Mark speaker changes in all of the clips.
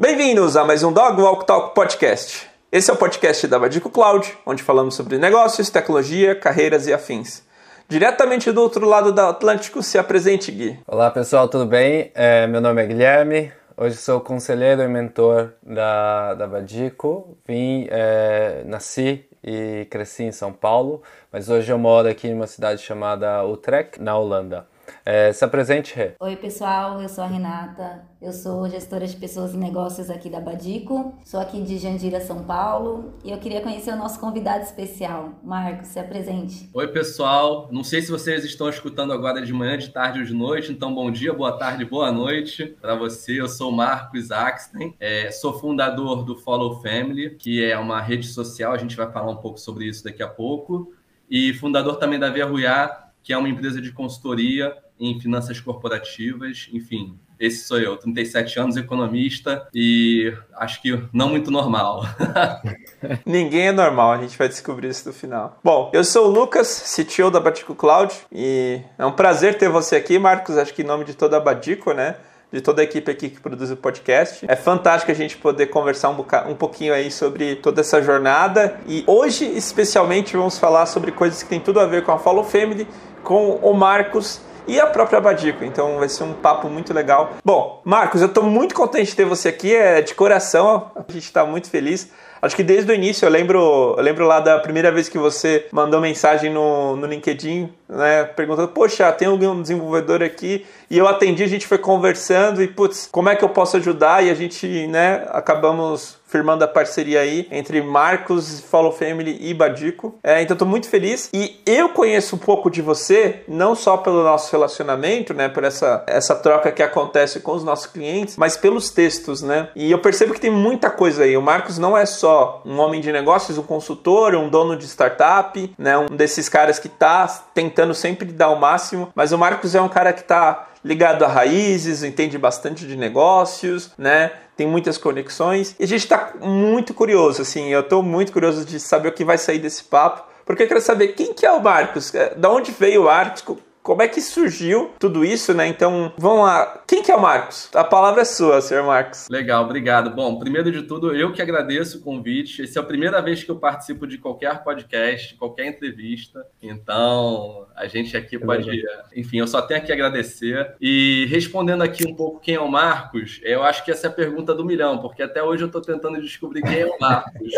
Speaker 1: Bem-vindos a mais um Dog Walk Talk Podcast. Esse é o podcast da Badico Cloud, onde falamos sobre negócios, tecnologia, carreiras e afins. Diretamente do outro lado do Atlântico, se apresente, Gui.
Speaker 2: Olá pessoal, tudo bem? É, meu nome é Guilherme, hoje sou conselheiro e mentor da, da Badico. Vim, é, nasci e cresci em São Paulo, mas hoje eu moro aqui em uma cidade chamada Utrecht, na Holanda. É, se apresente, Rê.
Speaker 3: Oi, pessoal, eu sou a Renata, eu sou gestora de pessoas e negócios aqui da Badico, sou aqui de Jandira, São Paulo, e eu queria conhecer o nosso convidado especial. Marcos, se apresente.
Speaker 4: Oi, pessoal, não sei se vocês estão escutando agora de manhã, de tarde ou de noite, então bom dia, boa tarde, boa noite para você. Eu sou o Marcos Axten, é, sou fundador do Follow Family, que é uma rede social, a gente vai falar um pouco sobre isso daqui a pouco, e fundador também da Via Ruiar, que é uma empresa de consultoria em finanças corporativas, enfim, esse sou eu, 37 anos, economista e acho que não muito normal.
Speaker 1: Ninguém é normal, a gente vai descobrir isso no final. Bom, eu sou o Lucas, CTO da Batico Cloud e é um prazer ter você aqui, Marcos, acho que em nome de toda a Batico, né? de toda a equipe aqui que produz o podcast. É fantástico a gente poder conversar um, um pouquinho aí sobre toda essa jornada e hoje especialmente vamos falar sobre coisas que tem tudo a ver com a Follow Family, com o Marcos e a própria Badico. Então vai ser um papo muito legal. Bom, Marcos, eu estou muito contente de ter você aqui, é de coração, a gente está muito feliz. Acho que desde o início, eu lembro, eu lembro lá da primeira vez que você mandou mensagem no, no LinkedIn, né, perguntando, poxa, tem algum desenvolvedor aqui? E eu atendi, a gente foi conversando e, putz, como é que eu posso ajudar? E a gente, né, acabamos firmando a parceria aí entre Marcos, Follow Family e Badico. É, então estou muito feliz. E eu conheço um pouco de você, não só pelo nosso relacionamento, né, por essa, essa troca que acontece com os nossos clientes, mas pelos textos, né? E eu percebo que tem muita coisa aí. O Marcos não é só um homem de negócios, um consultor, um dono de startup, né, um desses caras que está tentando sempre dar o máximo, mas o Marcos é um cara que está ligado a raízes, entende bastante de negócios, né? Tem muitas conexões. E a gente está muito curioso, assim, eu estou muito curioso de saber o que vai sair desse papo, porque eu quero saber quem que é o Marcos, é, da onde veio o Marcos, como é que surgiu tudo isso, né? Então, vamos lá. Quem que é o Marcos? A palavra é sua, senhor Marcos.
Speaker 4: Legal, obrigado. Bom, primeiro de tudo, eu que agradeço o convite. Essa é a primeira vez que eu participo de qualquer podcast, qualquer entrevista. Então, a gente aqui pode. Enfim, eu só tenho que agradecer. E respondendo aqui um pouco quem é o Marcos, eu acho que essa é a pergunta do milhão, porque até hoje eu estou tentando descobrir quem é o Marcos.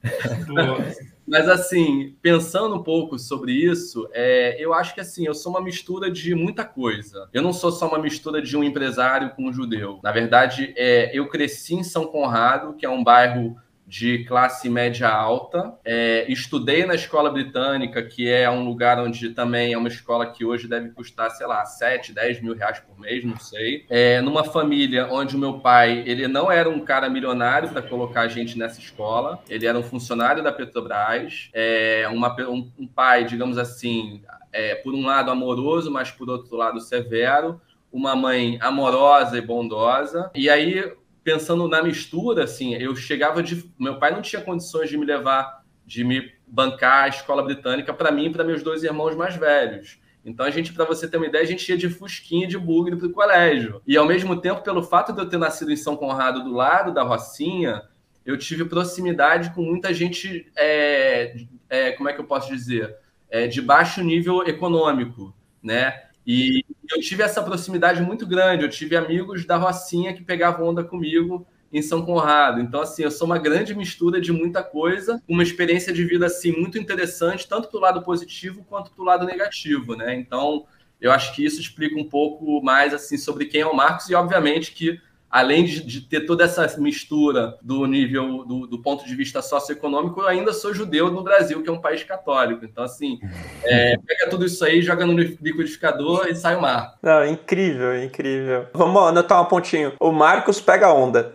Speaker 4: Mas assim, pensando um pouco sobre isso, é, eu acho que assim, eu sou uma mistura de muita coisa. Eu não sou só uma mistura de um empresário com um judeu. Na verdade, é, eu cresci em São Conrado, que é um bairro de classe média alta. É, estudei na escola britânica, que é um lugar onde também é uma escola que hoje deve custar, sei lá, 7, 10 mil reais por mês, não sei. É, numa família onde o meu pai, ele não era um cara milionário para colocar a gente nessa escola, ele era um funcionário da Petrobras, é, uma, um, um pai, digamos assim, é, por um lado amoroso, mas por outro lado severo, uma mãe amorosa e bondosa. E aí pensando na mistura, assim, eu chegava de. Meu pai não tinha condições de me levar, de me bancar a escola britânica para mim e para meus dois irmãos mais velhos. Então a gente, para você ter uma ideia, a gente ia de fusquinha de bugre para o colégio. E ao mesmo tempo, pelo fato de eu ter nascido em São Conrado, do lado da Rocinha, eu tive proximidade com muita gente, é, é, como é que eu posso dizer, é, de baixo nível econômico, né? E eu tive essa proximidade muito grande. Eu tive amigos da Rocinha que pegavam onda comigo em São Conrado. Então, assim, eu sou uma grande mistura de muita coisa, uma experiência de vida, assim, muito interessante, tanto do lado positivo quanto do lado negativo, né? Então, eu acho que isso explica um pouco mais, assim, sobre quem é o Marcos e, obviamente, que além de, de, ter toda essa mistura do nível, do, do, ponto de vista socioeconômico, eu ainda sou judeu no Brasil, que é um país católico. Então, assim, é, pega tudo isso aí, joga no liquidificador e sai o mar.
Speaker 1: Não, incrível, incrível. Vamos anotar um pontinho. O Marcos pega onda.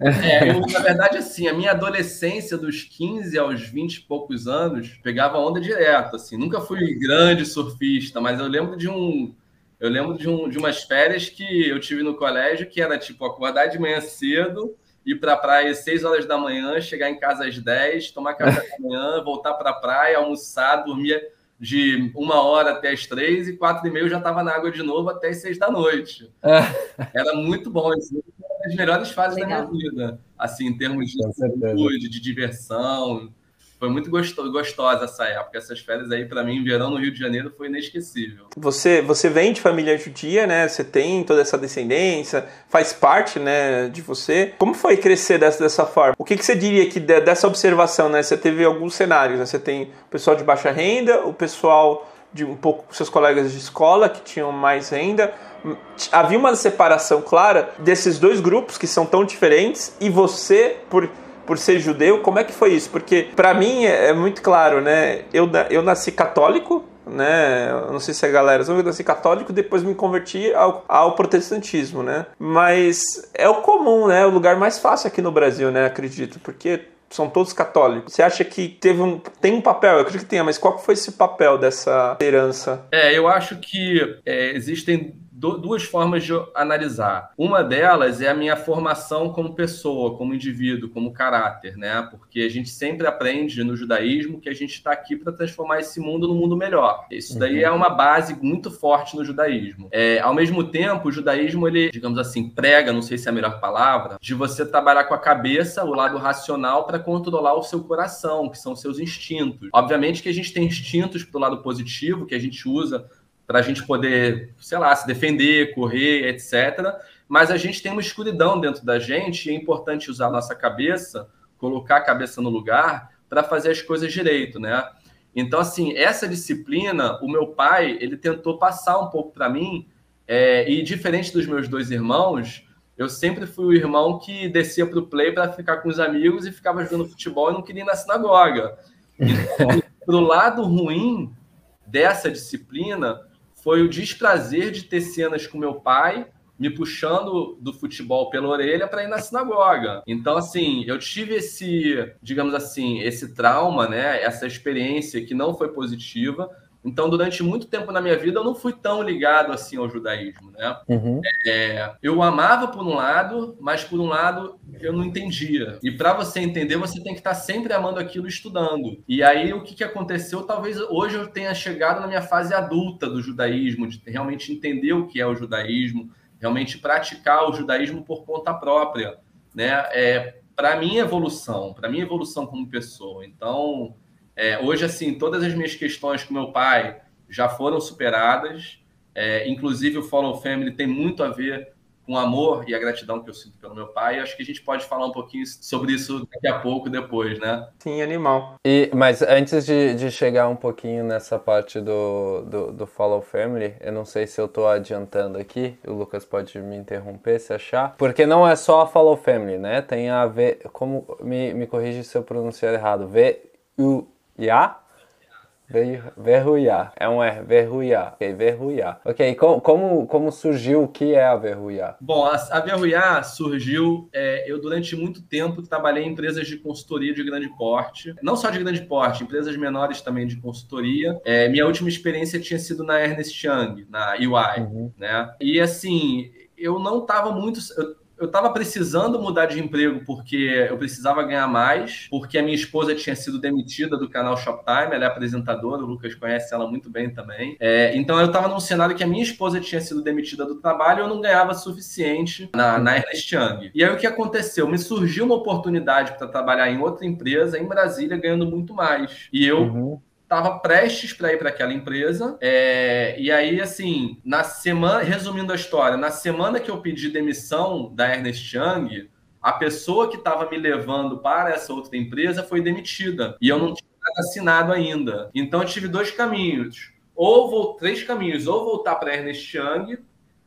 Speaker 4: É, eu, na verdade, assim, a minha adolescência, dos 15 aos 20 e poucos anos, pegava onda direto, assim. Nunca fui grande surfista, mas eu lembro de um eu lembro de, um, de umas férias que eu tive no colégio, que era tipo acordar de manhã cedo, ir para a praia às 6 horas da manhã, chegar em casa às 10, tomar café da manhã, voltar para a praia, almoçar, dormir de uma hora até as três e quatro e meio já estava na água de novo até as seis da noite. Era muito bom. Isso as melhores fases Legal. da minha vida, assim, em termos de saúde, de diversão. Foi muito gostosa essa época. Essas férias aí, para mim, verão no Rio de Janeiro foi inesquecível.
Speaker 1: Você, você vem de família judia, né? Você tem toda essa descendência, faz parte, né, de você. Como foi crescer dessa, dessa forma? O que, que você diria que dessa observação, né? Você teve alguns cenários, né? Você tem o pessoal de baixa renda, o pessoal de um pouco seus colegas de escola que tinham mais renda. Havia uma separação clara desses dois grupos que são tão diferentes e você, por, por ser judeu, como é que foi isso? Porque para mim é, é, muito claro, né? Eu, eu nasci católico, né? Não sei se a galera sabe, eu nasci católico, depois me converti ao, ao protestantismo, né? Mas é o comum, né? É o lugar mais fácil aqui no Brasil, né? Acredito, porque são todos católicos. Você acha que teve um, tem um papel? Eu acredito que tenha, mas qual foi esse papel dessa herança?
Speaker 4: É, eu acho que é, existem duas formas de analisar. Uma delas é a minha formação como pessoa, como indivíduo, como caráter, né? Porque a gente sempre aprende no judaísmo que a gente está aqui para transformar esse mundo num mundo melhor. Isso daí uhum. é uma base muito forte no judaísmo. É, ao mesmo tempo, o judaísmo, ele, digamos assim, prega, não sei se é a melhor palavra, de você trabalhar com a cabeça, o lado racional, para controlar o seu coração, que são seus instintos. Obviamente que a gente tem instintos para o lado positivo, que a gente usa para a gente poder, sei lá, se defender, correr, etc. Mas a gente tem uma escuridão dentro da gente e é importante usar a nossa cabeça, colocar a cabeça no lugar para fazer as coisas direito, né? Então, assim, essa disciplina, o meu pai, ele tentou passar um pouco para mim, é, e diferente dos meus dois irmãos, eu sempre fui o irmão que descia para o play para ficar com os amigos e ficava jogando futebol e não queria ir na sinagoga. Então, pro lado ruim dessa disciplina, foi o desprazer de ter cenas com meu pai me puxando do futebol pela orelha para ir na sinagoga. Então, assim, eu tive esse, digamos assim, esse trauma, né? Essa experiência que não foi positiva, então, durante muito tempo na minha vida, eu não fui tão ligado assim ao judaísmo, né? Uhum. É, eu amava por um lado, mas por um lado eu não entendia. E para você entender, você tem que estar sempre amando aquilo, estudando. E aí, o que, que aconteceu? Talvez hoje eu tenha chegado na minha fase adulta do judaísmo, de realmente entender o que é o judaísmo, realmente praticar o judaísmo por conta própria, né? É, para minha evolução, para minha evolução como pessoa. Então, é, hoje, assim, todas as minhas questões com meu pai já foram superadas. É, inclusive, o Follow Family tem muito a ver com o amor e a gratidão que eu sinto pelo meu pai. Acho que a gente pode falar um pouquinho sobre isso daqui a pouco, depois, né?
Speaker 1: Sim, animal.
Speaker 2: E, mas antes de, de chegar um pouquinho nessa parte do, do, do, Follow Family, eu não sei se eu tô adiantando aqui, o Lucas pode me interromper se achar, porque não é só a Follow Family, né? Tem a ver, como, me, me corrige se eu pronunciar errado, V-U Ya? Verruiar. É um R, verruiar. Ok, verruiar. Ok, como, como, como surgiu o que é a verruiar?
Speaker 4: Bom, a, a verruiar surgiu. É, eu, durante muito tempo, trabalhei em empresas de consultoria de grande porte. Não só de grande porte, empresas menores também de consultoria. É, minha última experiência tinha sido na Ernest Young, na UI. Uhum. Né? E assim, eu não estava muito. Eu, eu estava precisando mudar de emprego porque eu precisava ganhar mais, porque a minha esposa tinha sido demitida do canal Shoptime, ela é apresentadora, o Lucas conhece ela muito bem também. É, então eu estava num cenário que a minha esposa tinha sido demitida do trabalho e eu não ganhava suficiente na, na Ernest Young. E aí o que aconteceu? Me surgiu uma oportunidade para trabalhar em outra empresa em Brasília, ganhando muito mais. E eu. Uhum estava prestes para ir para aquela empresa. É, e aí, assim, na semana, resumindo a história, na semana que eu pedi demissão da Ernest Young, a pessoa que estava me levando para essa outra empresa foi demitida. E eu não tinha assinado ainda. Então eu tive dois caminhos. Ou vou, três caminhos, ou voltar para Ernest Young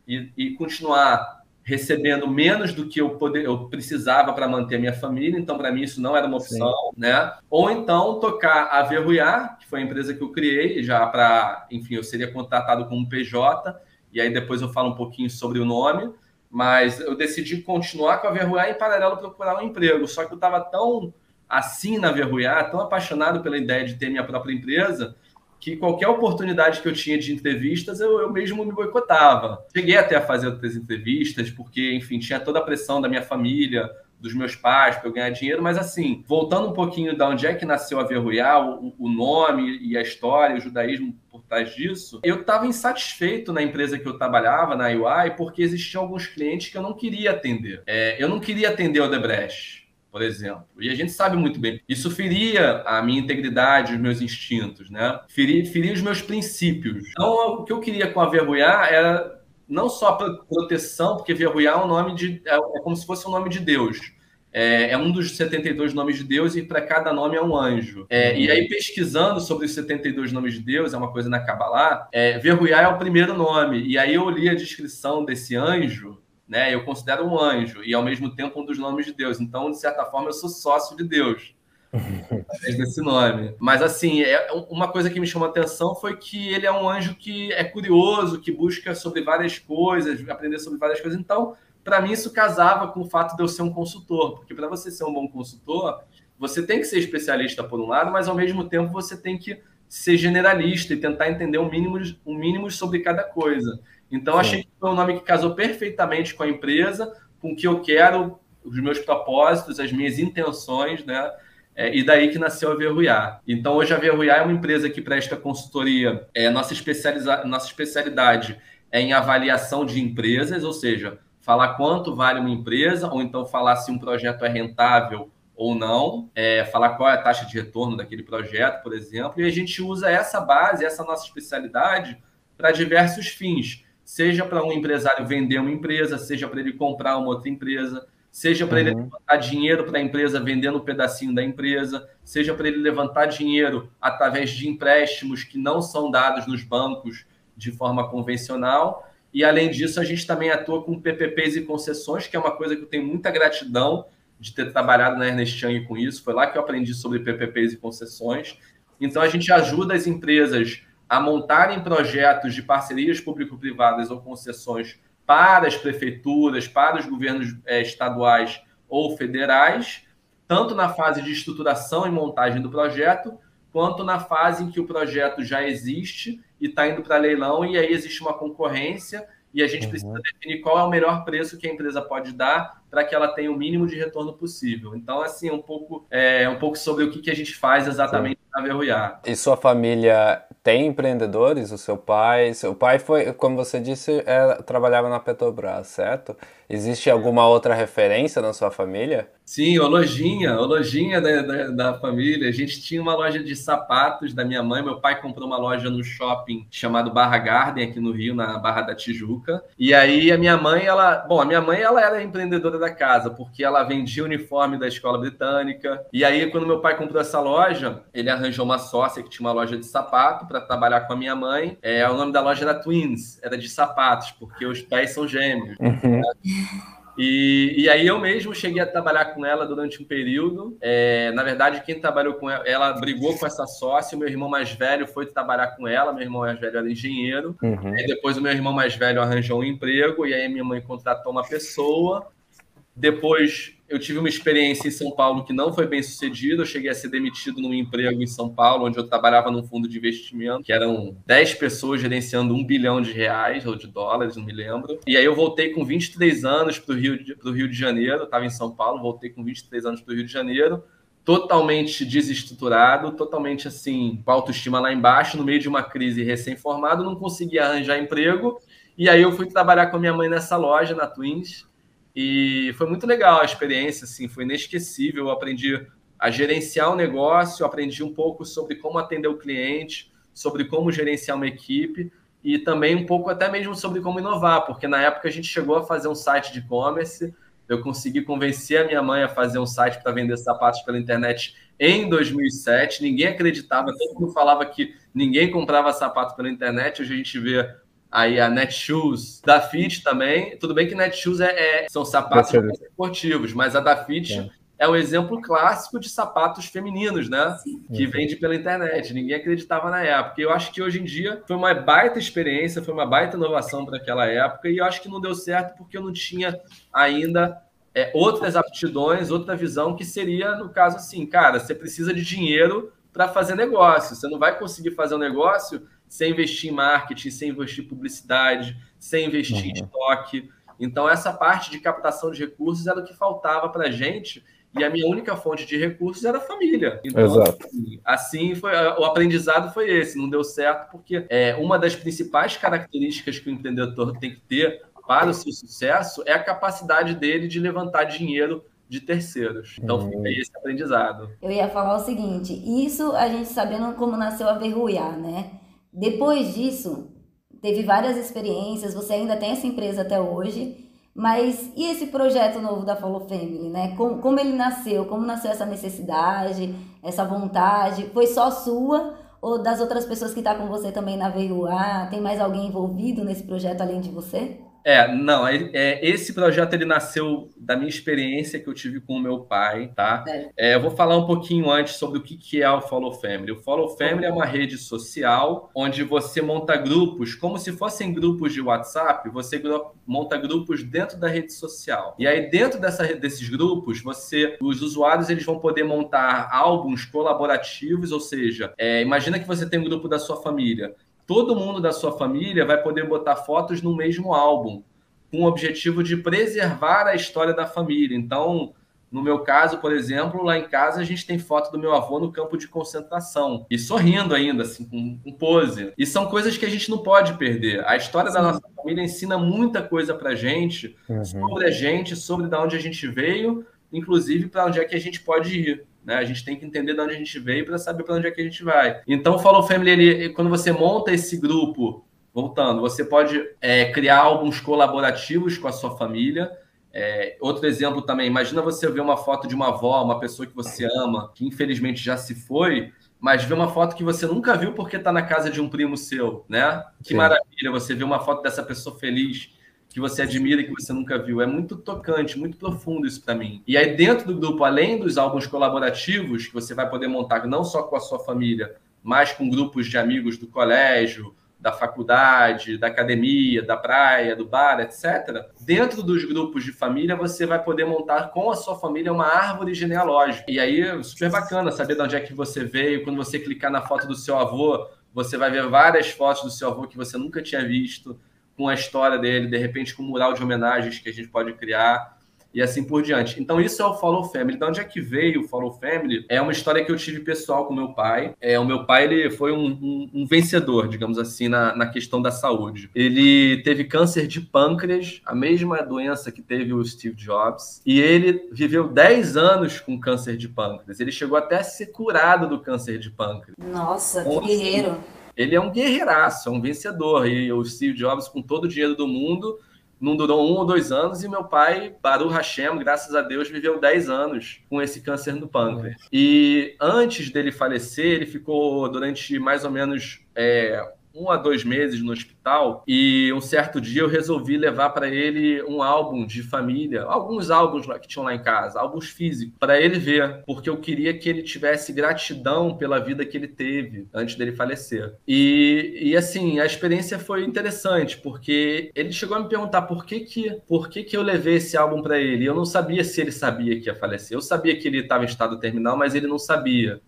Speaker 4: e, e continuar recebendo menos do que eu, poder, eu precisava para manter a minha família, então para mim isso não era uma opção, Sim. né? Ou então tocar a Verruiar, que foi a empresa que eu criei já para, enfim, eu seria contratado como PJ, e aí depois eu falo um pouquinho sobre o nome, mas eu decidi continuar com a Verruiar e em paralelo procurar um emprego, só que eu estava tão assim na Verruiar, tão apaixonado pela ideia de ter minha própria empresa, que qualquer oportunidade que eu tinha de entrevistas, eu, eu mesmo me boicotava. Cheguei até a fazer outras entrevistas, porque, enfim, tinha toda a pressão da minha família dos meus pais para eu ganhar dinheiro, mas assim, voltando um pouquinho da onde é que nasceu a Verruiar, o, o nome e a história, o judaísmo por trás disso, eu estava insatisfeito na empresa que eu trabalhava, na UI, porque existiam alguns clientes que eu não queria atender. É, eu não queria atender o Odebrecht por exemplo. E a gente sabe muito bem. Isso feria a minha integridade, os meus instintos, né? Feria, feria os meus princípios. Então, o que eu queria com a Verruiar era não só proteção, porque Verruiar é um nome de. É, é como se fosse um nome de Deus. É, é, um dos 72 nomes de Deus e para cada nome é um anjo. É, e aí, pesquisando sobre os 72 nomes de Deus, é uma coisa na Kabbalah, é, Verruiá é o primeiro nome. E aí eu li a descrição desse anjo, né? Eu considero um anjo e ao mesmo tempo um dos nomes de Deus. Então, de certa forma, eu sou sócio de Deus. através desse nome. Mas assim, é uma coisa que me chamou a atenção foi que ele é um anjo que é curioso, que busca sobre várias coisas, aprender sobre várias coisas. Então, para mim isso casava com o fato de eu ser um consultor, porque para você ser um bom consultor, você tem que ser especialista por um lado, mas ao mesmo tempo você tem que ser generalista e tentar entender um mínimo, um mínimo sobre cada coisa. Então, Sim. achei que foi um nome que casou perfeitamente com a empresa, com o que eu quero, os meus propósitos, as minhas intenções, né? É, e daí que nasceu a Verruiar. Então, hoje a Verruiar é uma empresa que presta consultoria. É, nossa, especializa... nossa especialidade é em avaliação de empresas, ou seja, falar quanto vale uma empresa, ou então falar se um projeto é rentável ou não, é, falar qual é a taxa de retorno daquele projeto, por exemplo, e a gente usa essa base, essa nossa especialidade, para diversos fins seja para um empresário vender uma empresa, seja para ele comprar uma outra empresa, seja para uhum. ele levantar dinheiro para a empresa vendendo um pedacinho da empresa, seja para ele levantar dinheiro através de empréstimos que não são dados nos bancos de forma convencional. E além disso, a gente também atua com PPPs e concessões, que é uma coisa que eu tenho muita gratidão de ter trabalhado na Ernest Young com isso. Foi lá que eu aprendi sobre PPPs e concessões. Então a gente ajuda as empresas a montarem projetos de parcerias público-privadas ou concessões para as prefeituras, para os governos é, estaduais ou federais, tanto na fase de estruturação e montagem do projeto, quanto na fase em que o projeto já existe e está indo para leilão, e aí existe uma concorrência e a gente uhum. precisa definir qual é o melhor preço que a empresa pode dar para que ela tenha o mínimo de retorno possível. Então, assim, um pouco, é, um pouco sobre o que, que a gente faz exatamente Sim. na Verruiar.
Speaker 2: E sua família tem empreendedores? O seu pai? Seu pai foi, como você disse, é, trabalhava na Petrobras, certo? Existe alguma outra referência na sua família?
Speaker 4: Sim, o Lojinha, o Lojinha da, da, da, família. A gente tinha uma loja de sapatos da minha mãe. Meu pai comprou uma loja no shopping chamado Barra Garden, aqui no Rio, na Barra da Tijuca. E aí a minha mãe, ela. Bom, a minha mãe, ela era empreendedora da casa, porque ela vendia uniforme da escola britânica. E aí, quando meu pai comprou essa loja, ele arranjou uma sócia que tinha uma loja de sapato para trabalhar com a minha mãe. É, o nome da loja era Twins, era de sapatos, porque os pés são gêmeos. Uhum. E, e aí eu mesmo cheguei a trabalhar com ela durante um período. É, na verdade, quem trabalhou com ela, ela brigou com essa sócia, o meu irmão mais velho foi trabalhar com ela, meu irmão mais velho era engenheiro. Uhum. Aí depois o meu irmão mais velho arranjou um emprego, e aí minha mãe contratou uma pessoa. Depois eu tive uma experiência em São Paulo que não foi bem sucedida. Eu cheguei a ser demitido num emprego em São Paulo, onde eu trabalhava num fundo de investimento, que eram 10 pessoas gerenciando um bilhão de reais ou de dólares, não me lembro. E aí eu voltei com 23 anos para o Rio, de, Rio de Janeiro. estava em São Paulo, voltei com 23 anos para o Rio de Janeiro totalmente desestruturado, totalmente assim, com autoestima lá embaixo, no meio de uma crise recém-formado, não conseguia arranjar emprego. E aí eu fui trabalhar com a minha mãe nessa loja, na Twins, e foi muito legal a experiência, assim, foi inesquecível. Eu aprendi a gerenciar o negócio, aprendi um pouco sobre como atender o cliente, sobre como gerenciar uma equipe e também um pouco até mesmo sobre como inovar, porque na época a gente chegou a fazer um site de e-commerce, eu consegui convencer a minha mãe a fazer um site para vender sapatos pela internet em 2007. Ninguém acreditava, todo mundo falava que ninguém comprava sapato pela internet. Hoje a gente vê Aí a Netshoes, da Fit também. Tudo bem que Netshoes é, é, são sapatos esportivos, mas a da Fit é. é um exemplo clássico de sapatos femininos, né? Sim. Que vende pela internet. Ninguém acreditava na época. E eu acho que hoje em dia foi uma baita experiência, foi uma baita inovação para aquela época. E eu acho que não deu certo porque eu não tinha ainda é, outras aptidões, outra visão, que seria, no caso, assim, cara, você precisa de dinheiro para fazer negócio. Você não vai conseguir fazer um negócio sem investir em marketing, sem investir em publicidade, sem investir uhum. em estoque. Então, essa parte de captação de recursos era o que faltava para a gente e a minha única fonte de recursos era a família. Então,
Speaker 2: Exato.
Speaker 4: Assim, assim foi o aprendizado foi esse, não deu certo porque é uma das principais características que o empreendedor tem que ter para o seu sucesso é a capacidade dele de levantar dinheiro de terceiros. Então uhum. fica esse aprendizado.
Speaker 3: Eu ia falar o seguinte, isso a gente sabendo como nasceu a Verruiar, né? Depois disso, teve várias experiências, você ainda tem essa empresa até hoje, mas e esse projeto novo da Follow Family, né? Como, como ele nasceu? Como nasceu essa necessidade, essa vontade? Foi só sua ou das outras pessoas que estão tá com você também na VUA? Tem mais alguém envolvido nesse projeto além de você?
Speaker 4: É, não, é, é, esse projeto ele nasceu da minha experiência que eu tive com o meu pai, tá? É. É, eu vou falar um pouquinho antes sobre o que, que é o Follow Family. O Follow Family é uma rede social onde você monta grupos, como se fossem grupos de WhatsApp, você monta grupos dentro da rede social. E aí, dentro dessa, desses grupos, você, os usuários eles vão poder montar álbuns colaborativos, ou seja, é, imagina que você tem um grupo da sua família todo mundo da sua família vai poder botar fotos no mesmo álbum, com o objetivo de preservar a história da família. Então, no meu caso, por exemplo, lá em casa a gente tem foto do meu avô no campo de concentração. E sorrindo ainda, assim, com, com pose. E são coisas que a gente não pode perder. A história da nossa família ensina muita coisa pra gente, uhum. sobre a gente, sobre de onde a gente veio, inclusive para onde é que a gente pode ir. Né? A gente tem que entender de onde a gente veio para saber para onde é que a gente vai. Então, o Follow Family, ele, quando você monta esse grupo, voltando, você pode é, criar álbuns colaborativos com a sua família. É, outro exemplo também, imagina você ver uma foto de uma avó, uma pessoa que você ama, que infelizmente já se foi, mas ver uma foto que você nunca viu porque está na casa de um primo seu, né? Que Sim. maravilha você ver uma foto dessa pessoa feliz que você admira que você nunca viu. É muito tocante, muito profundo isso para mim. E aí, dentro do grupo, além dos álbuns colaborativos, que você vai poder montar não só com a sua família, mas com grupos de amigos do colégio, da faculdade, da academia, da praia, do bar, etc. Dentro dos grupos de família, você vai poder montar com a sua família uma árvore genealógica. E aí, super bacana saber de onde é que você veio. Quando você clicar na foto do seu avô, você vai ver várias fotos do seu avô que você nunca tinha visto com a história dele, de repente com um mural de homenagens que a gente pode criar e assim por diante. Então, isso é o Follow Family. De onde é que veio o Follow Family? É uma história que eu tive pessoal com meu pai. É, o meu pai ele foi um, um, um vencedor, digamos assim, na, na questão da saúde. Ele teve câncer de pâncreas, a mesma doença que teve o Steve Jobs, e ele viveu 10 anos com câncer de pâncreas. Ele chegou até a ser curado do câncer de pâncreas.
Speaker 3: Nossa, que guerreiro!
Speaker 4: Ele é um guerreiraço, é um vencedor. E o Steve Jobs, com todo o dinheiro do mundo, não durou um ou dois anos. E meu pai, Baru Hashem, graças a Deus, viveu 10 anos com esse câncer no pâncreas. E antes dele falecer, ele ficou durante mais ou menos é, um a dois meses no hospital e um certo dia eu resolvi levar para ele um álbum de família, alguns álbuns que tinham lá em casa, álbuns físicos, para ele ver, porque eu queria que ele tivesse gratidão pela vida que ele teve antes dele falecer. E, e assim, a experiência foi interessante, porque ele chegou a me perguntar por que que, por que, que eu levei esse álbum para ele. Eu não sabia se ele sabia que ia falecer. Eu sabia que ele estava em estado terminal, mas ele não sabia.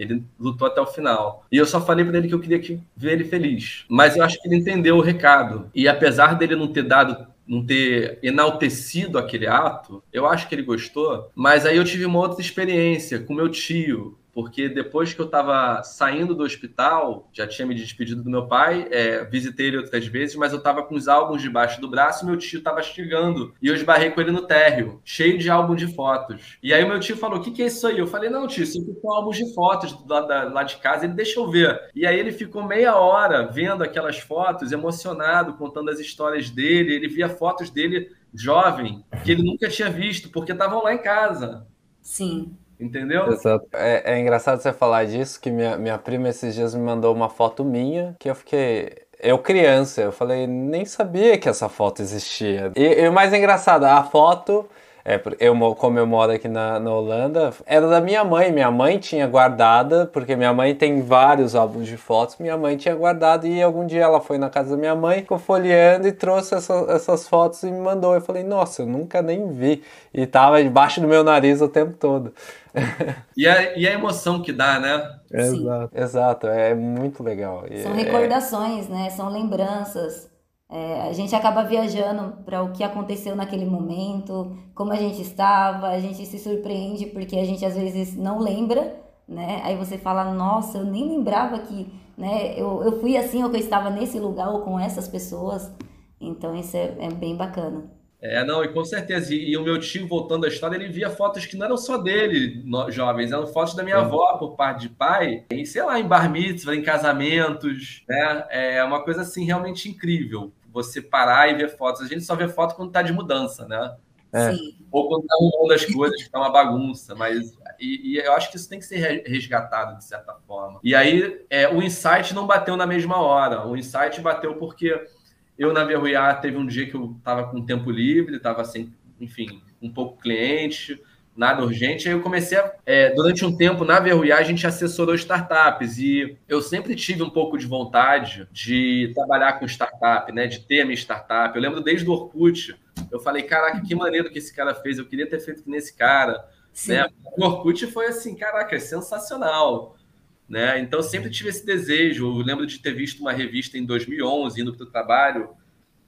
Speaker 4: Ele lutou até o final. E eu só falei para ele que eu queria que, ver ele feliz. Mas eu acho que ele entendeu o recado. E apesar dele não ter dado não ter enaltecido aquele ato, eu acho que ele gostou. Mas aí eu tive uma outra experiência com meu tio, porque depois que eu estava saindo do hospital, já tinha me despedido do meu pai, é, visitei ele outras vezes, mas eu estava com os álbuns debaixo do braço e meu tio estava chegando. E eu esbarrei com ele no térreo, cheio de álbum de fotos. E aí meu tio falou: O que, que é isso aí? Eu falei: Não, tio, isso aqui álbuns de fotos lá, da, lá de casa. Ele deixa eu ver. E aí ele ficou meia hora vendo aquelas fotos, emocionado, contando as histórias dele. Ele via fotos dele jovem, que ele nunca tinha visto, porque estavam lá em casa.
Speaker 3: Sim.
Speaker 4: Entendeu?
Speaker 2: Exato. É, é engraçado você falar disso, que minha, minha prima esses dias me mandou uma foto minha, que eu fiquei eu criança, eu falei, nem sabia que essa foto existia. E, e o mais engraçado, a foto é, eu, como eu moro aqui na, na Holanda, era da minha mãe. Minha mãe tinha guardada, porque minha mãe tem vários álbuns de fotos. Minha mãe tinha guardado e algum dia ela foi na casa da minha mãe, ficou folheando e trouxe essa, essas fotos e me mandou. Eu falei, nossa, eu nunca nem vi. E tava debaixo do meu nariz o tempo todo.
Speaker 4: e, a, e a emoção que dá, né?
Speaker 2: Exato, exato, é muito legal.
Speaker 3: São é recordações, né? São lembranças. É, a gente acaba viajando para o que aconteceu naquele momento, como a gente estava, a gente se surpreende porque a gente às vezes não lembra, né? Aí você fala, nossa, eu nem lembrava que né, eu, eu fui assim, ou que eu estava nesse lugar ou com essas pessoas. Então isso é, é bem bacana.
Speaker 4: É, não, e com certeza. E, e, o meu tio, voltando à história, ele via fotos que não eram só dele, no, jovens, eram fotos da minha é. avó por parte de pai, em, sei lá, em bar mitzvah, em casamentos, né? É uma coisa assim realmente incrível você parar e ver fotos. A gente só vê foto quando tá de mudança, né?
Speaker 3: É.
Speaker 4: Ou quando tá arrumando as coisas, que tá uma bagunça. Mas e, e, eu acho que isso tem que ser resgatado de certa forma. E aí é, o insight não bateu na mesma hora. O insight bateu porque eu na Verruiá teve um dia que eu estava com tempo livre, estava sem, enfim, um pouco cliente, nada urgente. Aí eu comecei a, é, durante um tempo na Verruiá a gente assessorou startups e eu sempre tive um pouco de vontade de trabalhar com startup, né, de ter a minha startup. Eu lembro desde o Orkut, eu falei, caraca, que maneiro que esse cara fez, eu queria ter feito que nesse cara. Né? O Orkut foi assim, caraca, é sensacional. Né? Então sempre tive esse desejo. Eu lembro de ter visto uma revista em 2011 indo para o trabalho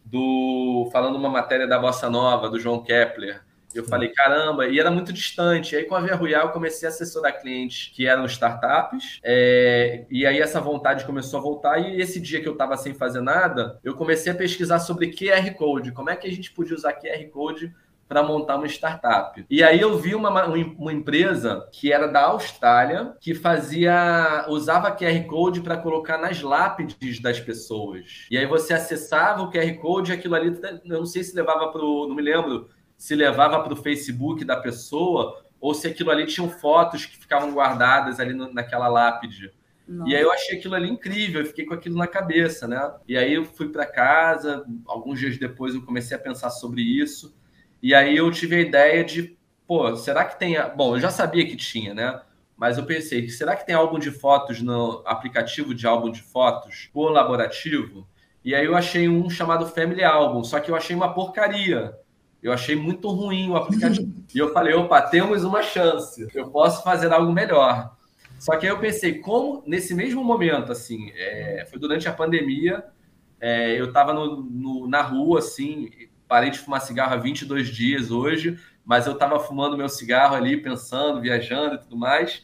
Speaker 4: do falando uma matéria da bossa nova do João Kepler eu falei, caramba, e era muito distante. Aí com a Via Royal eu comecei a assessorar clientes que eram startups, é, e aí essa vontade começou a voltar. E esse dia que eu estava sem fazer nada, eu comecei a pesquisar sobre QR Code, como é que a gente podia usar QR Code para montar uma startup. E aí eu vi uma, uma empresa que era da Austrália, que fazia usava QR Code para colocar nas lápides das pessoas. E aí você acessava o QR Code, e aquilo ali, eu não sei se levava para o, não me lembro, se levava para o Facebook da pessoa ou se aquilo ali tinham fotos que ficavam guardadas ali no, naquela lápide. Nossa. E aí eu achei aquilo ali incrível, eu fiquei com aquilo na cabeça, né? E aí eu fui para casa, alguns dias depois eu comecei a pensar sobre isso, e aí eu tive a ideia de, pô, será que tem. Bom, eu já sabia que tinha, né? Mas eu pensei, será que tem álbum de fotos no aplicativo de álbum de fotos colaborativo? E aí eu achei um chamado Family Album, só que eu achei uma porcaria. Eu achei muito ruim o aplicativo. e eu falei, opa, temos uma chance. Eu posso fazer algo melhor. Só que aí eu pensei, como nesse mesmo momento, assim, é, foi durante a pandemia, é, eu estava na rua, assim, parei de fumar cigarro há 22 dias hoje, mas eu estava fumando meu cigarro ali, pensando, viajando e tudo mais.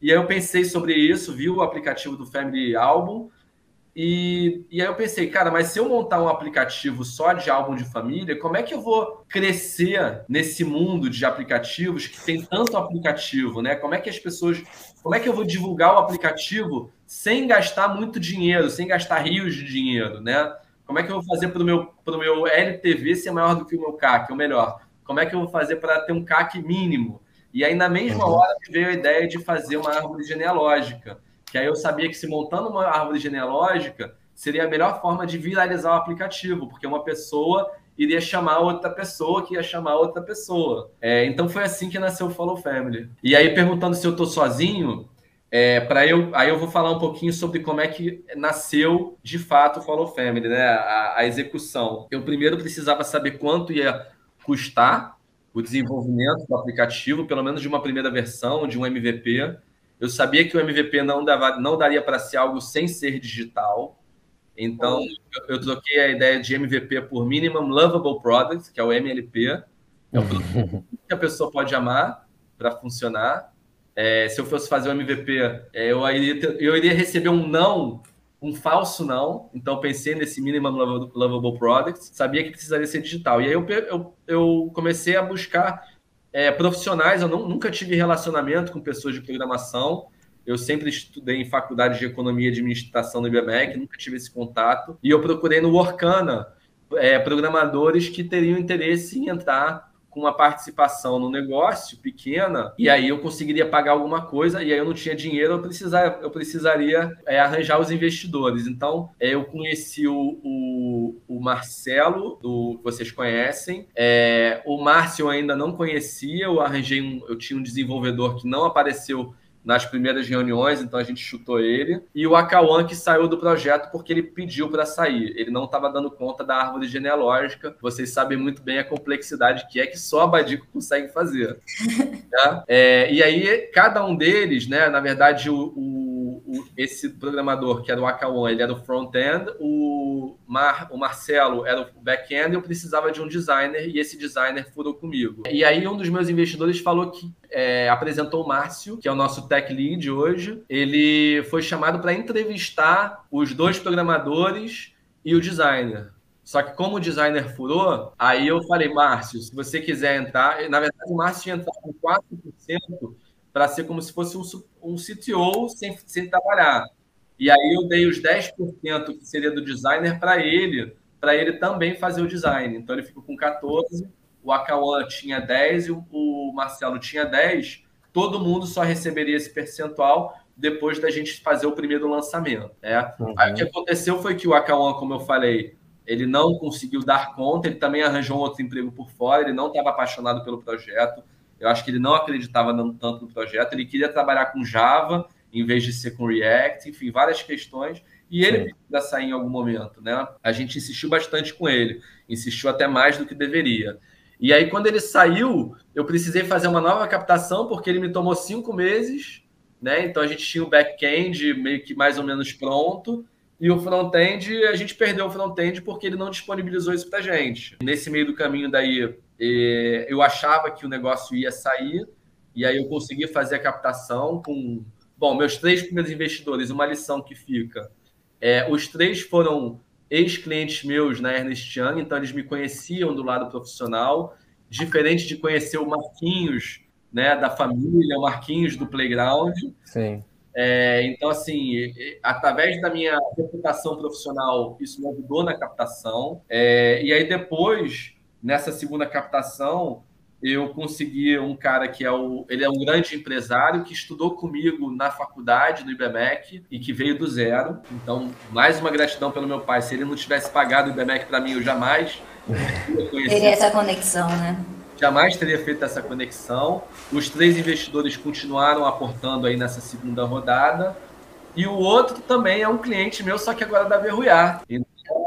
Speaker 4: E aí eu pensei sobre isso, vi o aplicativo do Family Album, e, e aí eu pensei, cara, mas se eu montar um aplicativo só de álbum de família, como é que eu vou crescer nesse mundo de aplicativos que tem tanto aplicativo, né? Como é que as pessoas. Como é que eu vou divulgar o aplicativo sem gastar muito dinheiro, sem gastar rios de dinheiro, né? Como é que eu vou fazer para o meu, pro meu LTV ser maior do que o meu CAC, ou melhor, como é que eu vou fazer para ter um CAC mínimo? E aí, na mesma uhum. hora, veio a ideia de fazer uma árvore genealógica que aí eu sabia que se montando uma árvore genealógica seria a melhor forma de viralizar o aplicativo, porque uma pessoa iria chamar outra pessoa que ia chamar outra pessoa. É, então foi assim que nasceu o Follow Family. E aí perguntando se eu tô sozinho, é, para eu, aí eu vou falar um pouquinho sobre como é que nasceu de fato o Follow Family, né? A, a execução. Eu primeiro precisava saber quanto ia custar o desenvolvimento do aplicativo, pelo menos de uma primeira versão, de um MVP. Eu sabia que o MVP não, dava, não daria para ser algo sem ser digital. Então, eu, eu troquei a ideia de MVP por Minimum Lovable Product, que é o MLP. É o que a pessoa pode amar para funcionar. É, se eu fosse fazer o MVP, é, eu, iria eu iria receber um não, um falso não. Então, pensei nesse Minimum Lovable Product. Sabia que precisaria ser digital. E aí eu, eu, eu comecei a buscar é, profissionais, eu não, nunca tive relacionamento com pessoas de programação. Eu sempre estudei em faculdade de economia e administração no IBMEC, nunca tive esse contato. E eu procurei no Workana é, programadores que teriam interesse em entrar com uma participação no negócio pequena, e aí eu conseguiria pagar alguma coisa, e aí eu não tinha dinheiro, eu, precisar, eu precisaria é, arranjar os investidores. Então, é, eu conheci o, o, o, Marcelo, do, vocês conhecem. É, o Márcio eu ainda não conhecia, eu arranjei um, eu tinha um desenvolvedor que não apareceu nas primeiras reuniões, então a gente chutou ele. E o Akawan que saiu do projeto porque ele pediu para sair. Ele não estava dando conta da árvore genealógica. Vocês sabem muito bem a complexidade que é que só a Badico consegue fazer. Né? É, e aí, cada um deles, né, na verdade, o, o, o, esse programador, que era o Akawan, ele era o front-end, o, Mar, o Marcelo era o back-end, eu precisava de um designer e esse designer furou comigo. E aí um dos meus investidores falou que é, apresentou o Márcio, que é o nosso tech lead hoje. Ele foi chamado para entrevistar os dois programadores e o designer. Só que como o designer furou, aí eu falei, Márcio, se você quiser entrar, na verdade o Márcio ia entrar com 4% para ser como se fosse um, um CTO sem, sem trabalhar. E aí eu dei os 10% que seria do designer para ele, para ele também fazer o design. Então ele ficou com 14, o Akawan tinha 10 e o Marcelo tinha 10. Todo mundo só receberia esse percentual depois da gente fazer o primeiro lançamento. Né? Uhum. Aí o que aconteceu foi que o Akawan, como eu falei, ele não conseguiu dar conta, ele também arranjou um outro emprego por fora, ele não estava apaixonado pelo projeto, eu acho que ele não acreditava tanto no projeto, ele queria trabalhar com Java em vez de ser com React, enfim, várias questões, e ele precisa sair em algum momento, né? A gente insistiu bastante com ele, insistiu até mais do que deveria. E aí, quando ele saiu, eu precisei fazer uma nova captação, porque ele me tomou cinco meses, né? Então a gente tinha o back-end meio que mais ou menos pronto, e o front-end, a gente perdeu o front-end porque ele não disponibilizou isso para gente. Nesse meio do caminho daí, eu achava que o negócio ia sair, e aí eu consegui fazer a captação com... Bom, meus três primeiros investidores, uma lição que fica. É, os três foram ex-clientes meus na Ernest Young, então eles me conheciam do lado profissional, diferente de conhecer o Marquinhos, né, da família, o Marquinhos do Playground.
Speaker 2: Sim.
Speaker 4: É, então, assim, através da minha reputação profissional, isso me ajudou na captação. É, e aí, depois, nessa segunda captação, eu consegui um cara que é o. Ele é um grande empresário que estudou comigo na faculdade, no IBMEC, e que veio do zero. Então, mais uma gratidão pelo meu pai. Se ele não tivesse pagado o IBMEC para mim, eu jamais
Speaker 3: teria essa conexão, né?
Speaker 4: jamais teria feito essa conexão. Os três investidores continuaram aportando aí nessa segunda rodada. E o outro também é um cliente meu, só que agora da Verruiar.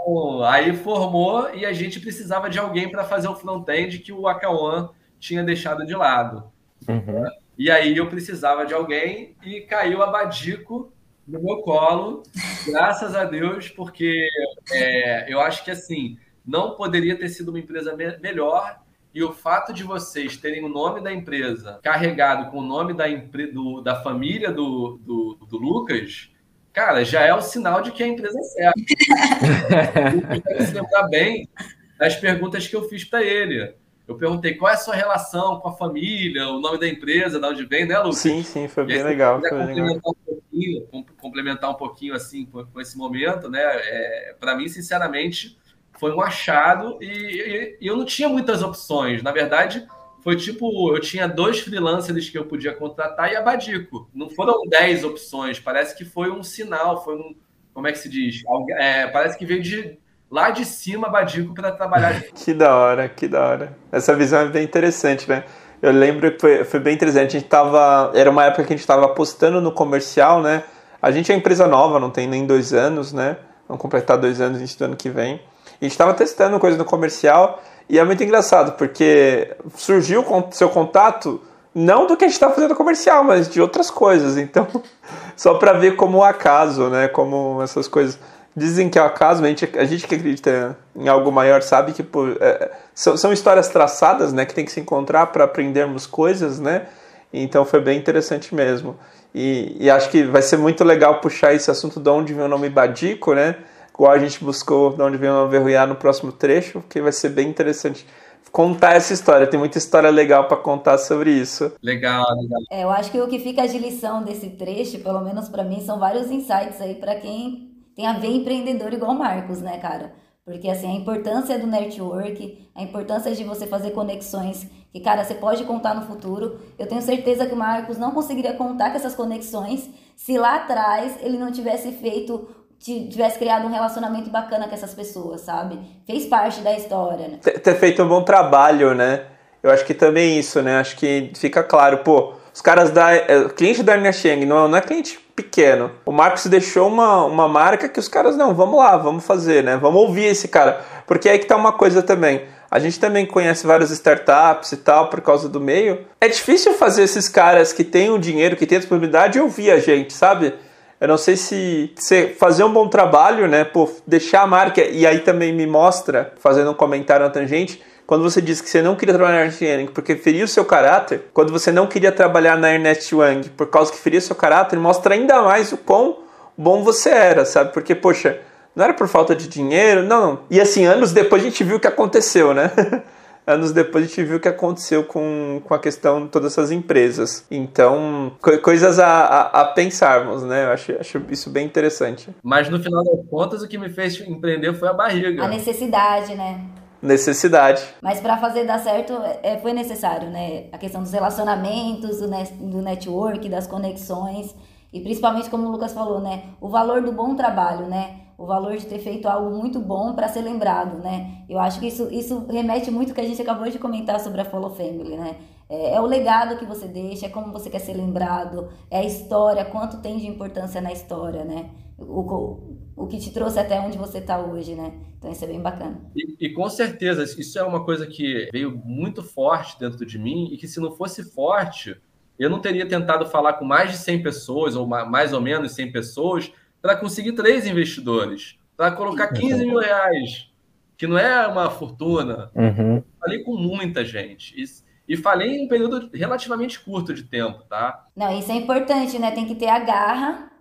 Speaker 4: Então, aí formou e a gente precisava de alguém para fazer o front-end que o Akawan tinha deixado de lado. Uhum. E aí eu precisava de alguém e caiu a Badico no meu colo, graças a Deus, porque é, eu acho que assim não poderia ter sido uma empresa me melhor e o fato de vocês terem o nome da empresa carregado com o nome da, do, da família do, do, do, Lucas, cara, já é o sinal de que a empresa é certa. se lembrar bem das perguntas que eu fiz para ele. Eu perguntei qual é a sua relação com a família, o nome da empresa, de onde vem, né, Lucas?
Speaker 1: Sim, sim, foi bem legal. Foi
Speaker 4: complementar,
Speaker 1: legal.
Speaker 4: Um pouquinho, complementar um pouquinho assim com, com esse momento, né? É, para mim, sinceramente, foi um achado e, e, e, eu não tinha muitas opções. Na verdade, foi tipo, eu tinha dois freelancers que eu podia contratar e a Badico. Não foram dez opções, parece que foi um sinal, foi um, como é que se diz? É, parece que veio de lá de cima a Badico para trabalhar.
Speaker 1: que da hora, que da hora. Essa visão é bem interessante, né? Eu lembro que foi, foi bem interessante. A gente tava, era uma época que a gente estava apostando no comercial, né? A gente é empresa nova, não tem nem dois anos, né? Vamos completar dois anos no ano que vem. A gente estava testando coisa no comercial e é muito engraçado, porque surgiu o seu contato não do que a gente estava fazendo comercial, mas de outras coisas. Então, só para ver como o acaso, né? Como essas coisas. Dizem que é o acaso, a gente, a gente que acredita em algo maior sabe que por, é, são, são histórias traçadas, né? Que tem que se encontrar para aprendermos coisas, né? Então foi bem interessante mesmo. E, e, acho que vai ser muito legal puxar esse assunto de onde vem o nome Badico, né? Igual a gente buscou de onde vem o Verruiar no próximo trecho, que vai ser bem interessante contar essa história. Tem muita história legal para contar sobre isso.
Speaker 4: Legal, legal.
Speaker 3: É, eu acho que o que fica de lição desse trecho, pelo menos para mim, são vários insights aí para quem tem a ver empreendedor igual o Marcos, né, cara? Porque assim, a importância do network, a importância de você fazer conexões que, cara, você pode contar no futuro. Eu tenho certeza que o Marcos não conseguiria contar com essas conexões se lá atrás ele não tivesse feito tivesse criado um relacionamento bacana com essas pessoas, sabe? Fez parte da história, né?
Speaker 1: Ter, ter feito um bom trabalho, né? Eu acho que também isso, né? Acho que fica claro, pô, os caras da. É, cliente da Ernest Young não, não é cliente pequeno. O Marcos deixou uma, uma marca que os caras, não, vamos lá, vamos fazer, né? Vamos ouvir esse cara. Porque aí que tá uma coisa também. A gente também conhece várias startups e tal por causa do meio. É difícil fazer esses caras que têm o dinheiro, que têm a disponibilidade ouvir a gente, sabe? Eu não sei se você fazer um bom trabalho, né? Pô, deixar a marca, e aí também me mostra, fazendo um comentário na tangente, quando você disse que você não queria trabalhar na Ernst Young porque feria o seu caráter, quando você não queria trabalhar na Ernest Young por causa que feria o seu caráter, mostra ainda mais o quão bom você era, sabe? Porque, poxa, não era por falta de dinheiro, não. E assim, anos depois a gente viu o que aconteceu, né? anos depois a gente viu o que aconteceu com, com a questão de todas essas empresas. Então, co coisas a, a, a, pensarmos, né? Eu acho, acho isso bem interessante.
Speaker 4: Mas no final das contas, o que me fez empreender foi a barriga.
Speaker 3: A necessidade, né?
Speaker 1: necessidade.
Speaker 3: Mas para fazer dar certo é, foi necessário, né? A questão dos relacionamentos, do, net, do network, das conexões e principalmente como o Lucas falou, né? O valor do bom trabalho, né? O valor de ter feito algo muito bom para ser lembrado, né? Eu acho que isso, isso remete muito ao que a gente acabou de comentar sobre a Follow Family, né? É, é, o legado que você deixa, é como você quer ser lembrado, é a história, quanto tem de importância na história, né? O, o, o que te trouxe até onde você está hoje, né? Então isso é bem bacana.
Speaker 4: E, e, com certeza, isso é uma coisa que veio muito forte dentro de mim e que se não fosse forte, eu não teria tentado falar com mais de 100 pessoas, ou mais ou menos 100 pessoas, para conseguir três investidores, para colocar 15 mil reais, que não é uma fortuna.
Speaker 2: Uhum.
Speaker 4: Falei com muita gente. E, e falei em um período relativamente curto de tempo, tá?
Speaker 3: Não, isso é importante, né? Tem que ter a garra.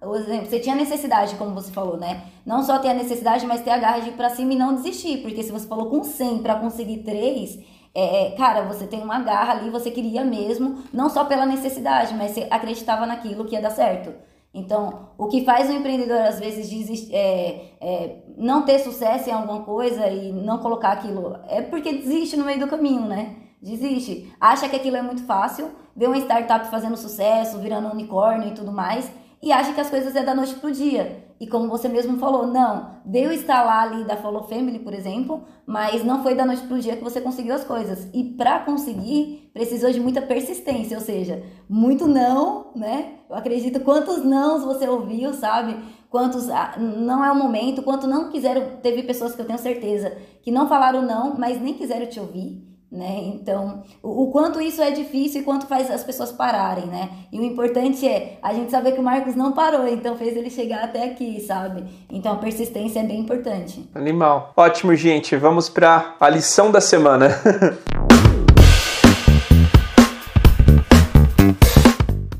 Speaker 3: Você tinha necessidade, como você falou, né? Não só ter a necessidade, mas ter a garra de ir pra cima e não desistir. Porque se você falou com 100 para conseguir três, é, é, cara, você tem uma garra ali, você queria mesmo, não só pela necessidade, mas você acreditava naquilo que ia dar certo. Então, o que faz o empreendedor às vezes desistir, é, é, não ter sucesso em alguma coisa e não colocar aquilo é porque desiste no meio do caminho, né? Desiste. Acha que aquilo é muito fácil, vê uma startup fazendo sucesso, virando unicórnio e tudo mais, e acha que as coisas é da noite pro dia. E como você mesmo falou, não, deu instalar ali da Follow Family, por exemplo, mas não foi da noite pro dia que você conseguiu as coisas. E para conseguir, precisou de muita persistência, ou seja, muito não, né? Eu acredito quantos nãos você ouviu, sabe? Quantos ah, não é o momento, quanto não quiseram, teve pessoas que eu tenho certeza que não falaram não, mas nem quiseram te ouvir né? Então, o, o, quanto isso é difícil e quanto faz as pessoas pararem, né? E o importante é a gente saber que o Marcos não parou, então fez ele chegar até aqui, sabe? Então a persistência é bem importante.
Speaker 1: Animal. Ótimo, gente. Vamos para a lição da semana.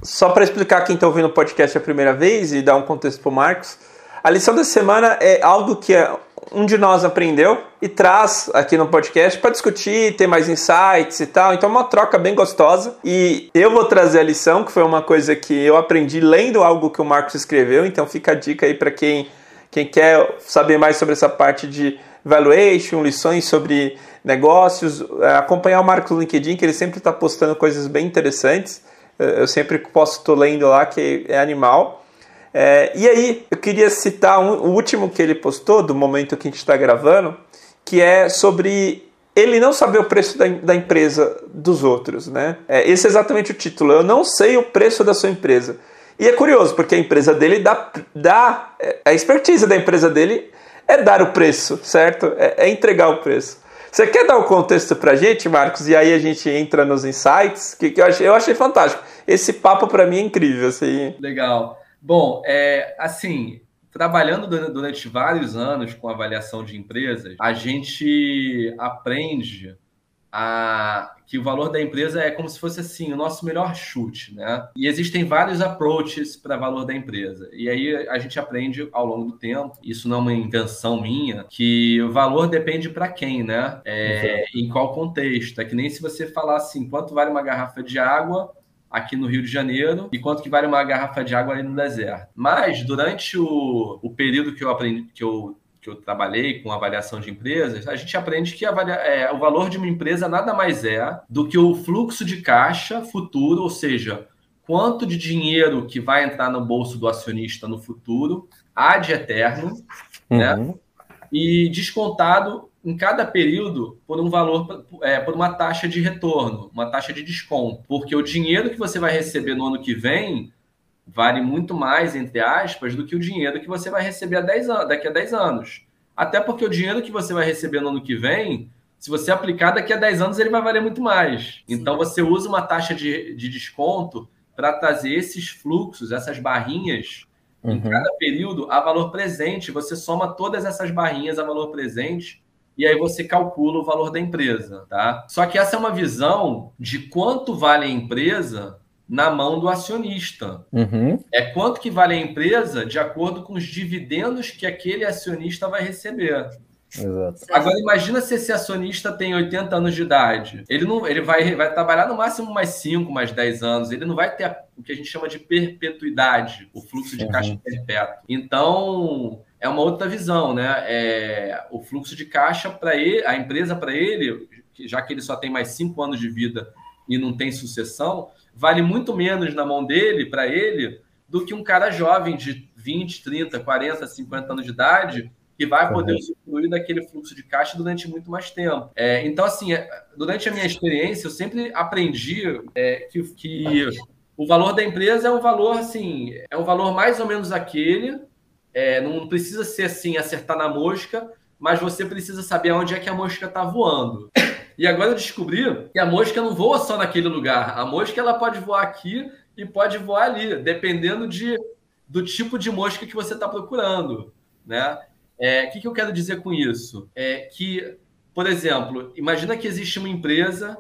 Speaker 1: Só para explicar quem está ouvindo o podcast a primeira vez e dar um contexto para o Marcos, a lição da semana é algo que é um de nós aprendeu e traz aqui no podcast para discutir, ter mais insights e tal. Então, é uma troca bem gostosa. E eu vou trazer a lição, que foi uma coisa que eu aprendi lendo algo que o Marcos escreveu. Então, fica a dica aí para quem, quem quer saber mais sobre essa parte de valuation, lições sobre negócios. É, acompanhar o Marcos no LinkedIn, que ele sempre está postando coisas bem interessantes. Eu sempre posso estar lendo lá, que é animal. É, e aí, eu queria citar um, o último que ele postou, do momento que a gente está gravando, que é sobre ele não saber o preço da, da empresa dos outros. Né? É, esse é exatamente o título. Eu não sei o preço da sua empresa. E é curioso, porque a empresa dele dá. dá é, a expertise da empresa dele é dar o preço, certo? É, é entregar o preço. Você quer dar o contexto pra gente, Marcos? E aí a gente entra nos insights, que, que eu, achei, eu achei fantástico. Esse papo para mim é incrível. Assim.
Speaker 4: Legal. Bom, é, assim, trabalhando durante vários anos com avaliação de empresas, a gente aprende a, que o valor da empresa é como se fosse assim, o nosso melhor chute, né? E existem vários approaches para valor da empresa. E aí a gente aprende ao longo do tempo, isso não é uma invenção minha, que o valor depende para quem, né? É, em qual contexto. É que nem se você falar assim, quanto vale uma garrafa de água aqui no Rio de Janeiro e quanto que vale uma garrafa de água ali no deserto. Mas durante o, o período que eu aprendi, que eu, que eu trabalhei com avaliação de empresas, a gente aprende que avalia, é, o valor de uma empresa nada mais é do que o fluxo de caixa futuro, ou seja, quanto de dinheiro que vai entrar no bolso do acionista no futuro, ad eterno, né? uhum. né? E descontado em cada período por um valor, é, por uma taxa de retorno, uma taxa de desconto. Porque o dinheiro que você vai receber no ano que vem vale muito mais, entre aspas, do que o dinheiro que você vai receber a 10 anos, daqui a 10 anos. Até porque o dinheiro que você vai receber no ano que vem, se você aplicar daqui a 10 anos, ele vai valer muito mais. Sim. Então você usa uma taxa de, de desconto para trazer esses fluxos, essas barrinhas Uhum. Em cada período, a valor presente, você soma todas essas barrinhas a valor presente e aí você calcula o valor da empresa, tá? Só que essa é uma visão de quanto vale a empresa na mão do acionista. Uhum. É quanto que vale a empresa de acordo com os dividendos que aquele acionista vai receber. Exato. Agora imagina se esse acionista tem 80 anos de idade. Ele não, ele vai, vai trabalhar no máximo mais 5, mais 10 anos. Ele não vai ter o que a gente chama de perpetuidade, o fluxo de caixa uhum. perpétuo. Então, é uma outra visão, né? É, o fluxo de caixa para ele, a empresa para ele, já que ele só tem mais 5 anos de vida e não tem sucessão, vale muito menos na mão dele, para ele, do que um cara jovem de 20, 30, 40, 50 anos de idade que vai poder uhum. usufruir daquele fluxo de caixa durante muito mais tempo. É, então, assim, é, durante a minha experiência, eu sempre aprendi é, que, que o valor da empresa é um valor, assim, é um valor mais ou menos aquele, é, não precisa ser, assim, acertar na mosca, mas você precisa saber onde é que a mosca está voando. E agora eu descobri que a mosca não voa só naquele lugar. A mosca ela pode voar aqui e pode voar ali, dependendo de, do tipo de mosca que você está procurando, né? É, o que, que eu quero dizer com isso? É que, por exemplo, imagina que existe uma empresa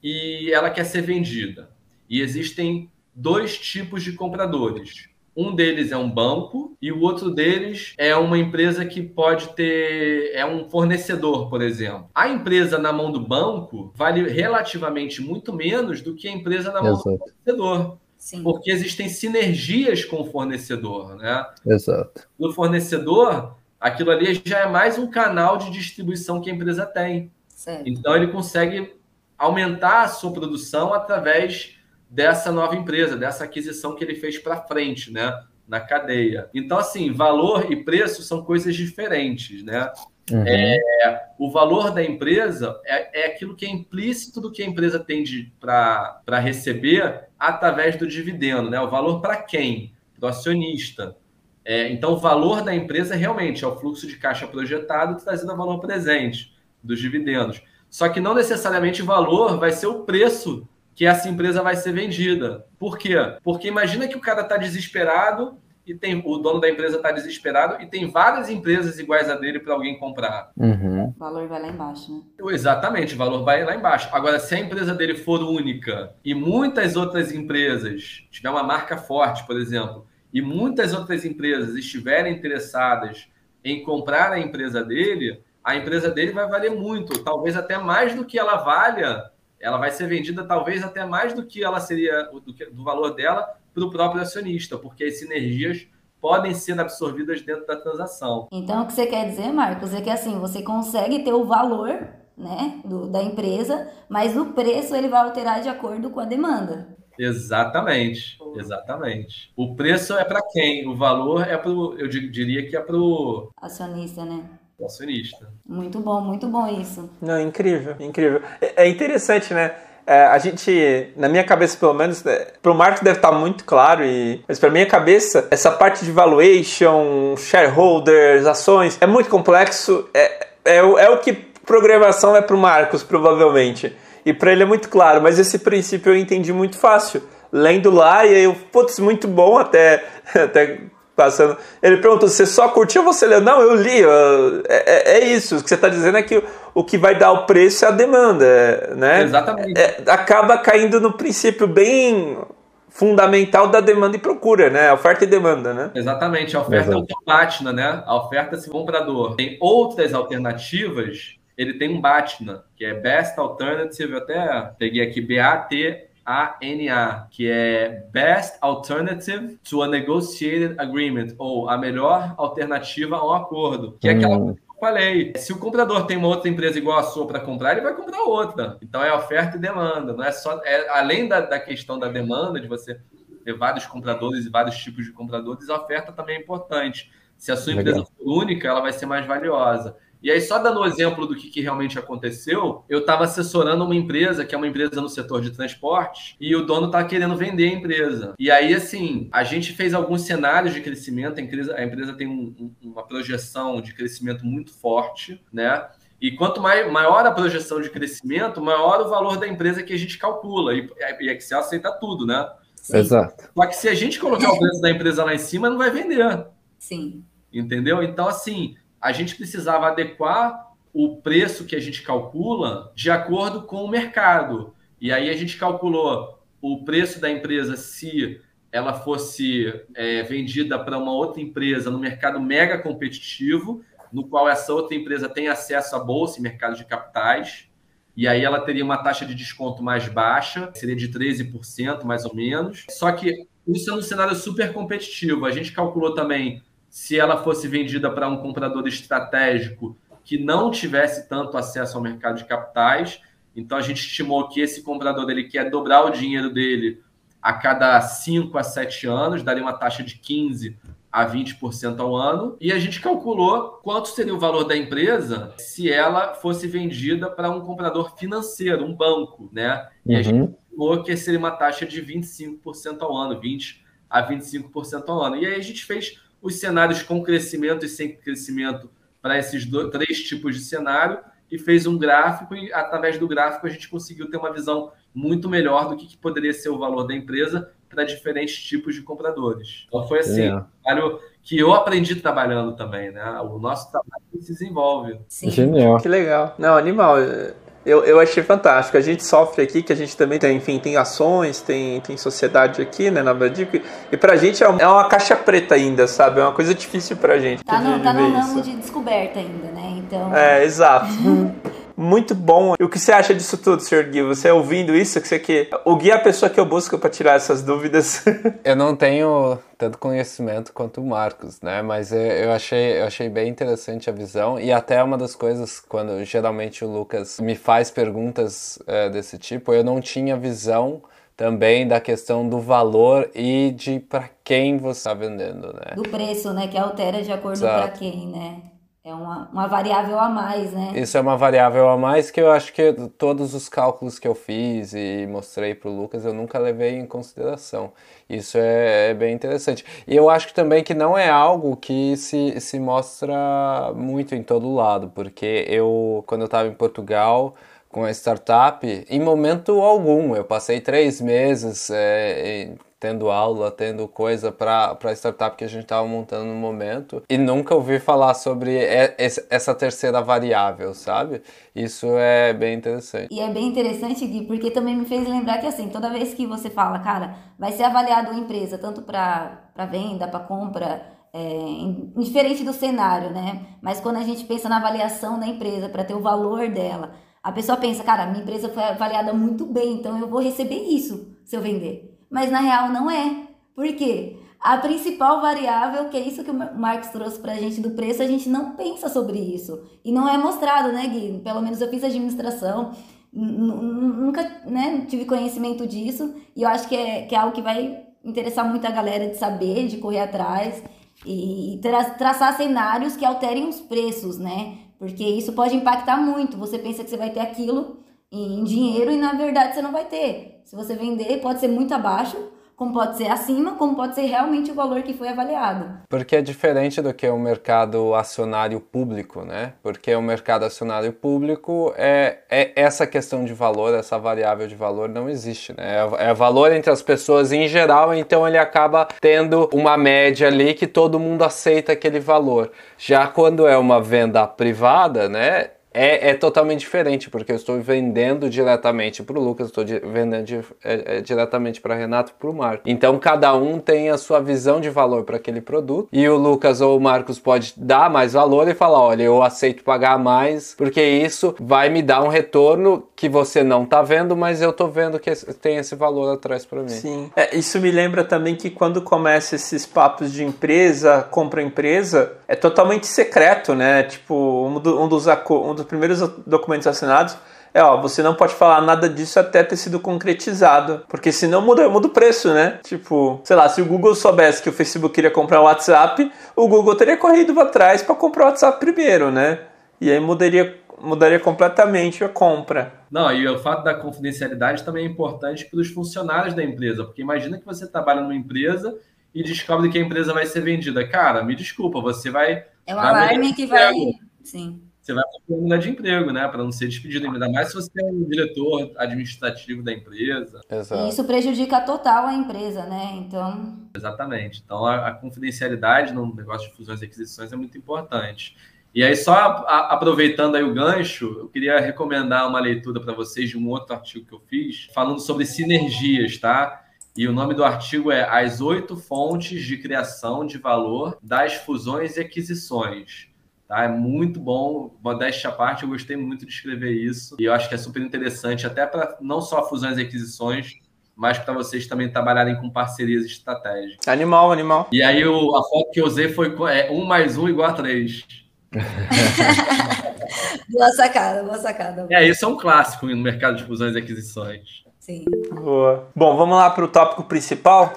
Speaker 4: e ela quer ser vendida. E existem dois tipos de compradores. Um deles é um banco e o outro deles é uma empresa que pode ter. é um fornecedor, por exemplo. A empresa na mão do banco vale relativamente muito menos do que a empresa na mão Exato. do fornecedor. Sim. Porque existem sinergias com o fornecedor, né?
Speaker 2: Exato.
Speaker 4: No fornecedor, aquilo ali já é mais um canal de distribuição que a empresa tem. Certo. Então ele consegue aumentar a sua produção através dessa nova empresa, dessa aquisição que ele fez para frente, né, na cadeia. Então assim, valor e preço são coisas diferentes, né? Uhum. É, o valor da empresa é, é, aquilo que é implícito do que a empresa tem para receber através do dividendo, né? O valor para quem? Para o acionista. É, então, o valor da empresa realmente é o fluxo de caixa projetado trazendo a valor presente dos dividendos. Só que não necessariamente o valor vai ser o preço que essa empresa vai ser vendida. Por quê? Porque imagina que o cara está desesperado e tem o dono da empresa está desesperado e tem várias empresas iguais a dele para alguém comprar.
Speaker 3: Uhum. O valor vai lá embaixo, né?
Speaker 4: Exatamente, o valor vai lá embaixo. Agora, se a empresa dele for única e muitas outras empresas tiver uma marca forte, por exemplo, e muitas outras empresas estiverem interessadas em comprar a empresa dele, a empresa dele vai valer muito, talvez até mais do que ela valha. Ela vai ser vendida talvez até mais do que ela seria do, do valor dela para o próprio acionista, porque as sinergias podem ser absorvidas dentro da transação.
Speaker 3: Então, o que você quer dizer, Marcos, é que assim você consegue ter o valor né, do, da empresa, mas o preço ele vai alterar de acordo com a demanda.
Speaker 4: Exatamente, exatamente. O preço é para quem? O valor é para eu diria que é para o
Speaker 3: acionista, né?
Speaker 4: Acionista.
Speaker 3: Muito bom, muito bom isso.
Speaker 1: Não, incrível, incrível. É, é interessante, né? É, a gente, na minha cabeça pelo menos, né, para o Marcos deve estar tá muito claro, e, mas para minha cabeça, essa parte de valuation, shareholders, ações, é muito complexo. É, é, é o que programação é para o Marcos, provavelmente. E para ele é muito claro, mas esse princípio eu entendi muito fácil. Lendo lá, e aí eu, putz, muito bom até, até passando. Ele perguntou: você só curtiu ou você leu? Não, eu li. é, é, é, isso. O que você está dizendo é que o que vai dar o preço é a demanda, né?
Speaker 4: Exatamente.
Speaker 1: É, acaba caindo no princípio bem fundamental da demanda e procura, né? Oferta e demanda, né?
Speaker 4: Exatamente. A oferta Exato. é o Batna, né? A oferta se comprador tem outras alternativas ele tem um BATNA, que é Best Alternative, eu até peguei aqui, B-A-T-A-N-A, que é Best Alternative to a Negotiated Agreement, ou a melhor alternativa a um acordo, que é aquela hum. que eu falei. Se o comprador tem uma outra empresa igual a sua para comprar, ele vai comprar outra. Então é oferta e demanda, não é só. É, além da, da questão da demanda, de você ter vários compradores e vários tipos de compradores, a oferta também é importante. Se a sua empresa for única, ela vai ser mais valiosa. E aí, só dando um exemplo do que, que realmente aconteceu, eu estava assessorando uma empresa, que é uma empresa no setor de transporte, e o dono está querendo vender a empresa. E aí, assim, a gente fez alguns cenários de crescimento, a empresa, a empresa tem um, uma projeção de crescimento muito forte, né? E quanto maior a projeção de crescimento, maior o valor da empresa que a gente calcula. E, e Excel aceita tudo, né?
Speaker 2: Sim. Exato.
Speaker 4: Só que se a gente colocar o preço da empresa lá em cima, não vai vender.
Speaker 3: Sim.
Speaker 4: Entendeu? Então, assim, a gente precisava adequar o preço que a gente calcula de acordo com o mercado. E aí a gente calculou o preço da empresa se ela fosse é, vendida para uma outra empresa no mercado mega competitivo, no qual essa outra empresa tem acesso à bolsa e mercado de capitais, e aí ela teria uma taxa de desconto mais baixa, seria de 13% mais ou menos. Só que isso é um cenário super competitivo. A gente calculou também se ela fosse vendida para um comprador estratégico que não tivesse tanto acesso ao mercado de capitais. Então a gente estimou que esse comprador ele quer dobrar o dinheiro dele a cada 5 a 7 anos, daria uma taxa de 15 a 20% ao ano, e a gente calculou quanto seria o valor da empresa se ela fosse vendida para um comprador financeiro, um banco, né? E uhum. a gente estimou que seria uma taxa de 25% ao ano, 20 a 25% ao ano. E aí a gente fez os cenários com crescimento e sem crescimento para esses dois, três tipos de cenário e fez um gráfico e através do gráfico a gente conseguiu ter uma visão muito melhor do que, que poderia ser o valor da empresa para diferentes tipos de compradores. Então foi assim, é. que eu aprendi trabalhando também, né? O nosso trabalho se desenvolve.
Speaker 1: Sim. Genial. Que legal. Não, animal. Eu, eu achei fantástico. A gente sofre aqui, que a gente também tem, enfim, tem ações, tem, tem sociedade aqui, né, na Badico, e pra gente é uma caixa preta ainda, sabe? É uma coisa difícil pra gente.
Speaker 3: Tá no, tá no ramo de descoberta ainda, né? Então.
Speaker 1: É, exato. muito bom. E o que você acha disso tudo, senhor Gui? Você ouvindo isso, que você que o Gui é a pessoa que eu busco para tirar essas dúvidas.
Speaker 2: eu não tenho tanto conhecimento quanto o Marcos, né? Mas eu achei, eu achei bem interessante a visão e até uma das coisas quando geralmente o Lucas me faz perguntas é, desse tipo, eu não tinha visão também da questão do valor e de para quem você está vendendo, né?
Speaker 3: Do preço, né? Que altera de acordo para quem, né? É uma, uma variável a mais, né?
Speaker 2: Isso é uma variável a mais que eu acho que todos os cálculos que eu fiz e mostrei para o Lucas eu nunca levei em consideração. Isso é, é, bem interessante. E eu acho também que não é algo que se, se mostra muito em todo lado, porque eu, quando eu estava em Portugal, com a startup, em momento algum, eu passei três meses é, tendo aula, tendo coisa para a startup que a gente estava montando no momento e nunca ouvi falar sobre essa terceira variável, sabe? Isso é bem interessante.
Speaker 3: E é bem interessante, Gui, porque também me fez lembrar que assim, toda vez que você fala, cara, vai ser avaliado uma empresa, tanto para venda, para compra, é, diferente do cenário, né? Mas quando a gente pensa na avaliação da empresa, para ter o valor dela, a pessoa pensa, cara, minha empresa foi avaliada muito bem, então eu vou receber isso se eu vender mas na real não é. Por quê? A principal variável, que é isso que o Marcos trouxe pra gente do preço, a gente não pensa sobre isso. E não é mostrado, né, Gui? Pelo menos eu fiz administração, nunca né, tive conhecimento disso, e eu acho que é, que é algo que vai interessar muito a galera de saber, de correr atrás e tra traçar cenários que alterem os preços, né? Porque isso pode impactar muito. Você pensa que você vai ter aquilo em dinheiro e na verdade você não vai ter. Se você vender, pode ser muito abaixo, como pode ser acima, como pode ser realmente o valor que foi avaliado.
Speaker 2: Porque é diferente do que o mercado acionário público, né? Porque o mercado acionário público é, é essa questão de valor, essa variável de valor não existe, né? É, é valor entre as pessoas em geral, então ele acaba tendo uma média ali que todo mundo aceita aquele valor. Já quando é uma venda privada, né? É, é totalmente diferente, porque eu estou vendendo diretamente para o Lucas, estou vendendo di, é, é, diretamente para Renato e para o Marco. Então cada um tem a sua visão de valor para aquele produto e o Lucas ou o Marcos pode dar mais valor e falar, olha, eu aceito pagar mais porque isso vai me dar um retorno que você não está vendo, mas eu estou vendo que tem esse valor atrás para mim.
Speaker 1: Sim, é, isso me lembra também que quando começa esses papos de empresa, compra empresa, é totalmente secreto, né? Tipo, um, do, um dos, um dos dos primeiros documentos assinados é, ó, você não pode falar nada disso até ter sido concretizado, porque senão muda, muda o preço, né? Tipo, sei lá, se o Google soubesse que o Facebook queria comprar o WhatsApp, o Google teria corrido para trás para comprar o WhatsApp primeiro, né? E aí mudaria mudaria completamente a compra.
Speaker 4: Não, e o fato da confidencialidade também é importante para os funcionários da empresa, porque imagina que você trabalha numa empresa e descobre que a empresa vai ser vendida. Cara, me desculpa, você vai.
Speaker 3: É um alarme que vai. Sim
Speaker 4: você vai mudar de emprego, né? Para não ser despedido. Ainda mais se você é um diretor administrativo da empresa.
Speaker 3: Exato. E isso prejudica total a empresa, né? Então.
Speaker 4: Exatamente. Então a, a confidencialidade no negócio de fusões e aquisições é muito importante. E aí, só a, aproveitando aí o gancho, eu queria recomendar uma leitura para vocês de um outro artigo que eu fiz, falando sobre sinergias, tá? E o nome do artigo é As Oito Fontes de Criação de Valor das Fusões e Aquisições. Tá? É muito bom, modéstia à parte, eu gostei muito de escrever isso. E eu acho que é super interessante, até para não só fusões e aquisições, mas para vocês também trabalharem com parcerias estratégicas.
Speaker 1: Animal, animal.
Speaker 4: E aí o, a foto que eu usei foi é, um mais um igual a três.
Speaker 3: boa sacada, boa sacada.
Speaker 4: É, isso é um clássico no mercado de fusões e aquisições.
Speaker 3: Sim.
Speaker 1: Boa. Bom, vamos lá para o tópico principal.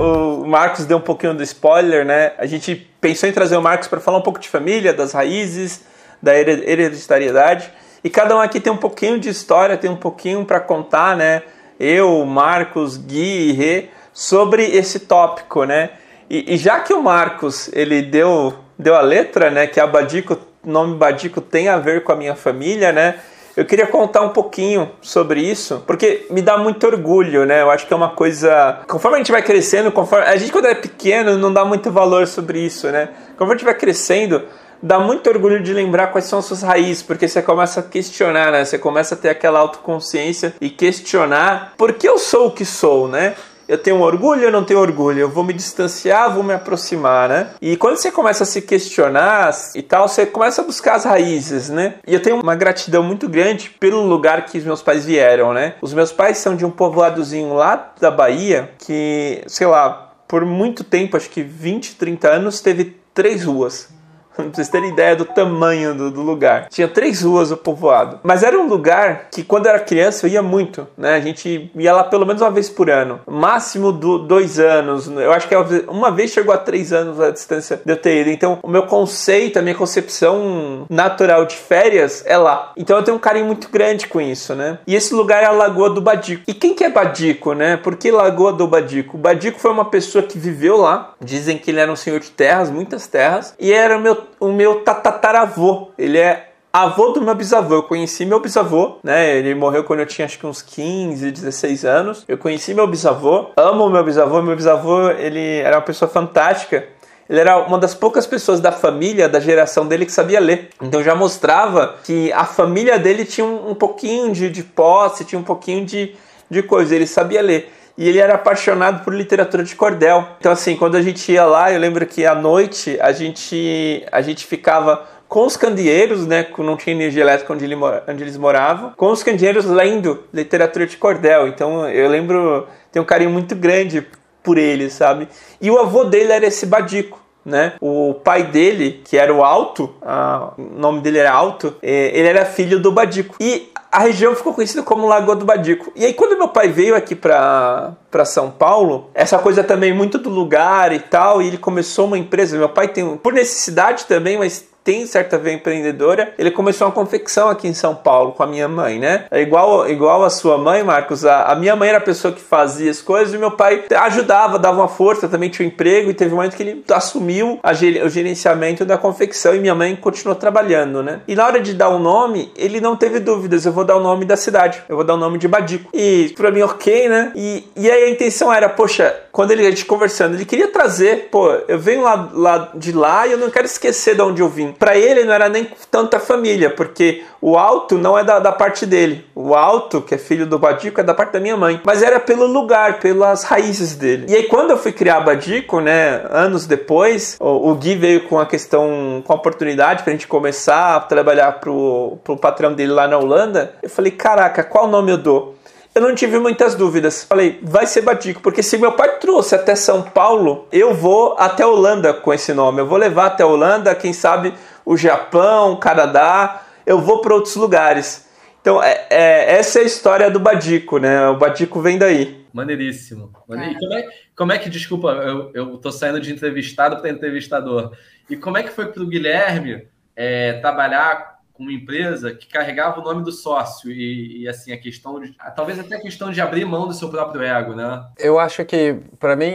Speaker 1: O Marcos deu um pouquinho do spoiler, né? A gente pensou em trazer o Marcos para falar um pouco de família, das raízes, da hereditariedade. E cada um aqui tem um pouquinho de história, tem um pouquinho para contar, né? Eu, Marcos, Gui e Rê, sobre esse tópico, né? E, e, já que o Marcos ele deu, deu a letra, né? Que Badico, o nome Badico tem a ver com a minha família, né? Eu queria contar um pouquinho sobre isso, porque me dá muito orgulho, né? Eu acho que é uma coisa. Conforme a gente vai crescendo, conforme. A gente, quando é pequeno, não dá muito valor sobre isso, né? Conforme a gente vai crescendo, dá muito orgulho de lembrar quais são as suas raízes, porque você começa a questionar, né? Você começa a ter aquela autoconsciência e questionar por que eu sou o que sou, né? Eu tenho orgulho ou não tenho orgulho? Eu vou me distanciar, vou me aproximar, né? E quando você começa a se questionar e tal, você começa a buscar as raízes, né? E eu tenho uma gratidão muito grande pelo lugar que os meus pais vieram, né? Os meus pais são de um povoadozinho lá da Bahia que, sei lá, por muito tempo, acho que 20, 30 anos, teve três ruas. Pra vocês terem ideia do tamanho do, do, lugar. Tinha três ruas o povoado. Mas era um lugar que, quando eu era criança, eu ia muito. Né? A gente ia lá pelo menos uma vez por ano. Máximo do, dois anos. Eu acho que uma vez chegou a três anos a distância de eu ter ido. Então, o meu conceito, a minha concepção natural de férias é lá. Então, eu tenho um carinho muito grande com isso, né? E esse lugar é a Lagoa do Badico. E quem que é Badico, né? Por que Lagoa do Badico? O Badico foi uma pessoa que viveu lá. Dizem que ele era um senhor de terras, muitas terras. E era o o meu tatataravô. Ele é avô do meu bisavô. Eu conheci meu bisavô, né? Ele morreu quando eu tinha acho que uns 15, 16 anos. Eu conheci meu bisavô, amo meu bisavô. Meu bisavô, ele era uma pessoa fantástica. Ele era uma das poucas pessoas da família, da geração dele, que sabia ler. Então já mostrava que a família dele tinha um, um pouquinho de, de posse, tinha um pouquinho de, de coisa. Ele sabia ler e ele era apaixonado por literatura de cordel. Então assim, quando a gente ia lá, eu lembro que à noite a gente a gente ficava com os candeeiros, né, não tinha energia elétrica onde, ele, onde eles moravam, com os candeeiros lendo literatura de cordel. Então eu lembro, tenho um carinho muito grande por ele, sabe? E o avô dele era esse Badico. Né? O pai dele, que era o Alto, a, o nome dele era Alto, é, ele era filho do Badico. E a região ficou conhecida como Lagoa do Badico. E aí, quando meu pai veio aqui para São Paulo, essa coisa também muito do lugar e tal, e ele começou uma empresa. Meu pai tem, por necessidade também, mas tem certa veia empreendedora, ele começou uma confecção aqui em São Paulo com a minha mãe, né? É igual, igual a sua mãe, Marcos, a, a, minha mãe era a pessoa que fazia as coisas e meu pai ajudava, dava uma força, também tinha um emprego e teve um momento que ele assumiu a, o gerenciamento da confecção e minha mãe continuou trabalhando, né? E na hora de dar o um nome, ele não teve dúvidas, eu vou dar o nome da cidade, eu vou dar o nome de Badico. E pra mim, ok, né? E, e aí a intenção era, poxa, quando ele, a gente conversando, ele queria trazer, pô, eu venho lá, lá de lá e eu não quero esquecer de onde eu vim para ele não era nem tanta família, porque o alto não é da, da, parte dele. O alto, que é filho do Badico, é da parte da minha mãe. Mas era pelo lugar, pelas raízes dele. E aí, quando eu fui criar Badico, né, anos depois, o, o Gui veio com a questão, com a oportunidade pra gente começar a trabalhar pro, pro patrão dele lá na Holanda. Eu falei, caraca, qual nome eu dou? Eu não tive muitas dúvidas. Falei, vai ser Badico, porque se meu pai trouxe até São Paulo, eu vou até Holanda com esse nome. Eu vou levar até Holanda, quem sabe o Japão, o Canadá, eu vou para outros lugares. Então, é, é, essa é a história do Badico, né? O Badico vem daí.
Speaker 4: Maneiríssimo. Maneir... Como, é, como é que, desculpa, eu, eu tô saindo de entrevistado para entrevistador. E como é que foi para o Guilherme é, trabalhar com uma empresa que carregava o nome do sócio e, e, assim a questão de talvez até a questão de abrir mão do seu próprio ego, né?
Speaker 2: Eu acho que para mim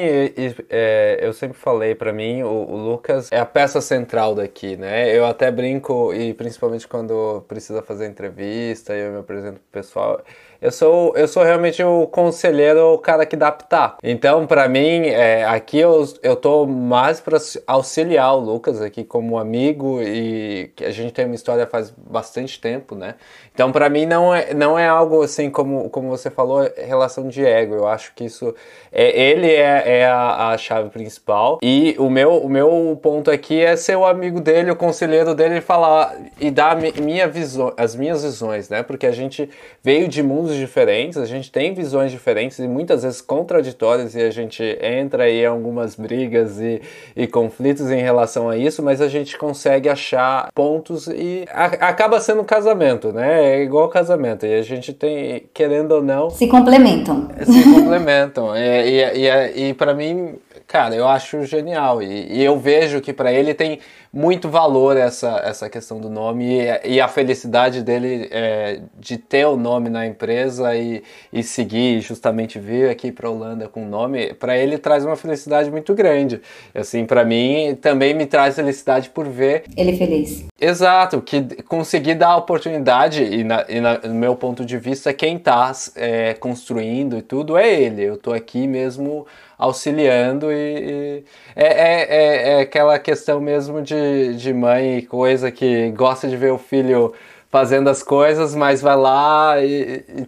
Speaker 2: é, eu sempre falei para mim o, o, Lucas é a peça central daqui, né? Eu até brinco e principalmente quando precisa fazer entrevista eu me apresento pro pessoal eu sou, eu sou realmente o conselheiro, o cara que dá pitaco. Então, para mim, é, aqui eu, eu tô mais para auxiliar o Lucas aqui como amigo e que a gente tem uma história faz bastante tempo, né? Então, para mim, não é, não é algo assim, como, como você falou, relação de ego. Eu acho que isso. É, ele é, é a, a, chave principal. E o meu, o meu ponto aqui é ser o amigo dele, o conselheiro dele, falar e dar minha visão, as minhas visões, né? Porque a gente veio de mundos diferentes, a gente tem visões diferentes e muitas vezes contraditórias, e a gente entra aí em algumas brigas e, e conflitos em relação a isso, mas a gente consegue achar pontos e a, acaba sendo um casamento, né? é igual casamento. E a gente tem, querendo ou não.
Speaker 3: Se complementam.
Speaker 2: Se complementam. e, e, e, e para mim, cara, eu acho genial. E, e eu vejo que para ele tem muito valor essa, essa questão do nome e, e a felicidade dele é, de ter o nome na empresa e, e seguir, justamente vir aqui para Holanda com o nome, para ele traz uma felicidade muito grande. Assim, para mim também me traz felicidade por ver
Speaker 3: ele feliz.
Speaker 2: Exato, que conseguir dar a oportunidade e, na, e na, no meu ponto de vista quem está é, construindo e tudo é ele. Eu estou aqui mesmo auxiliando e, e é, é, é, é, aquela questão mesmo de, de mãe coisa que gosta de ver o filho fazendo as coisas, mas vai lá e, e,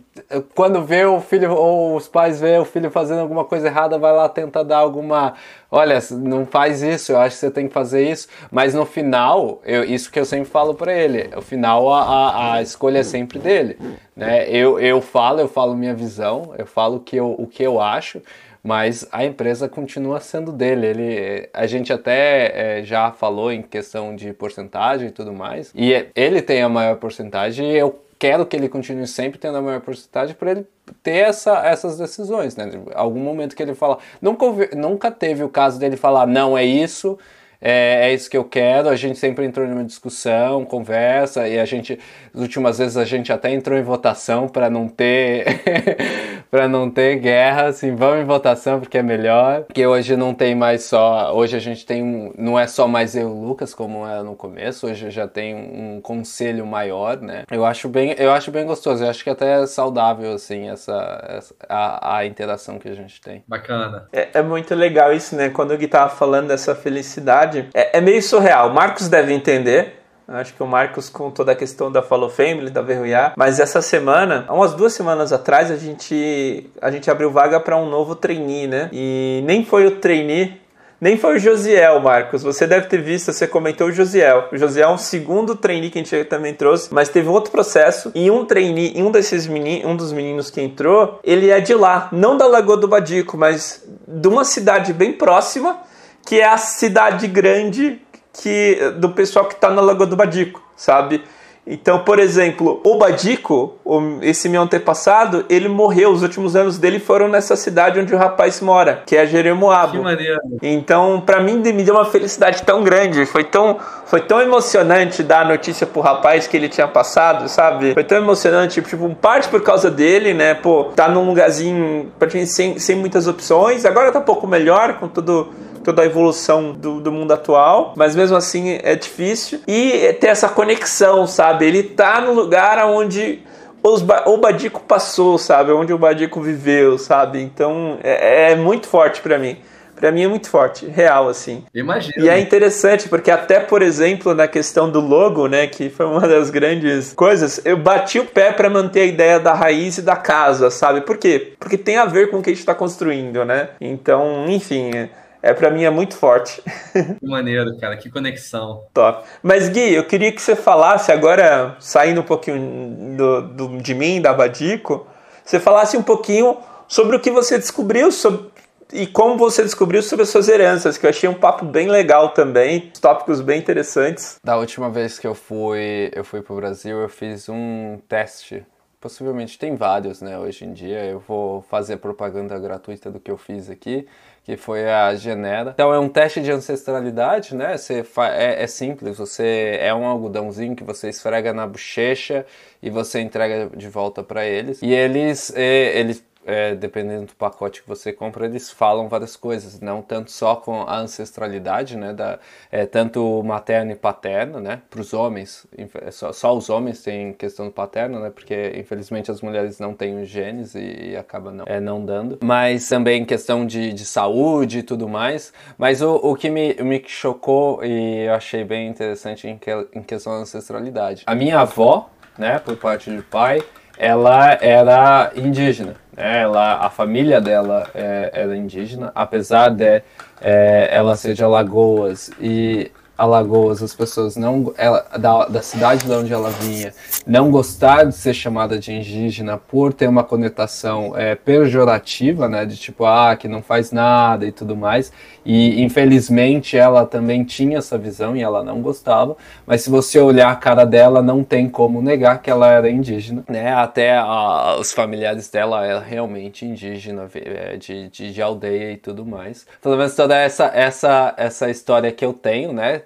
Speaker 2: quando vê o filho ou os pais vê o filho fazendo alguma coisa errada, vai lá tenta dar alguma, olha, não faz isso, eu acho que você tem que fazer isso, mas no final, eu, isso que eu sempre falo para ele, no final a, a, a, escolha é sempre dele, né? Eu, eu falo, eu falo minha visão, eu falo que eu, o que eu acho, mas a empresa continua sendo dele. Ele, a gente até é, já falou em questão de porcentagem e tudo mais, e ele tem a maior porcentagem e eu quero que ele continue sempre tendo a maior porcentagem para ele ter essa, essas decisões, né? Algum momento que ele fala, nunca, nunca teve o caso dele falar não é isso, é, é, isso que eu quero. A gente sempre entrou numa discussão, conversa, e a gente, as últimas vezes a gente até entrou em votação para não ter para não ter guerra, assim, vamos em votação porque é melhor. Porque hoje não tem mais só, hoje a gente tem um, não é só mais eu e o Lucas como era no começo, hoje já tem um, conselho maior, né? Eu acho bem, eu acho bem gostoso, eu acho que até é saudável assim essa, essa a, a, interação que a gente tem.
Speaker 4: Bacana.
Speaker 1: É, é muito legal isso, né? Quando o Gui tava falando dessa felicidade, é, é meio surreal. Marcos deve entender, Acho que o Marcos com toda a questão da Follow Family, da Verruiar. Mas essa semana, há umas duas semanas atrás, a gente, a gente abriu vaga para um novo trainee, né? E nem foi o trainee nem foi o Josiel, Marcos. Você deve ter visto, você comentou o Josiel. O Josiel é um segundo trainee que a gente também trouxe, mas teve outro processo. E um trainee, um desses meninos, um dos meninos que entrou, ele é de lá, não da Lagoa do Badico, mas de uma cidade bem próxima, que é a cidade grande que do pessoal que está na Lagoa do Badico, sabe? Então, por exemplo, o Badico, esse meu antepassado, ele morreu. Os últimos anos dele foram nessa cidade onde o rapaz mora, que é Jeremoabo.
Speaker 4: Que maneiro.
Speaker 1: Então, para mim, me deu uma felicidade tão grande. Foi tão, foi tão emocionante dar a notícia pro rapaz que ele tinha passado, sabe? Foi tão emocionante, tipo, um parte por causa dele, né? Pô, tá num lugarzinho praticamente sem, sem muitas opções. Agora tá um pouco melhor com tudo toda a evolução do, do mundo atual, mas mesmo assim é difícil. E ter essa conexão, sabe? Ele tá no lugar onde o Badico passou, sabe? Onde o Badico viveu, sabe? Então é, é muito forte para mim. Pra mim é muito forte, real, assim.
Speaker 4: Imagina.
Speaker 1: E é interessante, porque até, por exemplo, na questão do logo, né, que foi uma das grandes coisas, eu bati o pé para manter a ideia da raiz e da casa, sabe? Por quê? Porque tem a ver com o que a gente está construindo, né? Então, enfim, é para mim é muito forte.
Speaker 4: Que maneiro, cara, que conexão.
Speaker 1: Top. Mas Gui, eu queria que você falasse agora, saindo um pouquinho do, do, de mim, da Badico, você falasse um pouquinho sobre o que você descobriu sobre, e como você descobriu sobre as suas heranças, que eu achei um papo bem legal também, tópicos bem interessantes.
Speaker 2: Da última vez que eu fui, eu fui pro Brasil, eu fiz um teste possivelmente tem vários, né? Hoje em dia eu vou fazer propaganda gratuita do que eu fiz aqui, que foi a Genera. Então é um teste de ancestralidade, né? Você é, é simples, você é um algodãozinho que você esfrega na bochecha e você entrega de volta para eles. E eles, é, eles é, dependendo do pacote que você compra, eles falam várias coisas, não tanto só com a ancestralidade, né, da, é, tanto materno e paterno, né, para os homens, só, só, os homens têm questão paterna, né, porque infelizmente as mulheres não têm os genes e, e acaba não, é, não dando, mas também questão de, de saúde e tudo mais, mas o, o que me, me chocou e eu achei bem interessante em, que, em questão da ancestralidade, a minha avó, né, por parte de pai, ela era indígena. Né? Ela, a família dela é, era indígena, apesar de é, ela ser de Alagoas e Alagoas, as pessoas não ela, da, da cidade de onde ela vinha não gostar de ser chamada de indígena por ter uma conotação é, pejorativa, né, de tipo ah que não faz nada e tudo mais. E infelizmente ela também tinha essa visão e ela não gostava. Mas se você olhar a cara dela, não tem como negar que ela era indígena, né? Até a, os familiares dela eram realmente indígena, é, de, de, de aldeia e tudo mais. Pelo menos toda essa essa essa história que eu tenho, né?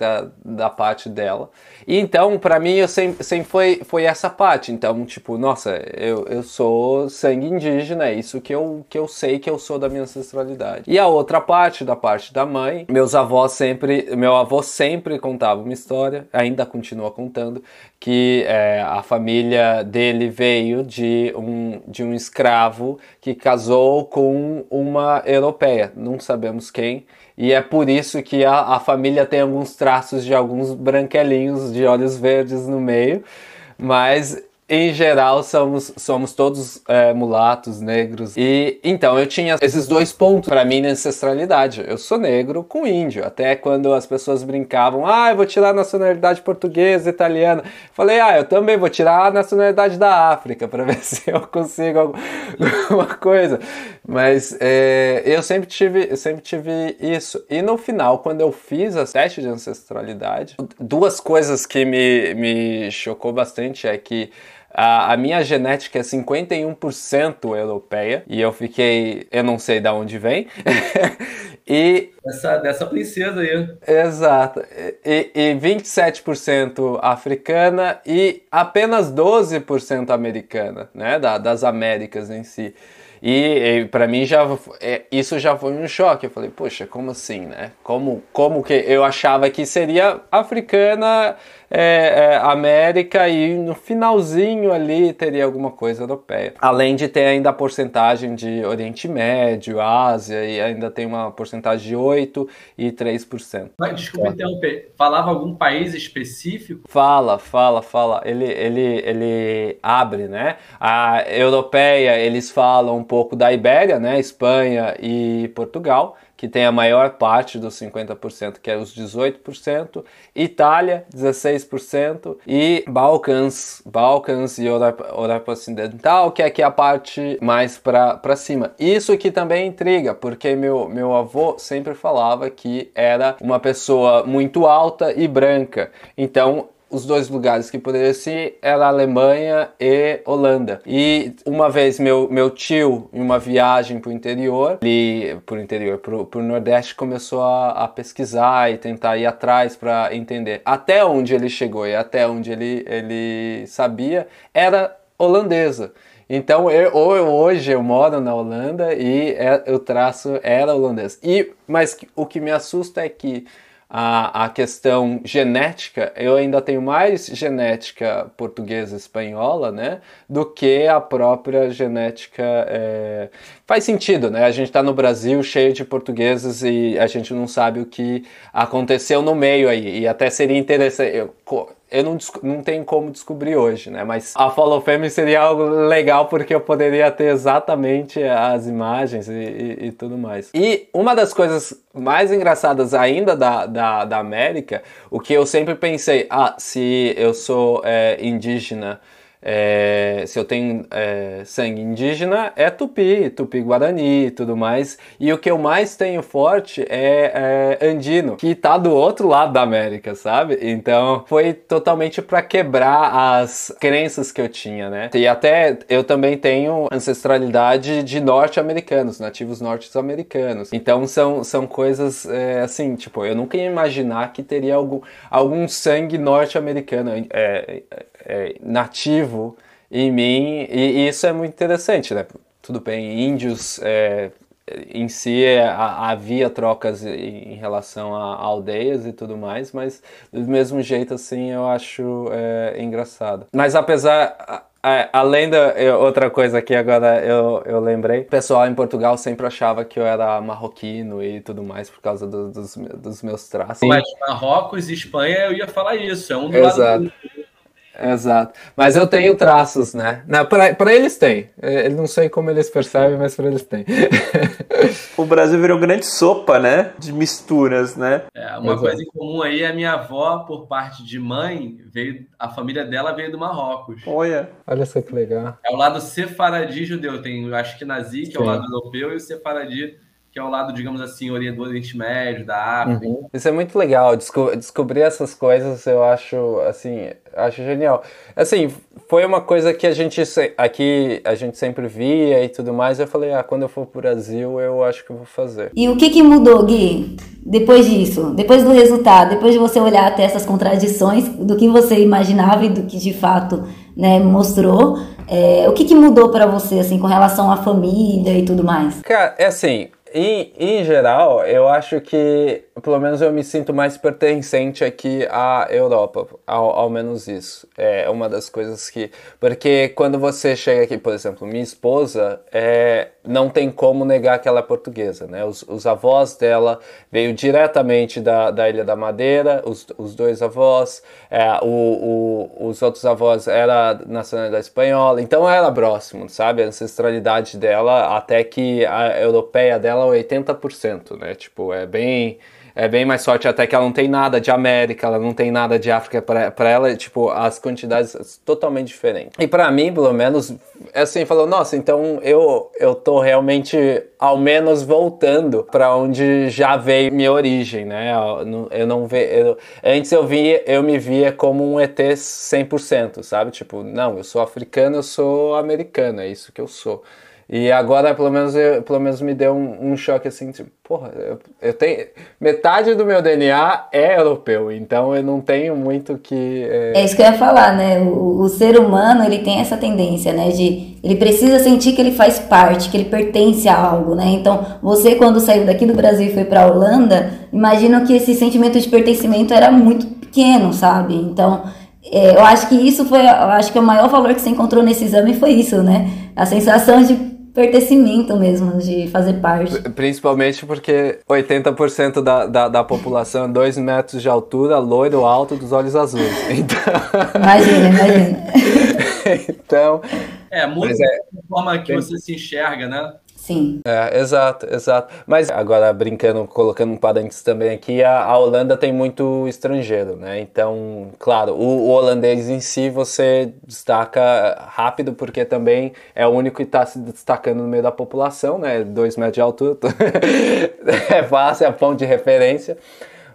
Speaker 2: Da, parte dela. E então, para mim, eu sempre, sempre foi, foi essa parte. Então, tipo, nossa, eu, eu sou sangue indígena, é isso que eu, que eu sei que eu sou da minha ancestralidade. E a outra parte, da parte da mãe, meus avós sempre, meu avô sempre contava uma história, ainda continua contando, que é, a família dele veio de um, de um escravo que casou com uma europeia, não sabemos quem, e é por isso que a, a família tem alguns traços de alguns branquelinhos de olhos verdes no meio, mas em geral, somos, somos todos é, mulatos, negros. E então eu tinha esses dois pontos para mim na ancestralidade. Eu sou negro com índio. Até quando as pessoas brincavam, ah, eu vou tirar a nacionalidade portuguesa, italiana. Falei, ah, eu também vou tirar a nacionalidade da África para ver se eu consigo alguma coisa. Mas é, eu sempre tive, eu sempre tive isso. E no final, quando eu fiz a teste de ancestralidade, duas coisas que me, me chocou bastante é que a, a, minha genética é 51% europeia e eu fiquei, eu não sei de onde vem.
Speaker 4: e dessa, dessa princesa aí.
Speaker 2: Exato. E, e 27% africana e apenas 12% americana, né, da, das Américas em si. E, e para mim já é, isso já foi um choque. Eu falei, poxa, como assim, né? Como, como que eu achava que seria africana, é, é, América e no finalzinho ali teria alguma coisa europeia. Além de ter ainda a porcentagem de Oriente Médio, Ásia e ainda tem uma porcentagem de 8 e 3%.
Speaker 4: Mas, desculpa é. interromper. Falava algum país específico?
Speaker 2: Fala, fala, fala. Ele, ele, ele abre, né? A europeia, eles falam pouco da Ibéria, né, Espanha e Portugal, que tem a maior parte dos 50%, que é os 18%, Itália 16% e Balcãs, Balcãs e Europa, Europa Ocidental, que é aqui a parte mais para cima. Isso que também intriga, porque meu, meu avô sempre falava que era uma pessoa muito alta e branca. Então os dois lugares que poderia ser era Alemanha e Holanda. E uma vez meu, meu tio, em uma viagem para o interior, ele, para o interior, para o Nordeste, começou a, a, pesquisar e tentar ir atrás para entender. Até onde ele chegou e até onde ele, ele sabia, era holandesa. Então, eu, hoje eu moro na Holanda e é, o traço era holandês. E, mas o que me assusta é que a, a questão genética, eu ainda tenho mais genética portuguesa espanhola, né, do que a própria genética. É... Faz sentido, né? A gente está no Brasil cheio de portugueses e a gente não sabe o que aconteceu no meio aí. E até seria interessante. Eu, eu não, não tenho como descobrir hoje, né? Mas a Follow Fame seria algo legal porque eu poderia ter exatamente as imagens e, e, e, tudo mais. E uma das coisas mais engraçadas ainda da, da, da América, o que eu sempre pensei, ah, se eu sou é, indígena é, se eu tenho é, sangue indígena, é tupi, tupi-guarani e tudo mais. E o que eu mais tenho forte é, é andino, que tá do outro lado da América, sabe? Então foi totalmente para quebrar as crenças que eu tinha, né? E até eu também tenho ancestralidade de norte-americanos, nativos norte-americanos. Então são, são coisas é, assim, tipo, eu nunca ia imaginar que teria algum, algum sangue norte-americano é, é, nativo em mim, e, e, isso é muito interessante, né? Tudo bem, índios é, em si é, havia trocas em relação a aldeias e tudo mais, mas do mesmo jeito assim eu acho é, engraçado. Mas apesar além da outra coisa que agora eu, eu lembrei, o pessoal em Portugal sempre achava que eu era marroquino e tudo mais por causa do, dos, dos meus traços.
Speaker 4: Mas Marrocos e Espanha eu ia falar isso, é um do
Speaker 2: Exato. lado do Exato. Mas eu tenho traços, né? Para eles tem. Eu não sei como eles percebem, mas para eles tem.
Speaker 1: o Brasil virou grande sopa, né? De misturas, né?
Speaker 4: É, uma Exato. coisa em comum aí é a minha avó, por parte de mãe, veio. A família dela veio do Marrocos.
Speaker 1: Olha.
Speaker 2: Olha só que legal.
Speaker 4: É o lado sefaradi judeu. Tem, eu acho que nazi, que Sim. é o lado europeu, e o sefaradi que é o lado, digamos assim, do Oriente Médio, da África. Uhum.
Speaker 2: Isso é muito legal, Desco descobrir essas coisas eu acho, assim, acho genial. Assim, foi uma coisa que a gente aqui a gente sempre via e tudo mais. Eu falei, ah, quando eu for pro Brasil, eu acho que eu vou fazer.
Speaker 3: E o que que mudou, Gui? Depois disso, depois do resultado, depois de você olhar até essas contradições do que você imaginava e do que de fato né, mostrou, é, o que que mudou para você assim com relação à família e tudo mais?
Speaker 2: Cara, é assim, em, em geral, eu acho que, pelo menos eu me sinto mais pertencente aqui à Europa, ao, ao menos isso. É uma das coisas que. Porque quando você chega aqui, por exemplo, minha esposa, é, não tem como negar que ela é portuguesa, né? Os, os avós dela veio diretamente da, da Ilha da Madeira, os, os dois avós, é, o, o, os outros avós era nacionalidade espanhola, então era próximo, sabe? A ancestralidade dela, até que a europeia dela ela 80%, né? Tipo, é bem é bem mais forte até que ela não tem nada de América, ela não tem nada de África para ela, tipo, as quantidades totalmente diferentes. E para mim, pelo menos, é assim, falou, nossa, então eu eu tô realmente ao menos voltando para onde já veio minha origem, né? Eu não vejo antes eu via, eu me via como um ET 100%, sabe? Tipo, não, eu sou africano, eu sou americano, é isso que eu sou. E agora, pelo menos, eu, pelo menos me deu um, um choque assim, tipo, porra, eu, eu, tenho. Metade do meu DNA é europeu, então eu não tenho muito que.
Speaker 3: É, é isso que eu ia falar, né? O, o, ser humano, ele tem essa tendência, né? De. Ele precisa sentir que ele faz parte, que ele pertence a algo, né? Então, você, quando saiu daqui do Brasil e foi pra Holanda, imagino que esse sentimento de pertencimento era muito pequeno, sabe? Então. É, eu acho que isso foi, eu acho que o maior valor que você encontrou nesse exame foi isso, né? A sensação de pertencimento mesmo, de fazer parte.
Speaker 2: Principalmente porque 80% da, da, da população é 2 metros de altura, loiro, alto, dos olhos azuis. Então...
Speaker 3: Imagina, imagina.
Speaker 2: então...
Speaker 4: É, muda é, a forma que você se enxerga, né?
Speaker 3: Sim.
Speaker 2: É, exato, exato. Mas agora, brincando, colocando um parênteses também aqui, a, a, Holanda tem muito estrangeiro, né? Então, claro, o, o, holandês em si você destaca rápido, porque também é o único que está se destacando no meio da população, né? Dois metros de altura. é fácil, é ponto de referência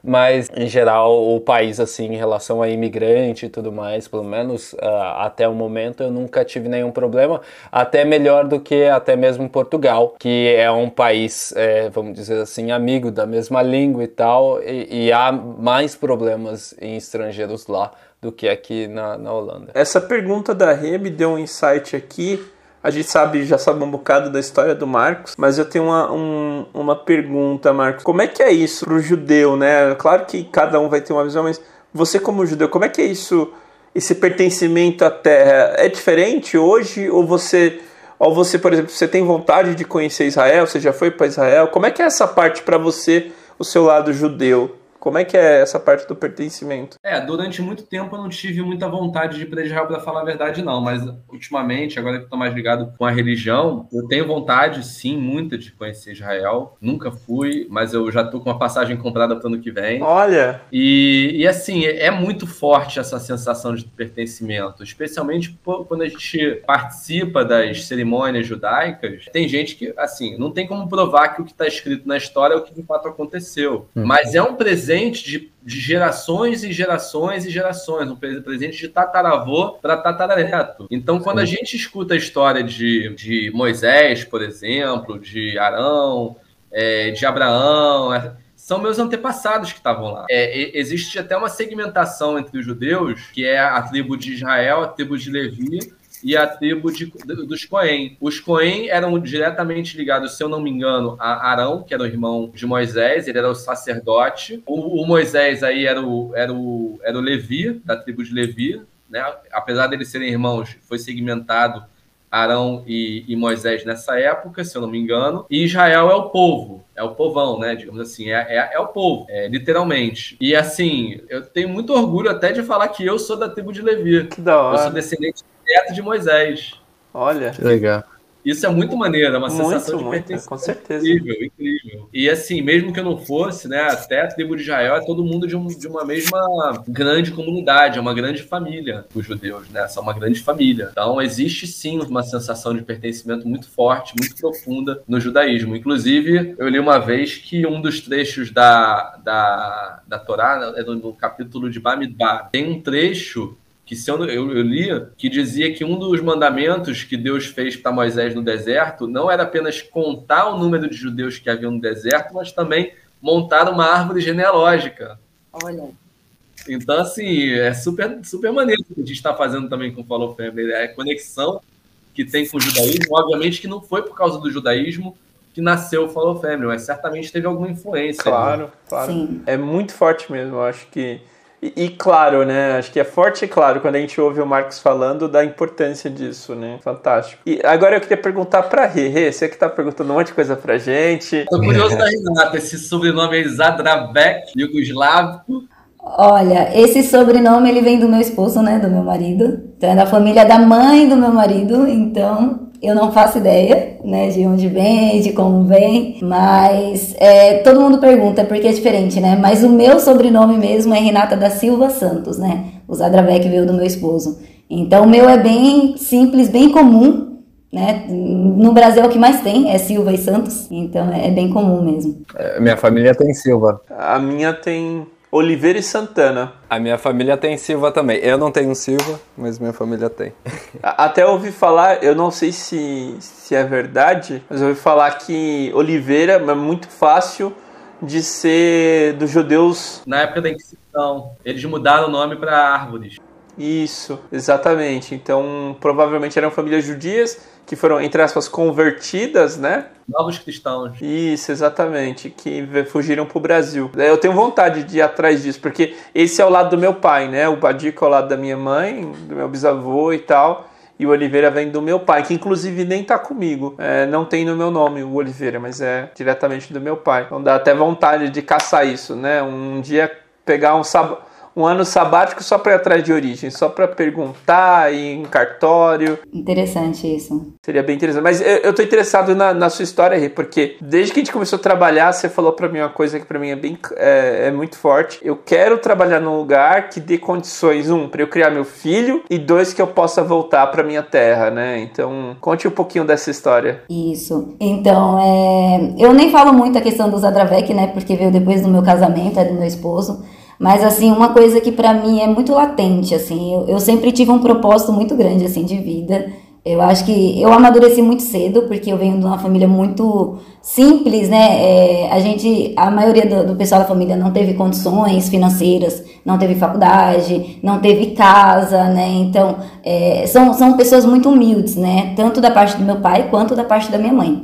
Speaker 2: mas em geral o país assim em relação a imigrante e tudo mais, pelo menos uh, até o momento eu nunca tive nenhum problema, até melhor do que até mesmo Portugal, que é um país, é, vamos dizer assim, amigo da mesma língua e tal, e, e há mais problemas em estrangeiros lá do que aqui na, na Holanda.
Speaker 1: Essa pergunta da Rê me deu um insight aqui a gente sabe, já sabe um bocado da história do Marcos, mas eu tenho uma, um, uma pergunta, Marcos. Como é que é isso pro judeu, né? Claro que cada um vai ter uma visão, mas você como judeu, como é que é isso, esse pertencimento à terra? É diferente hoje ou você ou você, por exemplo, você tem vontade de conhecer Israel, você já foi para Israel? Como é que é essa parte para você, o seu lado judeu? Como é que é essa parte do pertencimento?
Speaker 4: É, durante muito tempo eu não tive muita vontade de ir para Israel, para falar a verdade, não. Mas ultimamente, agora que estou mais ligado com a religião, eu tenho vontade, sim, muita de conhecer Israel. Nunca fui, mas eu já estou com uma passagem comprada para o ano que vem.
Speaker 1: Olha!
Speaker 4: E, e assim, é muito forte essa sensação de pertencimento, especialmente quando a gente participa das cerimônias judaicas. Tem gente que, assim, não tem como provar que o que está escrito na história é o que de fato aconteceu. Uhum. Mas é um presente de, de gerações e gerações e gerações, um presente de tataravô para tataraneto. Então, quando Sim. a gente escuta a história de, de Moisés, por exemplo, de Arão, é, de Abraão, é, são meus antepassados que estavam lá. É, existe até uma segmentação entre os judeus, que é a tribo de Israel, a tribo de Levi, e a tribo de, dos Coen. Os Coen eram diretamente ligados, se eu não me engano, a Arão, que era o irmão de Moisés, ele era o sacerdote. O, o Moisés aí era o, era, o, era o Levi, da tribo de Levi, né? apesar deles serem irmãos, foi segmentado Arão e, e, Moisés nessa época, se eu não me engano, e Israel é o povo, é o povão, né? Digamos assim, é, é, é, o povo, é, literalmente. E assim, eu tenho muito orgulho até de falar que eu sou da tribo de Levi.
Speaker 1: Que da hora.
Speaker 4: Eu sou descendente direto de Moisés.
Speaker 1: Olha.
Speaker 2: Que legal.
Speaker 4: Isso é muito maneiro, é uma muito, sensação de
Speaker 1: muito, pertencer. Com certeza.
Speaker 4: Incrível, incrível. E assim, mesmo que eu não fosse, né, até a tribo de Israel é todo mundo de, um, de uma mesma grande comunidade, é uma grande família, os judeus, né, são uma grande família. Então existe sim uma sensação de pertencimento muito forte, muito profunda no judaísmo. Inclusive, eu li uma vez que um dos trechos da, da, da Torá, é no, no capítulo de Bamidbar, tem um trecho que se eu, eu, eu lia que dizia que um dos mandamentos que Deus fez para Moisés no deserto não era apenas contar o número de judeus que havia no deserto, mas também montar uma árvore genealógica.
Speaker 3: Olha.
Speaker 4: Então, assim, é super, super maneiro o que a gente está fazendo também com o Follow Family. É a conexão que tem com o judaísmo. Obviamente que não foi por causa do judaísmo que nasceu o Follow Family, mas certamente teve alguma influência.
Speaker 1: Claro, ali. claro. Sim. É muito forte mesmo. Eu acho que e, e, claro, né? Acho que é forte e claro quando a gente ouve o Marcos falando da importância disso, né? Fantástico. E agora eu queria perguntar pra Rê. Rê, você que tá perguntando um monte de coisa pra gente.
Speaker 4: Tô curioso da Renata, esse sobrenome é Zadravek, Yugoslavico.
Speaker 3: Olha, esse sobrenome ele vem do meu esposo, né? Do meu marido. Então é da família da mãe do meu marido. Então eu não faço ideia, né, de onde vem, de como vem, mas é, todo mundo pergunta porque é diferente, né? Mas o meu sobrenome mesmo é Renata da Silva Santos, né? O Zadravec veio do meu esposo. Então o meu é bem simples, bem comum, né? No Brasil é o que mais tem, é Silva e Santos, então é bem comum mesmo.
Speaker 2: É, minha família tem Silva.
Speaker 1: A minha tem Oliveira e Santana.
Speaker 2: A minha família tem Silva também. Eu não tenho Silva, mas minha família tem.
Speaker 1: Até ouvi falar, eu não sei se, se é verdade, mas eu ouvi falar que Oliveira é muito fácil de ser dos judeus.
Speaker 4: Na época da Inquisição, eles mudaram o nome para árvores.
Speaker 1: Isso, exatamente. Então, provavelmente eram famílias judias que foram, entre aspas, convertidas, né?
Speaker 4: Novos cristãos.
Speaker 1: Isso, exatamente, que fugiram para o Brasil. Eu tenho vontade de ir atrás disso, porque esse é o lado do meu pai, né? O Badico é o lado da minha mãe, do meu bisavô e tal. E o Oliveira vem do meu pai, que inclusive nem tá comigo. É, não tem no meu nome o Oliveira, mas é diretamente do meu pai. Então dá até vontade de caçar isso, né? Um dia pegar um sábado um ano sabático só para ir atrás de origem, só para perguntar em cartório.
Speaker 3: Interessante isso.
Speaker 1: Seria bem interessante. Mas eu, eu tô interessado na, na sua história, Rê, porque desde que a gente começou a trabalhar, você falou para mim uma coisa que para mim é bem é, é, muito forte. Eu quero trabalhar num lugar que dê condições, um, para eu criar meu filho e dois, que eu possa voltar para minha terra, né? Então, conte um pouquinho dessa história.
Speaker 3: Isso. Então, é... eu nem falo muito a questão do Zadravec, né? Porque veio depois do meu casamento, é do meu esposo. Mas, assim, uma coisa que para mim é muito latente, assim, eu, eu, sempre tive um propósito muito grande, assim, de vida. Eu acho que eu amadureci muito cedo, porque eu venho de uma família muito simples, né? É, a gente, a maioria do, do, pessoal da família não teve condições financeiras, não teve faculdade, não teve casa, né? Então, é, são, são pessoas muito humildes, né? Tanto da parte do meu pai quanto da parte da minha mãe.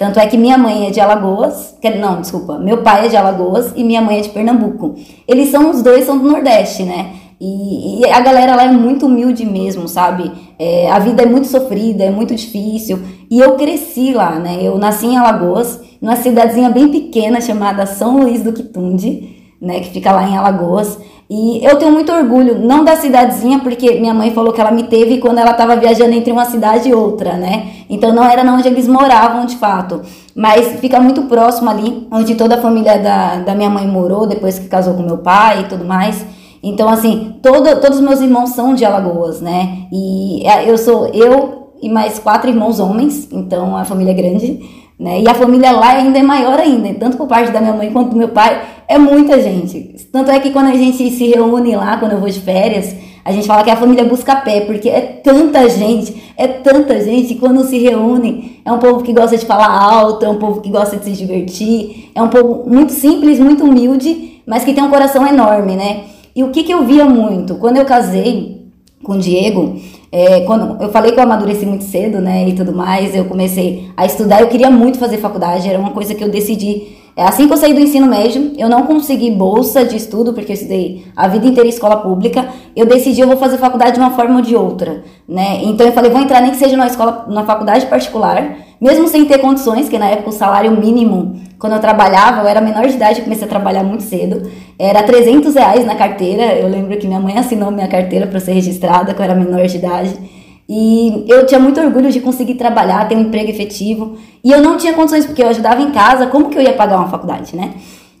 Speaker 3: Tanto é que minha mãe é de Alagoas, não, desculpa, meu pai é de Alagoas e minha mãe é de Pernambuco. Eles são, os dois são do Nordeste, né? E, e a galera lá é muito humilde mesmo, sabe? É, a vida é muito sofrida, é muito difícil. E eu cresci lá, né? Eu nasci em Alagoas, numa cidadezinha bem pequena chamada São Luís do Quitunde, né, que fica lá em Alagoas. E eu tenho muito orgulho, não da cidadezinha, porque minha mãe falou que ela me teve quando ela estava viajando entre uma cidade e outra, né? Então não era onde eles moravam de fato. Mas fica muito próximo ali, onde toda a família da, da minha mãe morou, depois que casou com meu pai e tudo mais. Então, assim, todo, todos os meus irmãos são de Alagoas, né? E é, eu sou eu e mais quatro irmãos homens, então a família é grande. Né? E a família lá ainda é maior ainda, tanto por parte da minha mãe quanto do meu pai, é muita gente. Tanto é que quando a gente se reúne lá, quando eu vou de férias, a gente fala que a família busca pé, porque é tanta gente, é tanta gente, quando se reúne, é um povo que gosta de falar alto, é um povo que gosta de se divertir, é um povo muito simples, muito humilde, mas que tem um coração enorme, né? E o que, que eu via muito? Quando eu casei com o Diego, é, quando eu falei que eu amadureci muito cedo, né, e tudo mais, eu comecei a estudar, eu queria muito fazer faculdade, era uma coisa que eu decidi. É, assim que eu saí do ensino médio, eu não consegui bolsa de estudo, porque eu estudei a vida inteira em escola pública, eu decidi eu vou fazer faculdade de uma forma ou de outra, né, então eu falei, vou entrar nem que seja numa escola, numa faculdade particular, mesmo sem ter condições, que na época o salário mínimo, quando eu trabalhava, eu era menor de idade, comecei a trabalhar muito cedo, era 300 reais na carteira, eu lembro que minha mãe assinou minha carteira para ser registrada, que eu era menor de idade, e eu tinha muito orgulho de conseguir trabalhar, ter um emprego efetivo, e eu não tinha condições, porque eu ajudava em casa, como que eu ia pagar uma faculdade, né?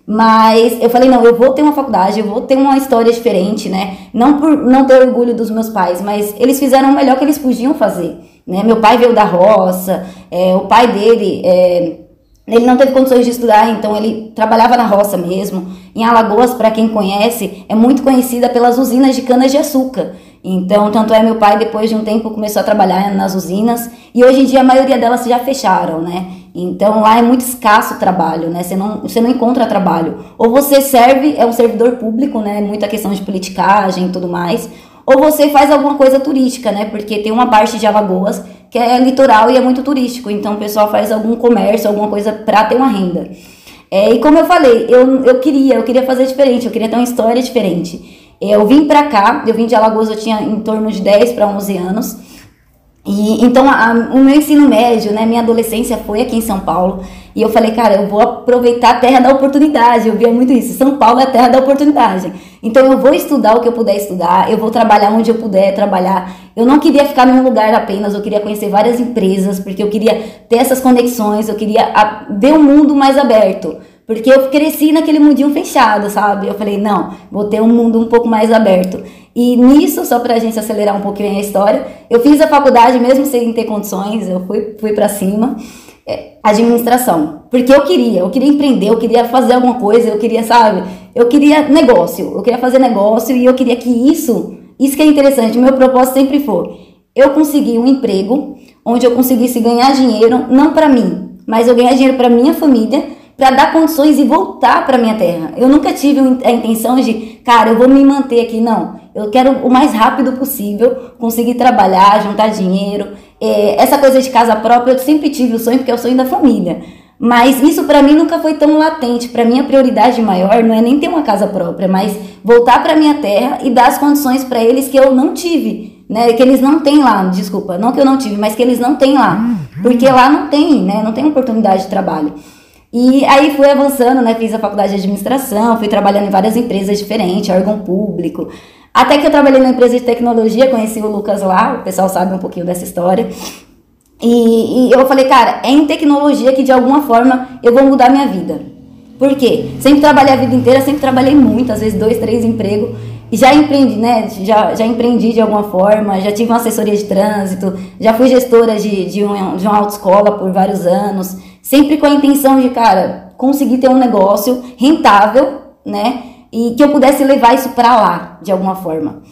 Speaker 3: Mas eu falei, não, eu vou ter uma faculdade, eu vou ter uma história diferente, né? Não por não ter orgulho dos meus pais, mas eles fizeram o melhor que eles podiam fazer. Né? Meu pai veio da roça, é, o pai dele, é, ele não teve condições de estudar, então ele trabalhava na roça mesmo. Em Alagoas, para quem conhece, é muito conhecida pelas usinas de canas de açúcar. Então, tanto é meu pai, depois de um tempo, começou a trabalhar nas usinas e hoje em dia a maioria delas já fecharam, né? Então lá é muito escasso o trabalho, né? Você não, você não encontra trabalho. Ou você serve, é um servidor público, né? Muita questão de politicagem e tudo mais ou você faz alguma coisa turística, né? Porque tem uma parte de Alagoas que é litoral e é muito turístico, então o pessoal faz algum comércio, alguma coisa para ter uma renda. É, e como eu falei, eu, eu queria, eu queria fazer diferente, eu queria ter uma história diferente. Eu vim pra cá, eu vim de Alagoas, eu tinha em torno de 10 para 11 anos. E então a, o meu ensino médio, né, minha adolescência foi aqui em São Paulo. E eu falei, cara, eu vou aproveitar a terra da oportunidade. Eu via muito isso. São Paulo é a terra da oportunidade. Então eu vou estudar o que eu puder estudar, eu vou trabalhar onde eu puder trabalhar. Eu não queria ficar num lugar apenas, eu queria conhecer várias empresas, porque eu queria ter essas conexões, eu queria ver um mundo mais aberto. Porque eu cresci naquele mundinho fechado, sabe? Eu falei, não, vou ter um mundo um pouco mais aberto. E nisso, só pra gente acelerar um pouquinho a história, eu fiz a faculdade mesmo sem ter condições, eu fui, fui para cima. É, administração. Porque eu queria, eu queria empreender, eu queria fazer alguma coisa, eu queria, sabe? Eu queria negócio, eu queria fazer negócio e eu queria que isso, isso que é interessante, meu propósito sempre foi eu conseguir um emprego onde eu conseguisse ganhar dinheiro, não para mim, mas eu ganhar dinheiro para minha família, para dar condições e voltar para minha terra. Eu nunca tive a intenção de, cara, eu vou me manter aqui, não. Eu quero o mais rápido possível conseguir trabalhar, juntar dinheiro, é, essa coisa de casa própria, eu sempre tive o sonho, porque é o sonho da família. Mas isso para mim nunca foi tão latente. Para mim a prioridade maior não é nem ter uma casa própria, mas voltar para minha terra e dar as condições para eles que eu não tive, né? Que eles não têm lá, desculpa, não que eu não tive, mas que eles não têm lá, porque lá não tem, né? Não tem oportunidade de trabalho. E aí fui avançando, né? Fiz a faculdade de administração, fui trabalhando em várias empresas diferentes, órgão público. Até que eu trabalhei numa empresa de tecnologia, conheci o Lucas lá, o pessoal sabe um pouquinho dessa história. E, e eu falei, cara, é em tecnologia que de alguma forma eu vou mudar minha vida. Por quê? Sempre trabalhei a vida inteira, sempre trabalhei muito, às vezes dois, três empregos. E já empreendi, né? Já, já empreendi de alguma forma, já tive uma assessoria de trânsito, já fui gestora de, de, um, de uma autoescola por vários anos. Sempre com a intenção de, cara, conseguir ter um negócio rentável, né? e que eu pudesse levar isso para lá, de alguma forma.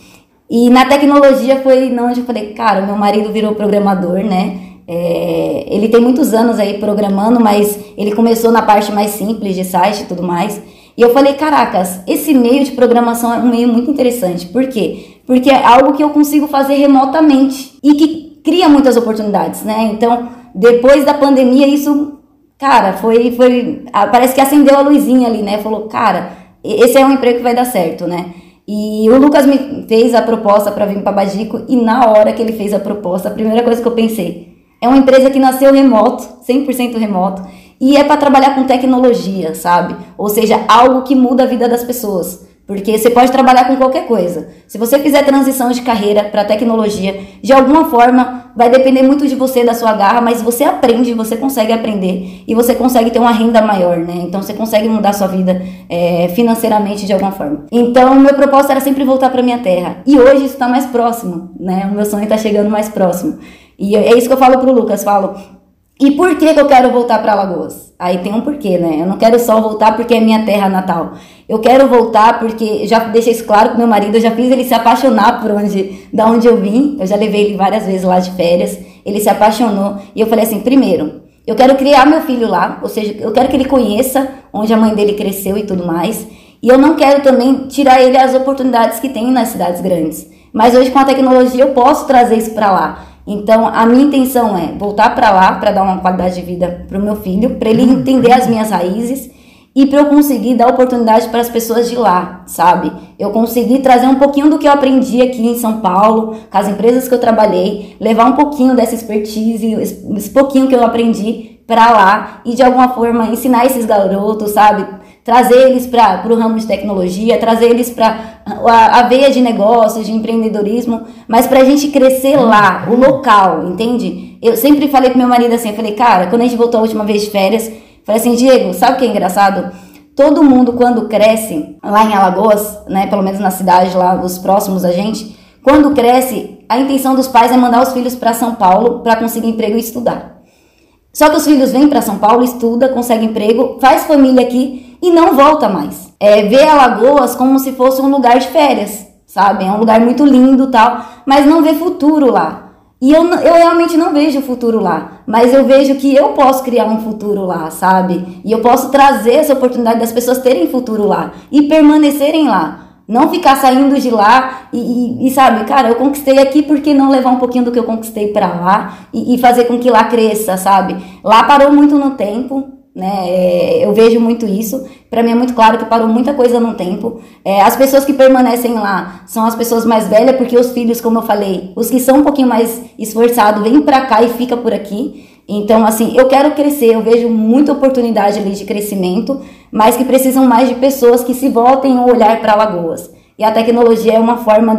Speaker 3: E na tecnologia foi onde eu falei, cara, meu marido virou programador, né? É, ele tem muitos anos aí programando, mas ele começou na parte mais simples de site e tudo mais. E eu falei, caracas, esse meio de programação é um meio muito interessante. Por quê? Porque é algo que eu consigo fazer remotamente e que cria muitas oportunidades, né? Então, depois da pandemia, isso, cara, foi, foi, parece que acendeu a luzinha ali, né? Falou, cara, esse é um emprego que vai dar certo, né? E o Lucas me fez a proposta para vir para Badico e na hora que ele fez a proposta, a primeira coisa que eu pensei, é uma empresa que nasceu remoto, 100% remoto, e é para trabalhar com tecnologia, sabe? Ou seja, algo que muda a vida das pessoas. Porque você pode trabalhar com qualquer coisa. Se você fizer transição de carreira para tecnologia, de alguma forma vai depender muito de você, da sua garra, mas você aprende, você consegue aprender e você consegue ter uma renda maior, né? Então você consegue mudar sua vida é, financeiramente de alguma forma. Então meu propósito era sempre voltar para minha terra e hoje isso está mais próximo, né? O meu sonho está chegando mais próximo. E é isso que eu falo pro Lucas, falo, e por que, que eu quero voltar para Alagoas? Aí tem um porquê, né? Eu não quero só voltar porque é minha terra natal. Eu quero voltar porque já deixei isso claro com meu marido, eu já fiz ele se apaixonar por onde, da onde eu vim. Eu já levei ele várias vezes lá de férias. Ele se apaixonou e eu falei assim: primeiro, eu quero criar meu filho lá, ou seja, eu quero que ele conheça onde a mãe dele cresceu e tudo mais. E eu não quero também tirar ele as oportunidades que tem nas cidades grandes. Mas hoje com a tecnologia eu posso trazer isso para lá. Então, a minha intenção é voltar para lá para dar uma qualidade de vida para o meu filho, para ele entender as minhas raízes e para eu conseguir dar oportunidade para as pessoas de lá, sabe? Eu consegui trazer um pouquinho do que eu aprendi aqui em São Paulo, com as empresas que eu trabalhei, levar um pouquinho dessa expertise, esse pouquinho que eu aprendi para lá e de alguma forma ensinar esses garotos, sabe? Trazer eles para o ramo de tecnologia, trazer eles para a, a, veia de negócios, de empreendedorismo, mas para a gente crescer lá, o local, entende? Eu sempre falei com meu marido assim, eu falei, cara, quando a gente voltou a última vez de férias, falei assim, Diego, sabe o que é engraçado? Todo mundo quando cresce lá em Alagoas, né, pelo menos na cidade lá, os próximos a gente, quando cresce, a intenção dos pais é mandar os filhos para São Paulo para conseguir emprego e estudar. Só que os filhos vêm para São Paulo, estuda, consegue emprego, faz família aqui e não volta mais. É, vê Alagoas como se fosse um lugar de férias, sabe? É um lugar muito lindo tal, mas não vê futuro lá. E eu, eu realmente não vejo futuro lá, mas eu vejo que eu posso criar um futuro lá, sabe? E eu posso trazer essa oportunidade das pessoas terem futuro lá e permanecerem lá. Não ficar saindo de lá e, e, e, sabe, cara, eu conquistei aqui, por que não levar um pouquinho do que eu conquistei para lá e, e fazer com que lá cresça, sabe? Lá parou muito no tempo, né? É, eu vejo muito isso. Para mim é muito claro que parou muita coisa no tempo. É, as pessoas que permanecem lá são as pessoas mais velhas, porque os filhos, como eu falei, os que são um pouquinho mais esforçados, vêm para cá e fica por aqui. Então, assim, eu quero crescer, eu vejo muita oportunidade ali de crescimento, mas que precisam mais de pessoas que se voltem o olhar para Lagoas. E a tecnologia é uma forma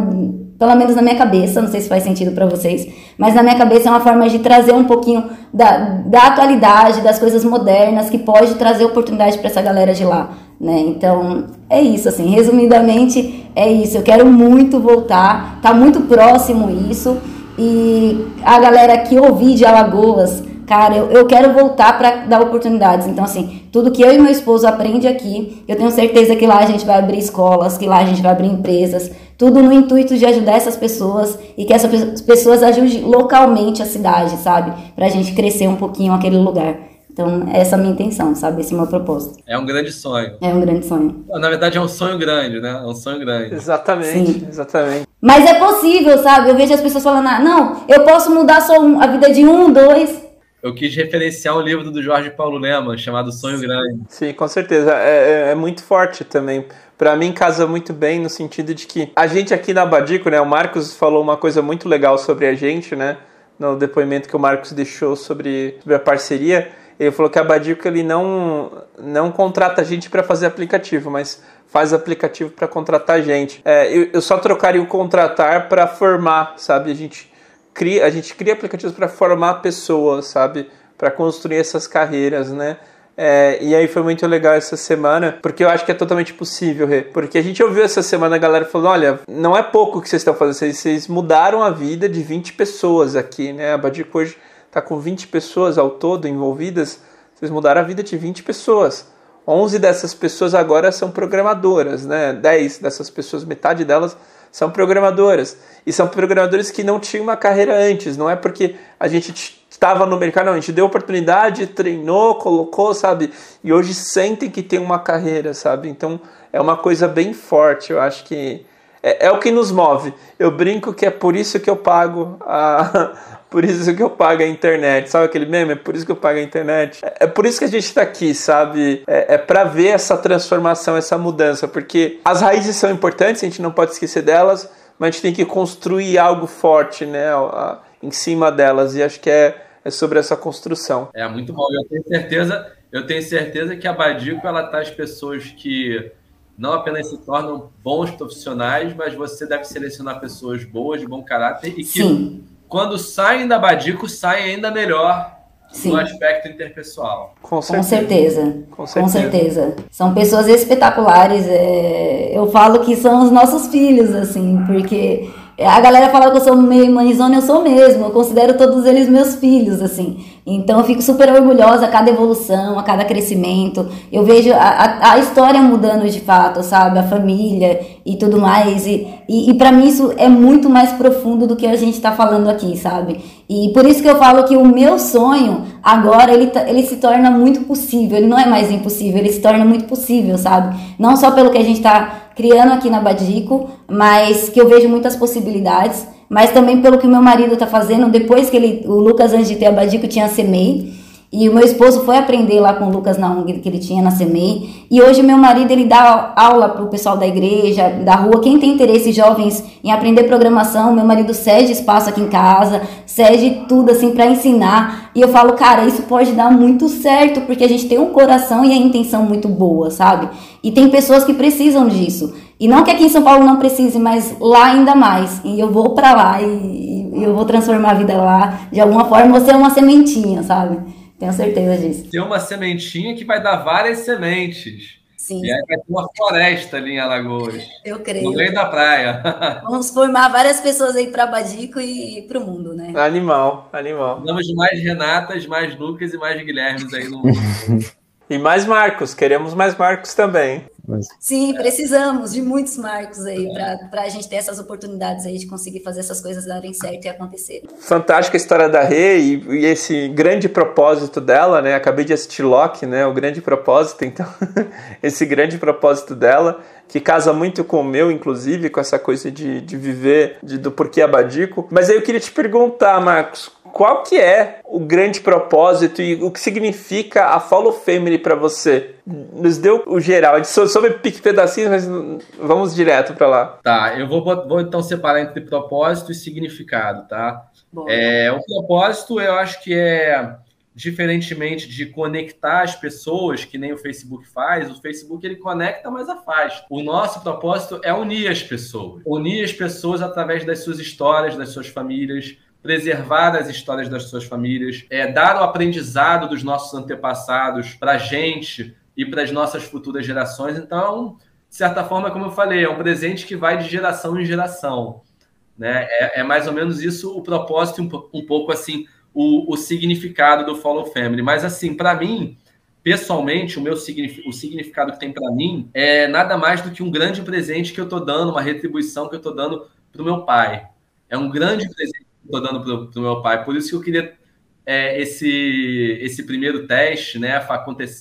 Speaker 3: pelo menos na minha cabeça, não sei se faz sentido para vocês, mas na minha cabeça é uma forma de trazer um pouquinho da, da atualidade, das coisas modernas, que pode trazer oportunidade para essa galera de lá, né? Então, é isso, assim, resumidamente, é isso. Eu quero muito voltar, tá muito próximo isso, e a galera que ouvi de Alagoas, cara, eu, eu quero voltar para dar oportunidades. Então, assim, tudo que eu e meu esposo aprende aqui, eu tenho certeza que lá a gente vai abrir escolas, que lá a gente vai abrir empresas, tudo no intuito de ajudar essas pessoas e que essas pessoas ajudem localmente a cidade, sabe? Pra gente crescer um pouquinho aquele lugar. Então, essa é a minha intenção, sabe? Esse é o meu propósito.
Speaker 4: É um grande sonho.
Speaker 3: É um grande sonho.
Speaker 4: Na verdade, é um sonho grande, né? É um sonho grande.
Speaker 1: Exatamente, Sim. exatamente.
Speaker 3: Mas é possível, sabe? Eu vejo as pessoas falando, ah, não, eu posso mudar só a vida de um, dois,
Speaker 4: eu quis referenciar um livro do Jorge Paulo Lema chamado Sonho Grande.
Speaker 1: Sim, com certeza. É, é, é muito forte também. Para mim, casa muito bem no sentido de que a gente aqui na Badico, né? O Marcos falou uma coisa muito legal sobre a gente, né? No depoimento que o Marcos deixou sobre, sobre a parceria. Ele falou que a Badico ele não, não contrata a gente para fazer aplicativo, mas faz aplicativo para contratar gente. É, eu, eu só trocaria o contratar para formar, sabe? A gente cria, a gente cria aplicativos para formar pessoas, sabe? Para construir essas carreiras, né? É, e aí foi muito legal essa semana, porque eu acho que é totalmente possível, Rê. Porque a gente ouviu essa semana a galera falando: olha, não é pouco que vocês estão fazendo, vocês, vocês mudaram a vida de 20 pessoas aqui, né? A Badico hoje está com 20 pessoas ao todo envolvidas, vocês mudaram a vida de 20 pessoas. 11 dessas pessoas agora são programadoras, né? 10 dessas pessoas, metade delas são programadoras. E são programadores que não tinham uma carreira antes, não é porque a gente estava no mercado, não, a gente deu oportunidade, treinou, colocou, sabe? E hoje sentem que tem uma carreira, sabe? Então é uma coisa bem forte, eu acho que é, é o que nos move. Eu brinco que é por isso que eu pago a, por isso que eu pago a internet. Sabe aquele meme? É por isso que eu pago a internet. É, é por isso que a gente está aqui, sabe? É, é para ver essa transformação, essa mudança, porque as raízes são importantes, a gente não pode esquecer delas, mas a gente tem que construir algo forte, né? Em cima delas. E acho que é, é sobre essa construção.
Speaker 4: É muito bom. Eu tenho certeza eu tenho certeza que a Badico ela traz pessoas que não apenas se tornam bons profissionais, mas você deve selecionar pessoas boas, de bom caráter e que Sim. quando saem da Badico saem ainda melhor Sim. no aspecto interpessoal.
Speaker 3: Com certeza. Com certeza. Com certeza. Com certeza. São pessoas espetaculares. É... Eu falo que são os nossos filhos, assim, porque a galera fala que eu sou meio mãezona, eu sou mesmo. Eu considero todos eles meus filhos, assim. Então eu fico super orgulhosa a cada evolução, a cada crescimento. Eu vejo a, a, história mudando de fato, sabe? A família e tudo mais. E, e, e para mim isso é muito mais profundo do que a gente está falando aqui, sabe? E por isso que eu falo que o meu sonho agora ele, tá, ele se torna muito possível. Ele não é mais impossível, ele se torna muito possível, sabe? Não só pelo que a gente está criando aqui na Badico, mas que eu vejo muitas possibilidades, mas também pelo que meu marido está fazendo, depois que ele, o Lucas, antes de ter a Badico, tinha a e o meu esposo foi aprender lá com o Lucas na ONG que ele tinha na CEMEI. E hoje meu marido ele dá aula para o pessoal da igreja, da rua. Quem tem interesse, jovens, em aprender programação, meu marido cede espaço aqui em casa, cede tudo assim para ensinar. E eu falo, cara, isso pode dar muito certo, porque a gente tem um coração e a intenção muito boa, sabe? E tem pessoas que precisam disso. E não que aqui em São Paulo não precise, mas lá ainda mais. E eu vou para lá e, e eu vou transformar a vida lá de alguma forma. Você é uma sementinha, sabe? Tenho certeza disso.
Speaker 4: Tem uma sementinha que vai dar várias sementes. Sim. E aí vai ter uma floresta ali em Alagoas.
Speaker 3: Eu creio.
Speaker 4: No meio da praia.
Speaker 3: Vamos formar várias pessoas aí para Badico e para o mundo, né?
Speaker 1: Animal, animal.
Speaker 4: Vamos de mais Renatas, mais Lucas e mais Guilhermes aí no mundo.
Speaker 1: e mais Marcos, queremos mais Marcos também.
Speaker 3: Mas... Sim, precisamos de muitos marcos aí para a gente ter essas oportunidades aí de conseguir fazer essas coisas darem certo e acontecerem.
Speaker 1: Fantástica a história da Rê e, e, esse grande propósito dela, né? Acabei de assistir Loki, né? O grande propósito, então, esse grande propósito dela que casa muito com o meu, inclusive, com essa coisa de, de viver de, do porquê abadico. Mas aí eu queria te perguntar, Marcos, qual que é o grande propósito e o que significa a Follow Family para você? Nos deu o geral, sobre pique pedacinhos, mas vamos direto para lá.
Speaker 4: Tá, eu vou, vou, então separar entre propósito e significado, tá? É, o propósito eu acho que é diferentemente de conectar as pessoas, que nem o Facebook faz, o Facebook ele conecta, mas afasta. O nosso propósito é unir as pessoas. Unir as pessoas através das suas histórias, das suas famílias, preservar as histórias das suas famílias, é, dar o aprendizado dos nossos antepassados para a gente e para as nossas futuras gerações. Então, de certa forma, como eu falei, é um presente que vai de geração em geração. Né? É, é mais ou menos isso o propósito, um, um pouco assim, o, o, significado do Follow Family. Mas, assim, para mim, pessoalmente, o meu o significado que tem para mim é nada mais do que um grande presente que eu estou dando, uma retribuição que eu estou dando para o meu pai. É um grande presente estou dando para o meu pai. Por isso que eu queria é, esse, esse primeiro teste, né,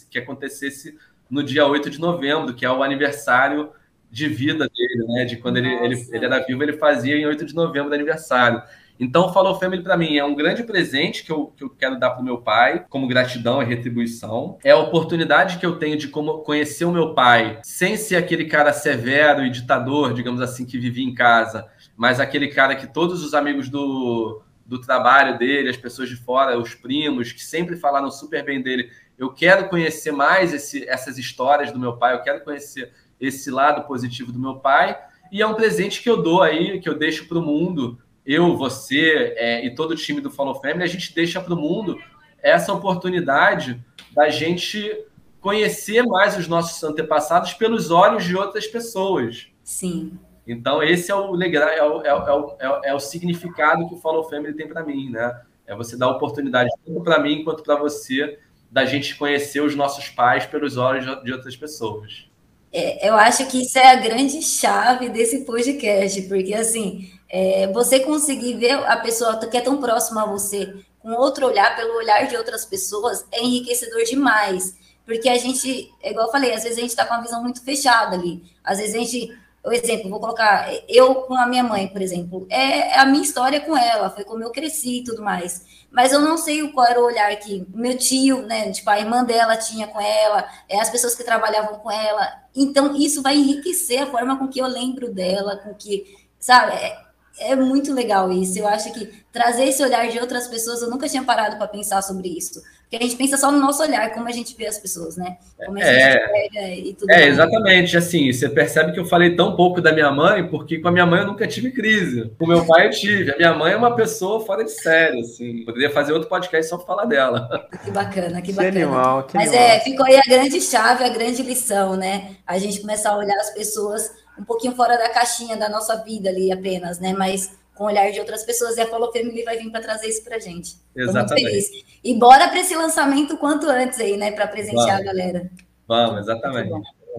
Speaker 4: que acontecesse no dia 8 de novembro, que é o aniversário de vida dele, né? De quando ele, ele, ele, era vivo, ele fazia em 8 de novembro aniversário. Então, o Follow Family para mim é um grande presente que eu, que eu quero dar para o meu pai, como gratidão e retribuição. É a oportunidade que eu tenho de como conhecer o meu pai sem ser aquele cara severo e ditador, digamos assim, que vivia em casa, mas aquele cara que todos os amigos do, do trabalho dele, as pessoas de fora, os primos, que sempre falaram super bem dele, eu quero conhecer mais esse, essas histórias do meu pai, eu quero conhecer esse lado positivo do meu pai, e é um presente que eu dou aí, que eu deixo para o mundo, eu, você é, e todo o time do Follow Family, a gente deixa para o mundo essa oportunidade da gente conhecer mais os nossos antepassados pelos olhos de outras pessoas.
Speaker 3: Sim.
Speaker 4: Então, esse é o legal, é o, é o, é o, é o significado que o Follow Family tem para mim, né? É você dar oportunidade tanto para mim quanto para você da gente conhecer os nossos pais pelos olhos de outras pessoas.
Speaker 3: É, eu acho que isso é a grande chave desse podcast, porque assim, é, você conseguir ver a pessoa que é tão próxima a você com outro olhar, pelo olhar de outras pessoas, é enriquecedor demais. Porque a gente, igual eu falei, às vezes a gente está com uma visão muito fechada ali. Às vezes a gente o exemplo, vou colocar eu com a minha mãe, por exemplo, é, é a minha história com ela, foi como eu cresci e tudo mais. Mas eu não sei qual era o olhar que meu tio, né, tipo, a irmã dela tinha com ela, é, as pessoas que trabalhavam com ela. Então, isso vai enriquecer a forma com que eu lembro dela, com que, sabe, é, é muito legal isso. Eu acho que trazer esse olhar de outras pessoas, eu nunca tinha parado para pensar sobre isso. Porque a gente pensa só no nosso olhar, como a gente vê as pessoas, né? Como a
Speaker 4: é, gente pega e tudo. É, mais. exatamente. Assim, você percebe que eu falei tão pouco da minha mãe, porque com a minha mãe eu nunca tive crise. Com meu pai eu tive. A minha mãe é uma pessoa fora de série, assim. Poderia fazer outro podcast só pra falar dela.
Speaker 3: Que bacana, que bacana. Que animal, que Mas animal. é, ficou aí a grande chave, a grande lição, né? A gente começar a olhar as pessoas um pouquinho fora da caixinha da nossa vida ali apenas, né? Mas com o olhar de outras pessoas e a Follow Family vai vir para trazer isso para gente.
Speaker 4: Exatamente.
Speaker 3: E bora para esse lançamento quanto antes aí, né? Para presentear Vamos. a galera.
Speaker 4: Vamos, exatamente.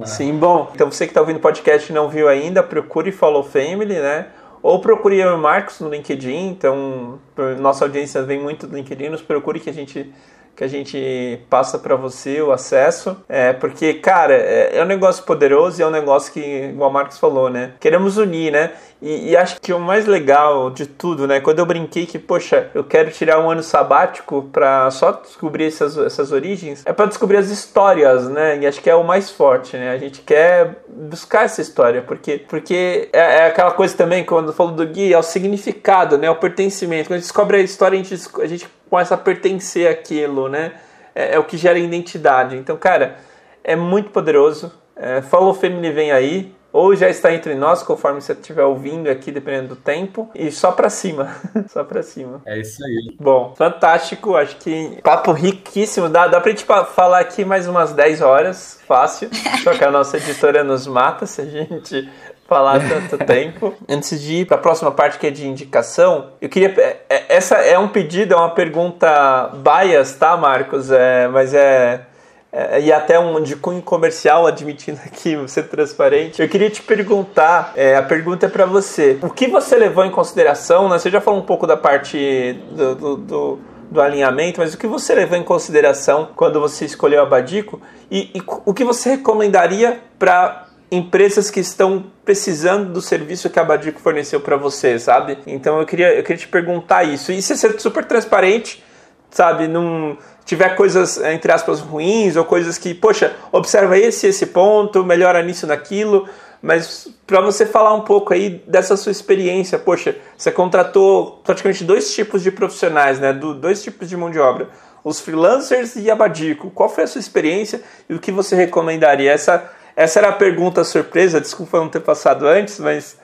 Speaker 1: Sim, bom. Então você que está ouvindo o podcast e não viu ainda, procure Follow Family, né? Ou procure eu e o Marcos no LinkedIn. Então, nossa audiência vem muito do LinkedIn. Nos procure que a gente que a gente passa para você o acesso, é, porque, cara, é, é, um negócio poderoso e é um negócio que, igual o Marcos falou, né? Queremos unir, né? E, e, acho que o mais legal de tudo, né? Quando eu brinquei que, poxa, eu quero tirar um ano sabático para só descobrir essas, essas origens, é para descobrir as histórias, né? E acho que é o mais forte, né? A gente quer buscar essa história, porque, porque é, é aquela coisa também, quando eu falo do Gui, é o significado, né? O pertencimento. Quando a gente descobre a história, a gente, a gente começa a pertencer àquilo, né? É, é o que gera identidade. Então, cara, é muito poderoso. É, Follow Family vem aí ou já está entre nós, conforme você estiver ouvindo aqui, dependendo do tempo, e só para cima, só para cima.
Speaker 4: É isso aí.
Speaker 1: Bom, fantástico, acho que papo riquíssimo, dá, dá pra gente falar aqui mais umas 10 horas, fácil, só que a nossa editora nos mata se a gente falar tanto tempo. Antes de ir para a próxima parte que é de indicação, eu queria. É, essa é um pedido, é uma pergunta bias, tá, Marcos? É, mas é é, e até um de cunho comercial, admitindo aqui ser transparente. Eu queria te perguntar, é, a pergunta é para você. O que você levou em consideração, né? Você já falou um pouco da parte do, do, do, do alinhamento, mas o que você levou em consideração quando você escolheu a Badico e, e o que você recomendaria para empresas que estão precisando do serviço que a Badico forneceu para você, sabe? Então eu queria, eu queria te perguntar isso. E você ser super transparente, sabe? Num tiver coisas, entre aspas, ruins ou coisas que, poxa, observa esse esse ponto, melhora nisso, naquilo, mas para você falar um pouco aí dessa sua experiência, poxa, você contratou praticamente dois tipos de profissionais, né, do, dois tipos de mão de obra, os freelancers e a Badico. Qual foi a sua experiência e o que você recomendaria? Essa, essa era a pergunta surpresa, desculpa não ter passado antes, mas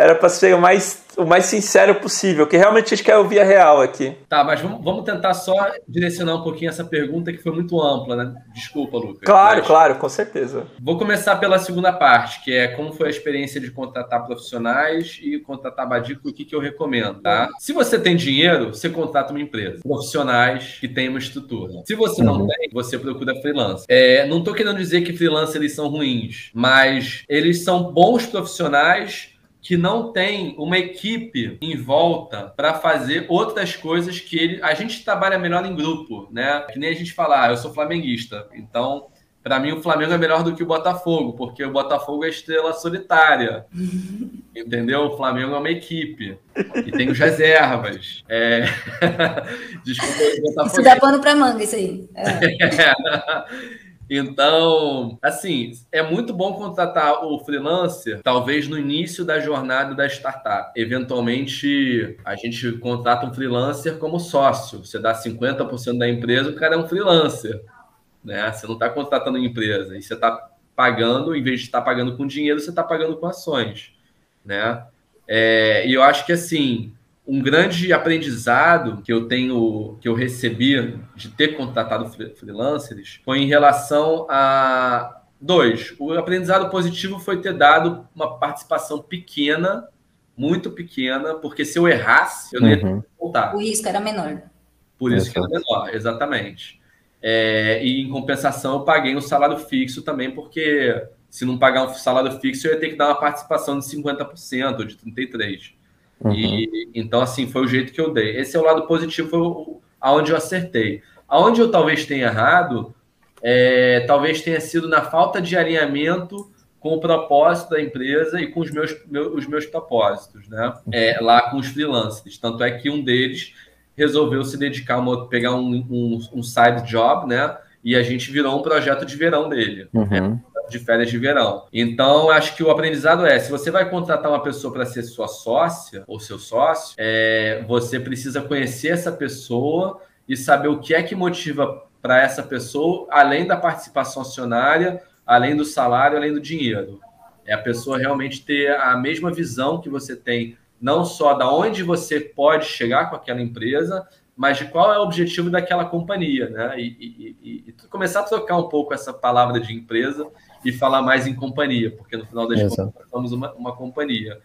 Speaker 1: era para ser o mais, o mais sincero possível, que realmente a gente quer ouvir a real aqui.
Speaker 4: Tá, mas vamos, vamos tentar só direcionar um pouquinho essa pergunta que foi muito ampla, né? Desculpa, Lucas.
Speaker 1: Claro, mas... claro, com certeza.
Speaker 4: Vou começar pela segunda parte, que é como foi a experiência de contratar profissionais e contratar badico, o que, que eu recomendo, tá? Se você tem dinheiro, você contrata uma empresa. Profissionais que tem uma estrutura. Se você não uhum. tem, você procura freelance. É, não estou querendo dizer que freelancers eles são ruins, mas eles são bons profissionais que não tem uma equipe em volta para fazer outras coisas que ele. A gente trabalha melhor em grupo, né? Que nem a gente falar, ah, eu sou flamenguista, então para mim o Flamengo é melhor do que o Botafogo, porque o Botafogo é estrela solitária. Entendeu? O Flamengo é uma equipe. E tem os reservas. É...
Speaker 3: Desculpa, o Botafogo. Isso dá pano para manga, isso aí. É.
Speaker 4: Então, assim, é muito bom contratar o freelancer, talvez no início da jornada da startup. Eventualmente, a gente contrata um freelancer como sócio. Você dá 50% da empresa, o cara é um freelancer. Né? Você não está contratando empresa. E você está pagando, em vez de estar tá pagando com dinheiro, você está pagando com ações. Né? É, e eu acho que, assim, um grande aprendizado que eu tenho, que eu recebi de ter contratado freelancers foi em relação a dois. O aprendizado positivo foi ter dado uma participação pequena, muito pequena, porque se eu errasse, eu não ia uhum.
Speaker 3: voltar. O risco era menor.
Speaker 4: Por isso que era menor, exatamente. É, e em compensação, eu paguei um salário fixo também, porque se não pagar um salário fixo, eu ia ter que dar uma participação de 50%, de 33%. Uhum. E, então, assim, foi o jeito que eu dei. Esse é o lado positivo, foi o, aonde eu acertei. Aonde eu talvez tenha errado, é, talvez tenha sido na falta de alinhamento com o propósito da empresa e com os meus, os meus propósitos, né? É, lá com os freelancers. Tanto é que um deles resolveu se dedicar, uma, pegar um, um, um, side job, né? E a gente virou um projeto de verão dele. Uhum. É, de férias de verão. Então, acho que o aprendizado é: se você vai contratar uma pessoa para ser sua sócia ou seu sócio, é, você precisa conhecer essa pessoa e saber o que é que motiva para essa pessoa, além da participação acionária, além do salário, além do dinheiro. É a pessoa realmente ter a mesma visão que você tem, não só da onde você pode chegar com aquela empresa, mas de qual é o objetivo daquela companhia, né? E, e, e, e começar a trocar um pouco essa palavra de empresa e falar mais em companhia, porque no final das Exato. contas somos uma, uma companhia.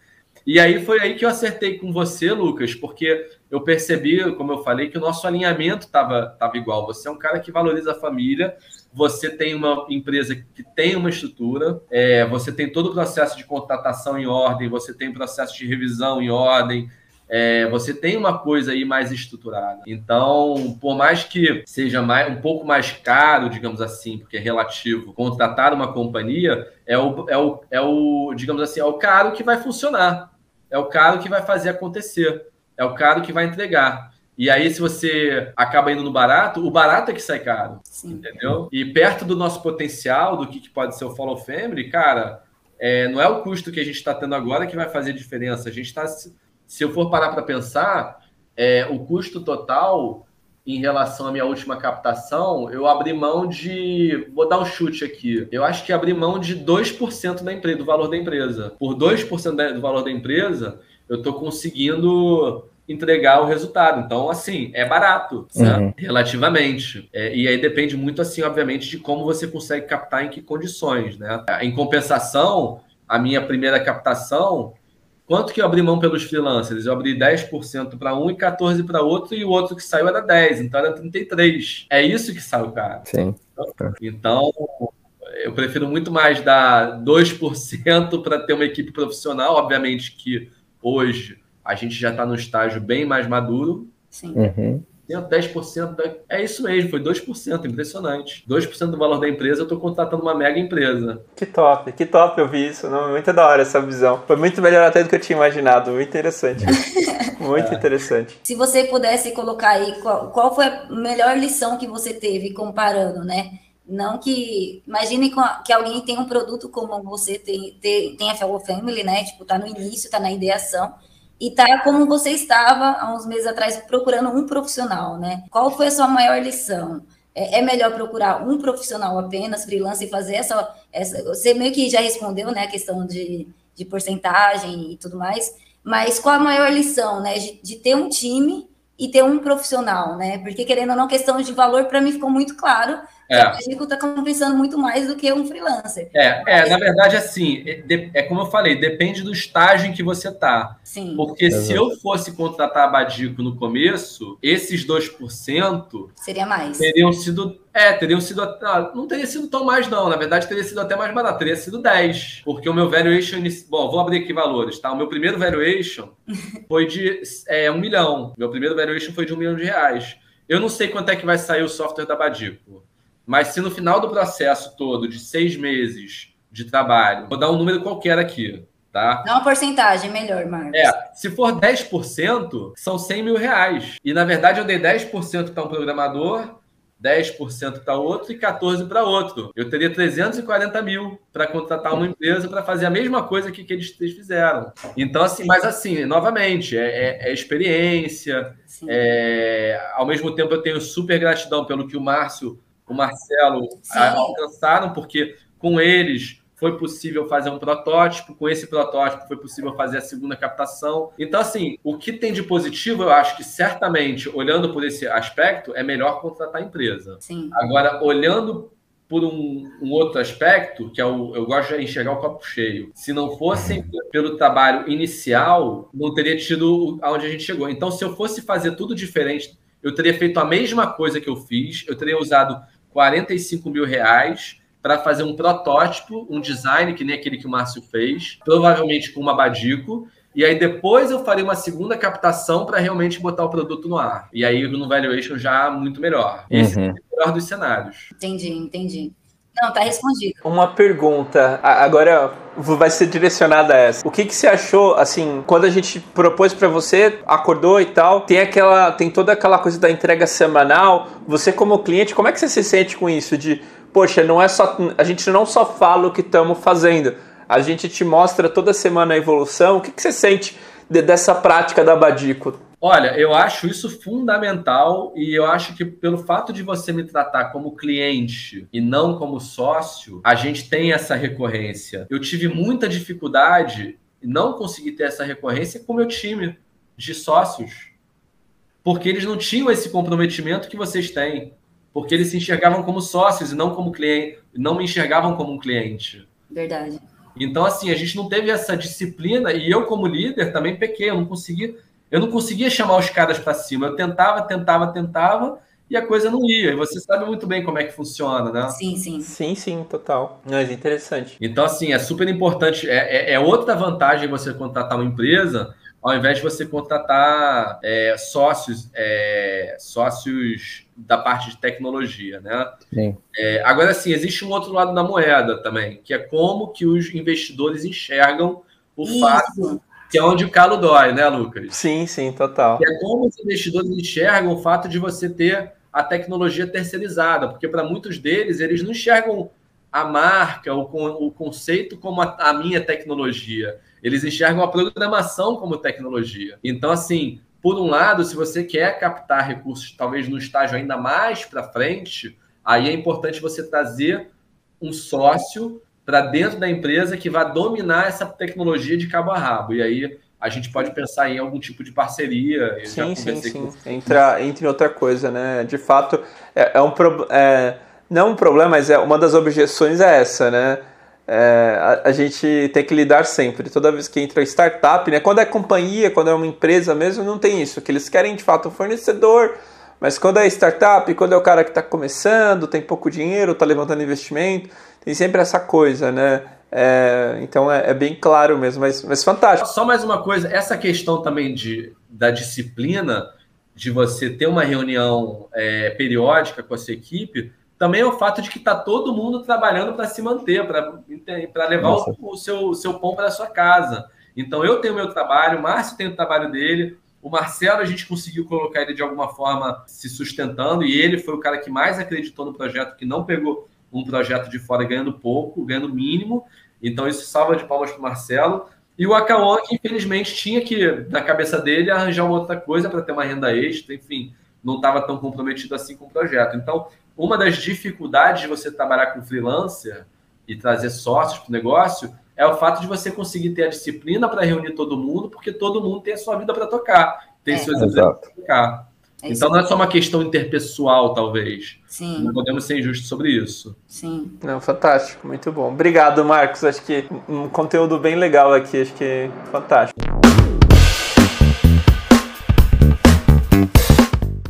Speaker 4: E aí foi aí que eu acertei com você, Lucas, porque eu percebi, como eu falei, que o nosso alinhamento estava tava igual. Você é um cara que valoriza a família, você tem uma empresa que tem uma estrutura, é, você tem todo o processo de contratação em ordem, você tem o processo de revisão em ordem, é, você tem uma coisa aí mais estruturada. Então, por mais que seja mais, um pouco mais caro, digamos assim, porque é relativo, contratar uma companhia é o, é o, é o digamos assim, é o caro que vai funcionar, é o caro que vai fazer acontecer, é o caro que vai entregar. E aí, se você acaba indo no barato, o barato é que sai caro. Sim. Entendeu? E perto do nosso potencial, do que, que pode ser o Follow Family, cara, é, não é o custo que a gente está tendo agora que vai fazer diferença. A gente está se eu for parar para pensar, é, o custo total em relação à minha última captação, eu abri mão de. Vou dar um chute aqui. Eu acho que abri mão de 2% da empresa, do valor da empresa. Por 2% do valor da empresa, eu estou conseguindo entregar o resultado. Então, assim, é barato, uhum. relativamente. É, e aí depende muito, assim, obviamente, de como você consegue captar em que condições, né? Em compensação, a minha primeira captação Quanto que eu abri mão pelos freelancers? Eu abri 10% para um e 14% para outro, e o outro que saiu era 10%, então era 33%. É isso que saiu, cara.
Speaker 2: Sim.
Speaker 4: Então, eu prefiro muito mais dar 2% para ter uma equipe profissional. Obviamente que hoje a gente já está no estágio bem mais maduro.
Speaker 3: Sim. Uhum.
Speaker 4: 10%, da... é isso mesmo, foi 2%, impressionante. 2% do valor da empresa, eu estou contratando uma mega empresa.
Speaker 1: Que top, que top eu vi isso, não, muito da hora essa visão. Foi muito melhor até do que eu tinha imaginado, muito interessante. muito é. interessante.
Speaker 3: Se você pudesse colocar aí qual, qual foi a melhor lição que você teve comparando, né? Não que. Imagine que alguém tem um produto como você tem, tem, tem a Fellow Family, né? Tipo, tá no início, tá na ideação e tá como você estava há uns meses atrás procurando um profissional, né? Qual foi a sua maior lição? É, é melhor procurar um profissional apenas, freelance, e fazer essa, essa. Você meio que já respondeu, né? A questão de, de porcentagem e tudo mais. Mas qual a maior lição, né? De, de ter um time e ter um profissional, né? Porque querendo ou não, questão de valor para mim ficou muito claro é. O técnico está compensando muito mais do que um freelancer.
Speaker 4: É, é na verdade, assim, é, é, como eu falei, depende do estágio em que você está.
Speaker 3: Sim.
Speaker 4: Porque Exato. se eu fosse contratar a Badico no começo, esses 2%
Speaker 3: seria mais.
Speaker 4: Teriam sido. É, teriam sido. Ah, não teria sido tão mais, não. Na verdade, teria sido até mais barato. Teria sido 10. Porque o meu valuation. Bom, vou abrir aqui valores, tá? O meu primeiro valuation foi de é, um milhão. Meu primeiro valuation foi de um milhão de reais. Eu não sei quanto é que vai sair o software da Badico. Mas se no final do processo todo, de seis meses de trabalho, vou dar um número qualquer aqui, tá?
Speaker 3: Dá uma porcentagem melhor, Marcos.
Speaker 4: É, se for 10%, são 100 mil reais. E na verdade eu dei 10% para um programador, 10% para outro e 14% para outro. Eu teria 340 mil para contratar uma empresa para fazer a mesma coisa que, que eles, eles fizeram. Então, assim, mas assim, novamente, é, é, é experiência. É, ao mesmo tempo, eu tenho super gratidão pelo que o Márcio o Marcelo Sim. alcançaram, porque com eles foi possível fazer um protótipo, com esse protótipo foi possível fazer a segunda captação. Então, assim, o que tem de positivo, eu acho que certamente, olhando por esse aspecto, é melhor contratar a empresa.
Speaker 3: Sim.
Speaker 4: Agora, olhando por um, um, outro aspecto, que é o, eu gosto de enxergar o copo cheio. Se não fosse pelo trabalho inicial, não teria tido aonde a gente chegou. Então, se eu fosse fazer tudo diferente, eu teria feito a mesma coisa que eu fiz, eu teria usado 45 mil reais para fazer um protótipo, um design, que nem aquele que o Márcio fez, provavelmente com uma Badico, e aí depois eu faria uma segunda captação para realmente botar o produto no ar. E aí no valuation já muito melhor. Esse uhum. é o melhor dos cenários.
Speaker 3: Entendi, entendi. Não, tá respondido.
Speaker 1: Uma pergunta, agora vai ser direcionada a essa. O que, que você achou, assim, quando a gente propôs para você, acordou e tal, tem aquela, tem toda aquela coisa da entrega semanal, você como cliente, como é que você se sente com isso? De, poxa, não é só, a gente não só fala o que estamos fazendo, a gente te mostra toda semana a evolução, o que, que você sente de, dessa prática da Badico?
Speaker 4: Olha, eu acho isso fundamental e eu acho que pelo fato de você me tratar como cliente e não como sócio, a gente tem essa recorrência. Eu tive muita dificuldade e não consegui ter essa recorrência com o meu time de sócios, porque eles não tinham esse comprometimento que vocês têm, porque eles se enxergavam como sócios e não como cliente, não me enxergavam como um cliente.
Speaker 3: Verdade.
Speaker 4: Então, assim, a gente não teve essa disciplina e eu, como líder, também pequei, eu não consegui eu não conseguia chamar os caras para cima. Eu tentava, tentava, tentava e a coisa não ia. E você sabe muito bem como é que funciona, né?
Speaker 3: Sim, sim.
Speaker 1: Sim, sim, total. Mas interessante.
Speaker 4: Então, assim, é super importante. É, é, é outra vantagem você contratar uma empresa ao invés de você contratar é, sócios, é, sócios da parte de tecnologia, né?
Speaker 2: Sim.
Speaker 4: É, agora, sim, existe um outro lado da moeda também, que é como que os investidores enxergam o Isso. fato que é onde o calo dói, né, Lucas?
Speaker 1: Sim, sim, total.
Speaker 4: é como os investidores enxergam o fato de você ter a tecnologia terceirizada, porque para muitos deles, eles não enxergam a marca, o, o conceito como a, a minha tecnologia. Eles enxergam a programação como tecnologia. Então, assim, por um lado, se você quer captar recursos, talvez no estágio ainda mais para frente, aí é importante você trazer um sócio para dentro da empresa que vai dominar essa tecnologia de cabo a rabo. E aí a gente pode pensar em algum tipo de parceria.
Speaker 1: Eu sim, sim, sim. Com... Entra, entra em outra coisa, né? De fato, é, é um pro... é, não um problema, mas é uma das objeções é essa, né? É, a, a, gente tem que lidar sempre. Toda vez que entra startup, né? Quando é companhia, quando é uma empresa mesmo, não tem isso. Que eles querem de fato um fornecedor, mas quando é startup, quando é o cara que está começando, tem pouco dinheiro, está levantando investimento, tem sempre essa coisa, né? É, então é, é, bem claro mesmo, mas, mas fantástico.
Speaker 4: Só mais uma coisa, essa questão também de, da disciplina, de você ter uma reunião é, periódica com a sua equipe, também é o fato de que está todo mundo trabalhando para se manter, para levar o, o, seu, o seu pão para a sua casa. Então eu tenho meu trabalho, o Márcio tem o trabalho dele, o Marcelo, a gente conseguiu colocar ele de alguma forma se sustentando, e ele foi o cara que mais acreditou no projeto, que não pegou um projeto de fora ganhando pouco, ganhando mínimo. Então, isso salva de palmas para o Marcelo. E o Acauã, que infelizmente tinha que, na cabeça dele, arranjar uma outra coisa para ter uma renda extra, enfim, não estava tão comprometido assim com o projeto. Então, uma das dificuldades de você trabalhar com freelancer e trazer sócios para o negócio é o fato de você conseguir ter a disciplina para reunir todo mundo, porque todo mundo tem a sua vida para tocar, tem é. empresas para tocar. É então não é só uma questão interpessoal, talvez.
Speaker 3: Sim.
Speaker 4: Não podemos ser injustos sobre isso.
Speaker 3: Sim.
Speaker 1: Não, fantástico, muito bom. Obrigado, Marcos. Acho que um conteúdo bem legal aqui, acho que é fantástico.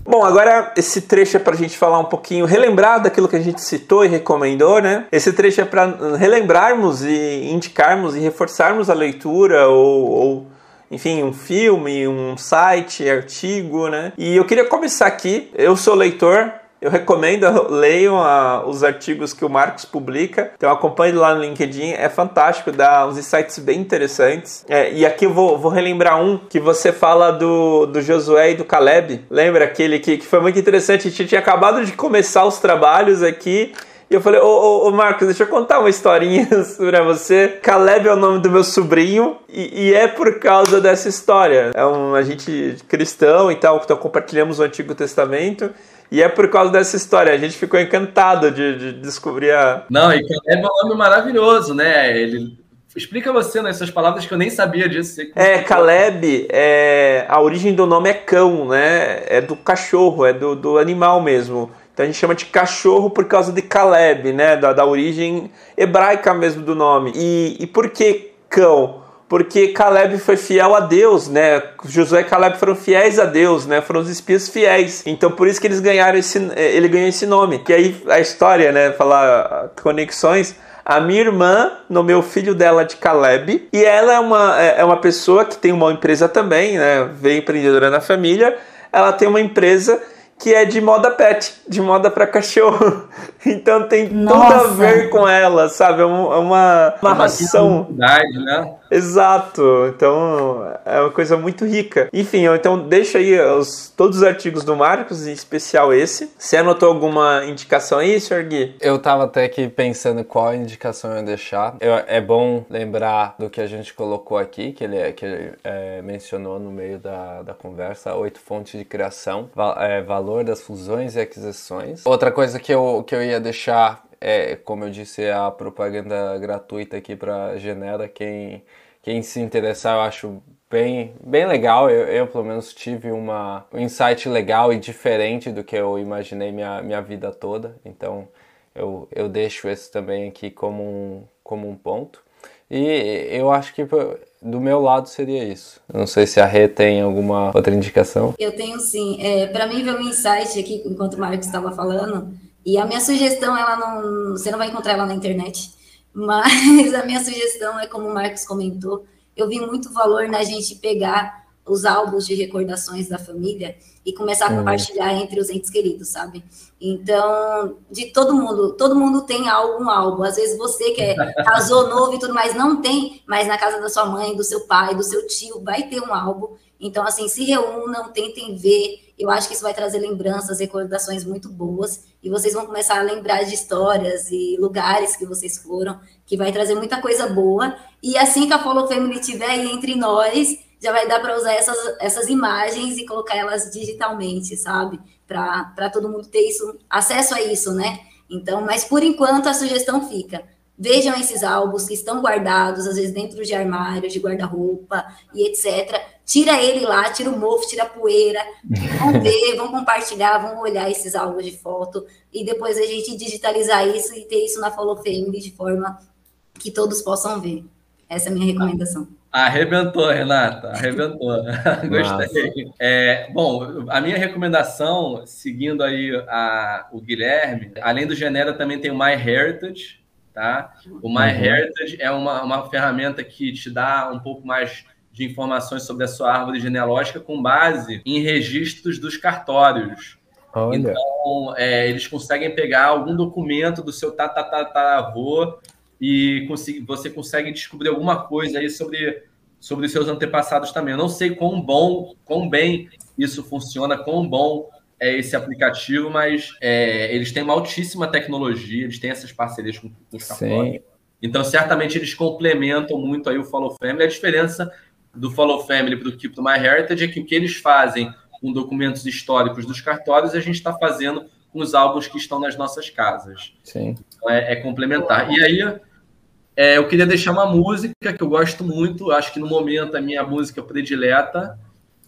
Speaker 1: Bom, agora esse trecho é para a gente falar um pouquinho, relembrar daquilo que a gente citou e recomendou, né? Esse trecho é para relembrarmos e indicarmos e reforçarmos a leitura ou, ou enfim, um filme, um site, artigo, né? E eu queria começar aqui. Eu sou leitor, eu recomendo, leiam a, os artigos que o Marcos publica. Então acompanhe lá no LinkedIn, é fantástico, dá uns insights bem interessantes. É, e aqui eu vou, vou, relembrar um que você fala do, do Josué e do Caleb. Lembra aquele que, que foi muito interessante? A gente tinha acabado de começar os trabalhos aqui e eu falei, ô, ô, ô, Marcos, deixa eu contar uma historinha pra você. Caleb é o nome do meu sobrinho e, e é por causa dessa história. É um a gente cristão e tal, então compartilhamos o Antigo Testamento. E é por causa dessa história. A gente ficou encantado de, de descobrir a.
Speaker 4: Não, e Caleb é um nome maravilhoso, né? Ele Explica você nessas palavras que eu nem sabia disso.
Speaker 1: É, Caleb, é, a origem do nome é cão, né? É do cachorro, é do, do animal mesmo. Então a gente chama de cachorro por causa de Caleb, né? Da, da origem hebraica mesmo do nome. E, e por que cão? Porque Caleb foi fiel a Deus, né? Josué e Caleb foram fiéis a Deus, né? Foram os espias fiéis. Então por isso que eles ganharam esse, ele ganhou esse nome. Que aí a história, né? Falar conexões. A minha irmã nomeou o filho dela de Caleb e ela é uma, é, é uma pessoa que tem uma empresa também, né? Veio empreendedora na família. Ela tem uma empresa que é de moda pet, de moda para cachorro. Então tem
Speaker 3: Nossa.
Speaker 1: tudo a ver com ela, sabe? É uma, é uma, uma ração.
Speaker 4: Né?
Speaker 1: Exato. Então é uma coisa muito rica. Enfim, então deixa aí os, todos os artigos do Marcos, em especial esse. Você anotou alguma indicação aí, Sr. Gui?
Speaker 2: Eu tava até aqui pensando qual indicação eu ia deixar. Eu, é bom lembrar do que a gente colocou aqui, que ele, que ele é, mencionou no meio da, da conversa, oito fontes de criação, val, é, valor das fusões e aquisições. Outra coisa que eu, que eu ia deixar é, como eu disse, é a propaganda gratuita aqui para Genera. Quem, quem se interessar, eu acho bem, bem legal. Eu, eu, pelo menos, tive uma, um insight legal e diferente do que eu imaginei minha, minha vida toda. Então, eu, eu deixo esse também aqui como um, como um ponto. E eu acho que do meu lado seria isso. Não sei se a Rê tem alguma outra indicação.
Speaker 3: Eu tenho sim. É, para mim, veio um insight aqui, enquanto o Marcos estava falando, e a minha sugestão, ela não, você não vai encontrar ela na internet, mas a minha sugestão é como o Marcos comentou, eu vi muito valor na gente pegar os álbuns de recordações da família e começar a uhum. compartilhar entre os entes queridos, sabe? Então, de todo mundo, todo mundo tem algum álbum. Às vezes você que é, casou novo e tudo mais não tem, mas na casa da sua mãe, do seu pai, do seu tio, vai ter um álbum. Então, assim, se reúnam, tentem ver. Eu acho que isso vai trazer lembranças, recordações muito boas. E vocês vão começar a lembrar de histórias e lugares que vocês foram, que vai trazer muita coisa boa. E assim que a Follow Family estiver aí entre nós, já vai dar para usar essas, essas imagens e colocar elas digitalmente, sabe? Para todo mundo ter isso, acesso a isso, né? Então, mas por enquanto a sugestão fica Vejam esses álbuns que estão guardados, às vezes dentro de armários, de guarda-roupa e etc. Tira ele lá, tira o mofo, tira a poeira. Vão ver, vão compartilhar, vão olhar esses álbuns de foto e depois a gente digitalizar isso e ter isso na Follow Family de forma que todos possam ver. Essa é a minha recomendação.
Speaker 4: Arrebentou, Renata, arrebentou. Gostei. É, bom, a minha recomendação, seguindo aí a, o Guilherme, além do Genera, também tem o My Heritage, Tá? O MyHeritage uhum. é uma, uma ferramenta que te dá um pouco mais de informações sobre a sua árvore genealógica com base em registros dos cartórios. Olha. Então, é, eles conseguem pegar algum documento do seu tataravô e você consegue descobrir alguma coisa aí sobre, sobre os seus antepassados também. Eu não sei quão bom, quão bem isso funciona, quão bom é esse aplicativo, mas é, eles têm uma altíssima tecnologia, eles têm essas parcerias com, com os cartórios. Então, certamente, eles complementam muito aí o Follow Family. A diferença do Follow Family para o Keep to My Heritage é que o que eles fazem com documentos históricos dos cartórios, a gente está fazendo com os álbuns que estão nas nossas casas.
Speaker 2: Sim.
Speaker 4: Então, é, é complementar. E aí, é, eu queria deixar uma música que eu gosto muito, acho que no momento a minha música predileta,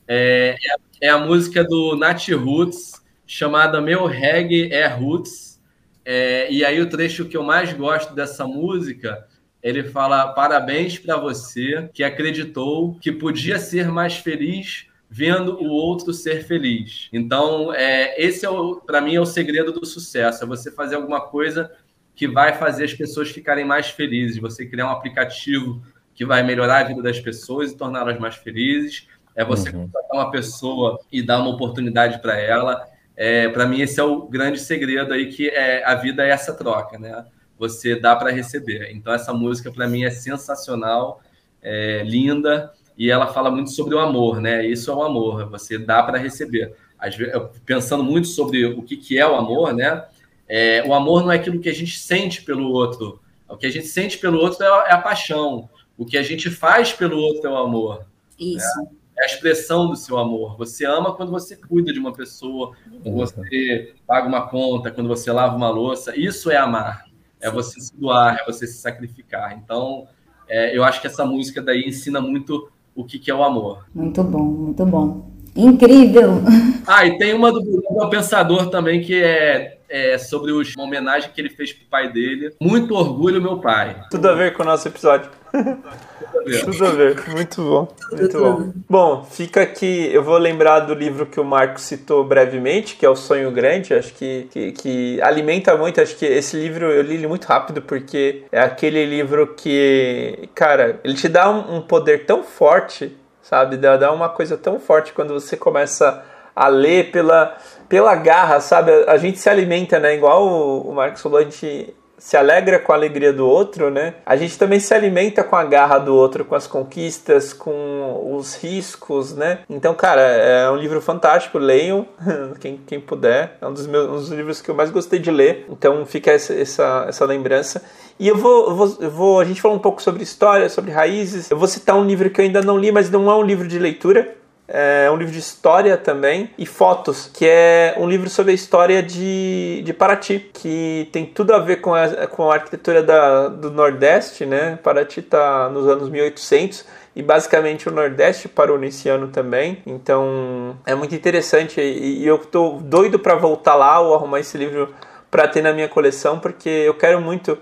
Speaker 4: é, é a música do Nat Roots, chamada Meu Reggae é Roots. É, e aí o trecho que eu mais gosto dessa música, ele fala parabéns para você que acreditou que podia ser mais feliz vendo o outro ser feliz. Então, é, esse é para mim é o segredo do sucesso, é você fazer alguma coisa que vai fazer as pessoas ficarem mais felizes, você criar um aplicativo que vai melhorar a vida das pessoas e torná-las mais felizes é você uhum. contratar uma pessoa e dar uma oportunidade para ela. É, para mim, esse é o grande segredo aí, que é, a vida é essa troca, né? Você dá para receber. Então, essa música, para mim, é sensacional, é, linda, e ela fala muito sobre o amor, né? Isso é o amor, você dá para receber. Pensando muito sobre o que, que é o amor, né? É, o amor não é aquilo que a gente sente pelo outro. O que a gente sente pelo outro é a, é a paixão. O que a gente faz pelo outro é o amor.
Speaker 3: Isso.
Speaker 4: Né? É a expressão do seu amor. Você ama quando você cuida de uma pessoa, quando você paga uma conta, quando você lava uma louça. Isso é amar. É você se doar, é você se sacrificar. Então, é, eu acho que essa música daí ensina muito o que, que é o amor.
Speaker 3: Muito bom, muito bom. Incrível!
Speaker 4: Ah, e tem uma do, do Pensador também, que é, é sobre os, uma homenagem que ele fez pro pai dele. Muito orgulho, meu pai.
Speaker 1: Tudo a ver com o nosso episódio. Tudo a ver, muito bom, muito bom. Bom, fica aqui, eu vou lembrar do livro que o Marco citou brevemente, que é O Sonho Grande, acho que, que, que alimenta muito, acho que esse livro eu li ele muito rápido, porque é aquele livro que, cara, ele te dá um, um poder tão forte, sabe, dá, uma coisa tão forte quando você começa a ler pela, pela garra, sabe? A gente se alimenta, né? Igual o, o Marcos falou, a gente se alegra com a alegria do outro, né? A gente também se alimenta com a garra do outro, com as conquistas, com os riscos, né? Então, cara, é um livro fantástico, leiam, quem, quem puder. É um dos, meus, um dos livros que eu mais gostei de ler. Então, fica essa, essa, essa lembrança. E eu vou, eu vou, eu vou, a gente falou um pouco sobre história, sobre raízes. Eu vou citar um livro que eu ainda não li, mas não é um livro de leitura é um livro de história também, e Fotos, que é um livro sobre a história de, de Paraty, que tem tudo a ver com a, com a arquitetura da, do Nordeste, né? Paraty está nos anos 1800 e basicamente o Nordeste parou nesse ano também, então é muito interessante e, e eu estou doido para voltar lá ou arrumar esse livro para ter na minha coleção, porque eu quero muito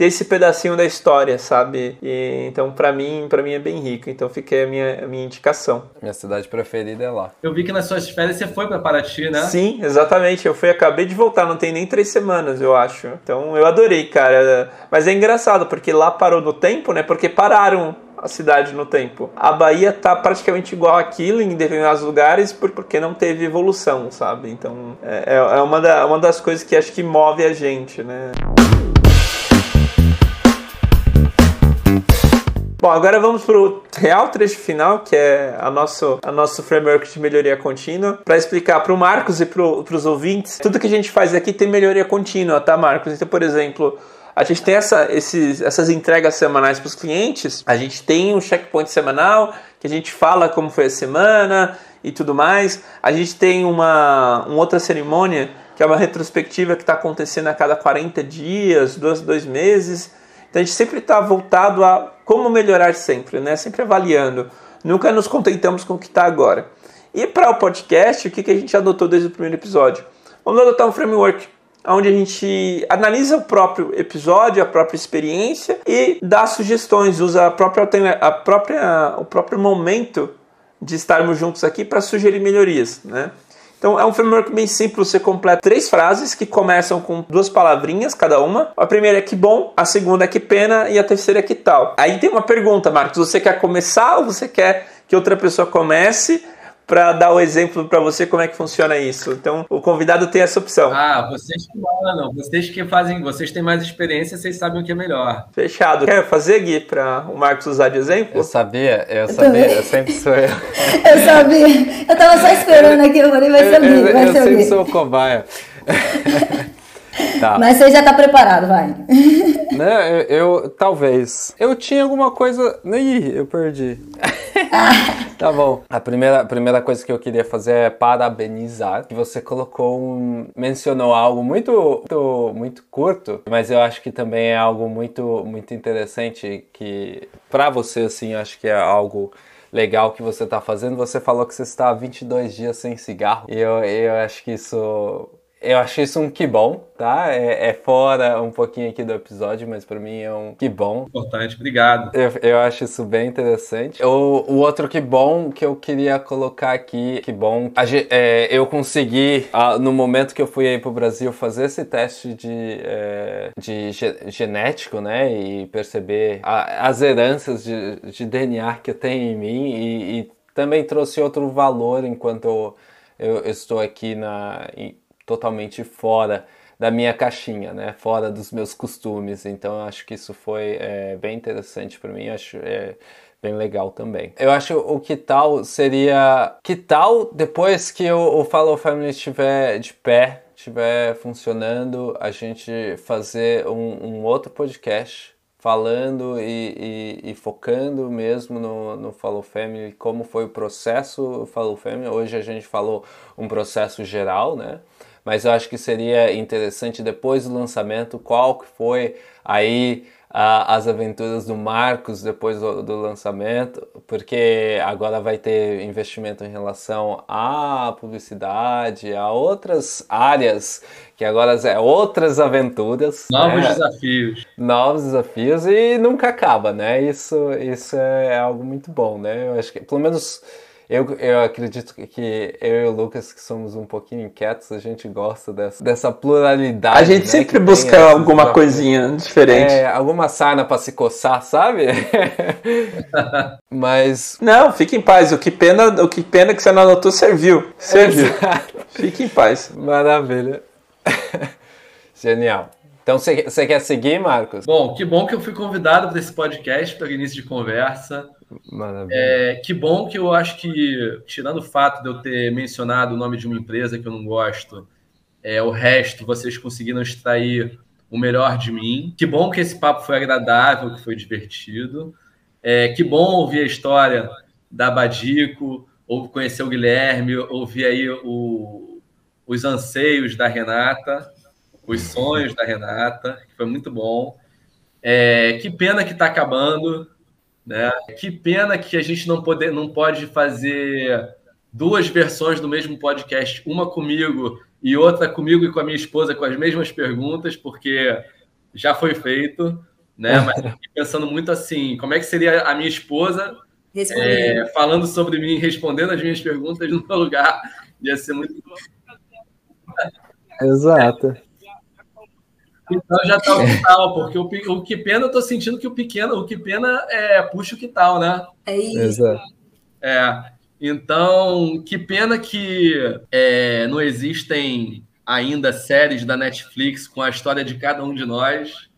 Speaker 1: ter esse pedacinho da história, sabe? E, então, para mim, para mim é bem rico. Então, fiquei a minha, a minha indicação.
Speaker 2: Minha cidade preferida é lá.
Speaker 4: Eu vi que nas suas férias você foi para Paraty, né?
Speaker 1: Sim, exatamente. Eu fui, acabei de voltar, não tem nem três semanas, eu acho. Então, eu adorei, cara. Mas é engraçado, porque lá parou no tempo, né? Porque pararam a cidade no tempo. A Bahia tá praticamente igual aquilo em determinados lugares porque não teve evolução, sabe? Então é, é uma, da, uma das coisas que acho que move a gente, né? Bom, agora vamos para o real trecho final, que é a nosso, a nosso framework de melhoria contínua, para explicar para o Marcos e para os ouvintes. Tudo que a gente faz aqui tem melhoria contínua, tá, Marcos? Então, por exemplo, a gente tem essa, esses, essas entregas semanais para os clientes, a gente tem um checkpoint semanal, que a gente fala como foi a semana e tudo mais. A gente tem uma, uma outra cerimônia, que é uma retrospectiva que está acontecendo a cada 40 dias, dois, dois meses. Então a gente sempre está voltado a como melhorar sempre, né? Sempre avaliando. Nunca nos contentamos com o que está agora. E para o podcast, o que, que a gente adotou desde o primeiro episódio? Vamos adotar um framework onde a gente analisa o próprio episódio, a própria experiência e dá sugestões, usa a própria, a própria, o próprio momento de estarmos juntos aqui para sugerir melhorias, né? Então é um framework bem simples, você completa três frases que começam com duas palavrinhas cada uma. A primeira é que bom, a segunda é que pena e a terceira é que tal. Aí tem uma pergunta, Marcos, você quer começar ou você quer que outra pessoa comece? Para dar o exemplo para você como é que funciona isso. Então, o convidado tem essa opção.
Speaker 4: Ah, vocês que mandam, vocês que fazem, vocês têm mais experiência, vocês sabem o que é melhor.
Speaker 1: Fechado. Quer fazer, Gui, para o Marcos usar de exemplo?
Speaker 2: Eu sabia, eu, eu sabia, eu sempre sou eu.
Speaker 3: eu sabia. Eu tava só esperando aqui, eu falei, vai ser o Gui, vai
Speaker 2: eu,
Speaker 3: ser
Speaker 2: eu sempre sou o cobaia.
Speaker 3: Tá. Mas você já tá preparado, vai.
Speaker 2: Né, eu, eu, talvez. Eu tinha alguma coisa. Ih, eu perdi. tá bom. A primeira, a primeira coisa que eu queria fazer é parabenizar. Que você colocou um. mencionou algo muito, muito, muito curto, mas eu acho que também é algo muito, muito interessante que, para você, assim, acho que é algo legal que você está fazendo. Você falou que você está há 22 dias sem cigarro. E eu, eu acho que isso eu acho isso um que bom, tá? É, é, fora um pouquinho aqui do episódio, mas para mim é um que bom.
Speaker 4: Importante, obrigado.
Speaker 2: Eu, eu acho isso bem interessante. O, o outro que bom que eu queria colocar aqui, que bom, a, é, eu consegui, a, no momento que eu fui aí pro Brasil, fazer esse teste de, é, de ge, genético, né? E perceber a, as heranças de, de, DNA que eu tenho em mim e, e também trouxe outro valor enquanto eu, eu estou aqui na totalmente fora da minha caixinha, né? Fora dos meus costumes. Então eu acho que isso foi é, bem interessante para mim. Eu acho é, bem legal também. Eu acho o que tal seria que tal depois que o, o Follow Family estiver de pé, estiver funcionando, a gente fazer um, um outro podcast falando e, e, e, focando mesmo no, no Follow Family, como foi o processo Follow Family. Hoje a gente falou um processo geral, né? Mas eu acho que seria interessante depois do lançamento qual que foi aí a, as aventuras do Marcos depois do, do, lançamento, porque agora vai ter investimento em relação à publicidade, a outras áreas que agora é outras aventuras,
Speaker 4: novos né? desafios,
Speaker 2: novos desafios e nunca acaba, né? Isso isso é algo muito bom, né? Eu acho que pelo menos Eu, eu acredito que eu e o Lucas, que somos um pouquinho inquietos, a gente gosta dessa, dessa pluralidade.
Speaker 1: A gente
Speaker 2: né,
Speaker 1: sempre busca alguma coisinha diferente.
Speaker 2: É, alguma sarna pra se coçar, sabe? Mas.
Speaker 1: Não, fique em paz. O que pena, o que pena que você não anotou serviu. Serviu. Fique em paz.
Speaker 2: Maravilha. Genial. Então você quer seguir, Marcos?
Speaker 4: Bom, que bom que eu fui convidado para esse podcast, para início de conversa.
Speaker 2: Maravilha.
Speaker 4: É, que bom que eu acho que, tirando o fato de eu ter mencionado o nome de uma empresa que eu não gosto, é, o resto vocês conseguiram extrair o melhor de mim. Que bom que esse papo foi agradável, que foi divertido. É, que bom ouvir a história da Badico, ou conhecer o Guilherme, ouvir aí o, os anseios da Renata, os sonhos da Renata, que foi muito bom. É, que pena que está acabando, né? Que pena que a gente não, pode, não pode fazer duas versões do mesmo podcast, uma comigo e outra comigo e com a minha esposa com as mesmas perguntas, porque já foi feito, né? Mas pensando muito assim, como é que seria a minha esposa é, falando sobre mim, respondendo as minhas perguntas no meu lugar? Ia ser muito.
Speaker 2: Exato.
Speaker 4: Então já tá o que tal, porque o, o que pena eu tô sentindo que o pequeno, o que pena é puxa o que tal, né?
Speaker 3: É isso.
Speaker 4: É. Então, que pena que é, não existem ainda séries da Netflix com a história de cada um de nós.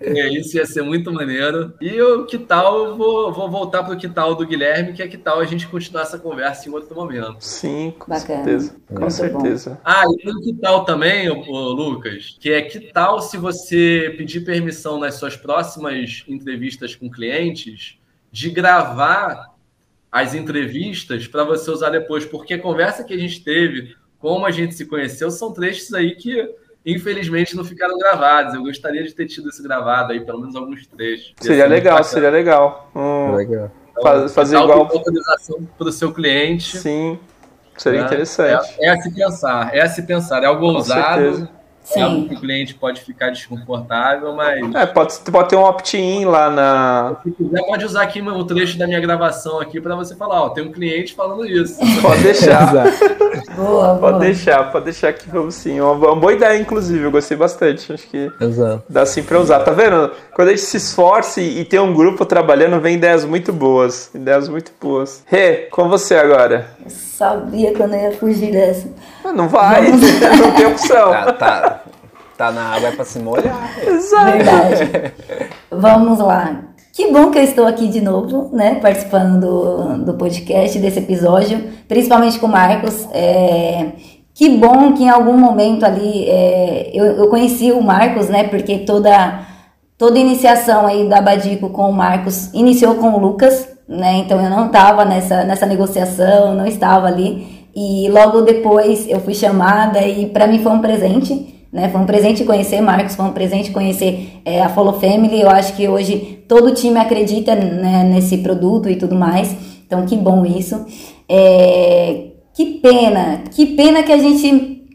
Speaker 4: É, isso ia ser muito maneiro. E o que tal, eu vou, vou voltar para o que tal do Guilherme, que é que tal a gente continuar essa conversa em outro momento.
Speaker 1: Sim, com
Speaker 3: Bacana.
Speaker 1: certeza. Com
Speaker 3: Muito
Speaker 1: certeza.
Speaker 3: bom.
Speaker 4: Ah, e o que tal também, ô, ô, Lucas, que é que tal se você pedir permissão nas suas próximas entrevistas com clientes de gravar as entrevistas para você usar depois, porque a conversa que a gente teve, como a gente se conheceu, são trechos aí que infelizmente não ficaram gravados. Eu gostaria de ter tido isso gravado aí, pelo menos alguns trechos. Ia
Speaker 1: Seria legal,
Speaker 4: bacana.
Speaker 1: seria legal. Hum,
Speaker 2: Legal.
Speaker 4: Então,
Speaker 1: faz- fazer igual.
Speaker 4: autorização para o seu cliente.
Speaker 1: Sim, seria
Speaker 4: né?
Speaker 1: interessante.
Speaker 4: É, é a se pensar, é a se pensar. É algo
Speaker 1: Com
Speaker 4: ousado,
Speaker 1: certeza.
Speaker 4: É algo
Speaker 3: Sim.
Speaker 4: que o cliente pode ficar desconfortável, mas
Speaker 1: É, pode, pode ter um opt-in lá na.
Speaker 4: se quiser pode usar aqui o trecho da minha gravação aqui para você falar, ó, tem um cliente falando isso.
Speaker 1: Pode deixar.
Speaker 3: Boa, boa.
Speaker 1: Pode deixar, pode deixar que vamos sim. Uma, uma boa ideia, inclusive, eu gostei bastante. Acho que
Speaker 2: Exato.
Speaker 1: dá sim pra usar. Tá vendo? Quando a gente se esforça e, e tem um grupo trabalhando, vem ideias muito boas. Ideias muito boas. Rê, com você agora.
Speaker 3: Sabia que eu não ia fugir dessa.
Speaker 1: Não vai, não tem opção.
Speaker 2: Tá, tá, tá na água é pra se molhar.
Speaker 1: Exato.
Speaker 3: Verdade. Vamos lá. Que bom que eu estou aqui de novo, né? Participando do, do podcast, desse episódio, principalmente com o Marcos. É, que bom que em algum momento ali é, eu, eu conheci o Marcos, né? Porque toda, toda iniciação aí da Badico com o Marcos iniciou com o Lucas, né? Então eu não estava nessa, nessa negociação, não estava ali. E logo depois eu fui chamada e para mim foi um presente né? Foi um presente conhecer Marcos, foi um presente conhecer é, a Follow Family. Eu acho que hoje todo o time acredita né, nesse produto e tudo mais. Então, que bom isso. É, que pena, que pena que a gente,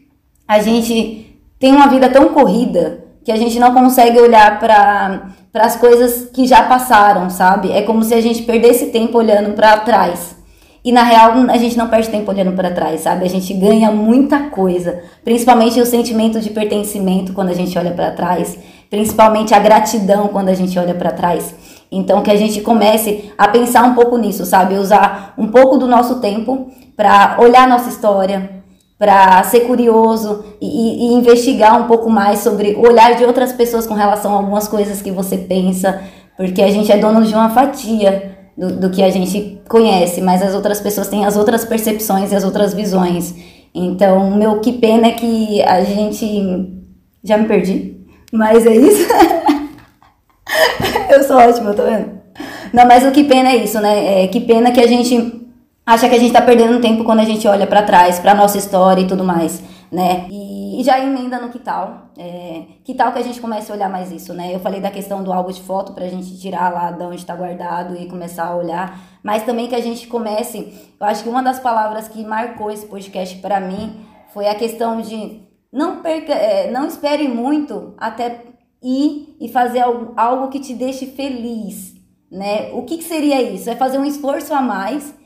Speaker 3: a gente tem uma vida tão corrida que a gente não consegue olhar para as coisas que já passaram, sabe? É como se a gente perdesse tempo olhando para trás. E na real, a gente não perde tempo olhando para trás, sabe? A gente ganha muita coisa, principalmente o sentimento de pertencimento quando a gente olha para trás, principalmente a gratidão quando a gente olha para trás. Então que a gente comece a pensar um pouco nisso, sabe? Usar um pouco do nosso tempo para olhar nossa história, para ser curioso e, e, investigar um pouco mais sobre o olhar de outras pessoas com relação a algumas coisas que você pensa, porque a gente é dono de uma fatia do, do, que a gente conhece, mas as outras pessoas têm as outras percepções e as outras visões. Então, meu que pena é que a gente. Já me perdi, mas é isso. eu sou ótima, tô vendo? Não, mas o que pena é isso, né? É, que pena que a gente acha que a gente tá perdendo tempo quando a gente olha para trás, pra nossa história e tudo mais, né? E, e já emenda no que tal. É, que tal que a gente comece a olhar mais isso, né? Eu falei da questão do álbum de foto pra gente tirar lá de onde tá guardado e começar a olhar, mas também que a gente comece. Eu acho que uma das palavras que marcou esse podcast para mim foi a questão de não perca, é, não espere muito até ir e fazer algo, algo que te deixe feliz, né? O que, que seria isso? É fazer um esforço a mais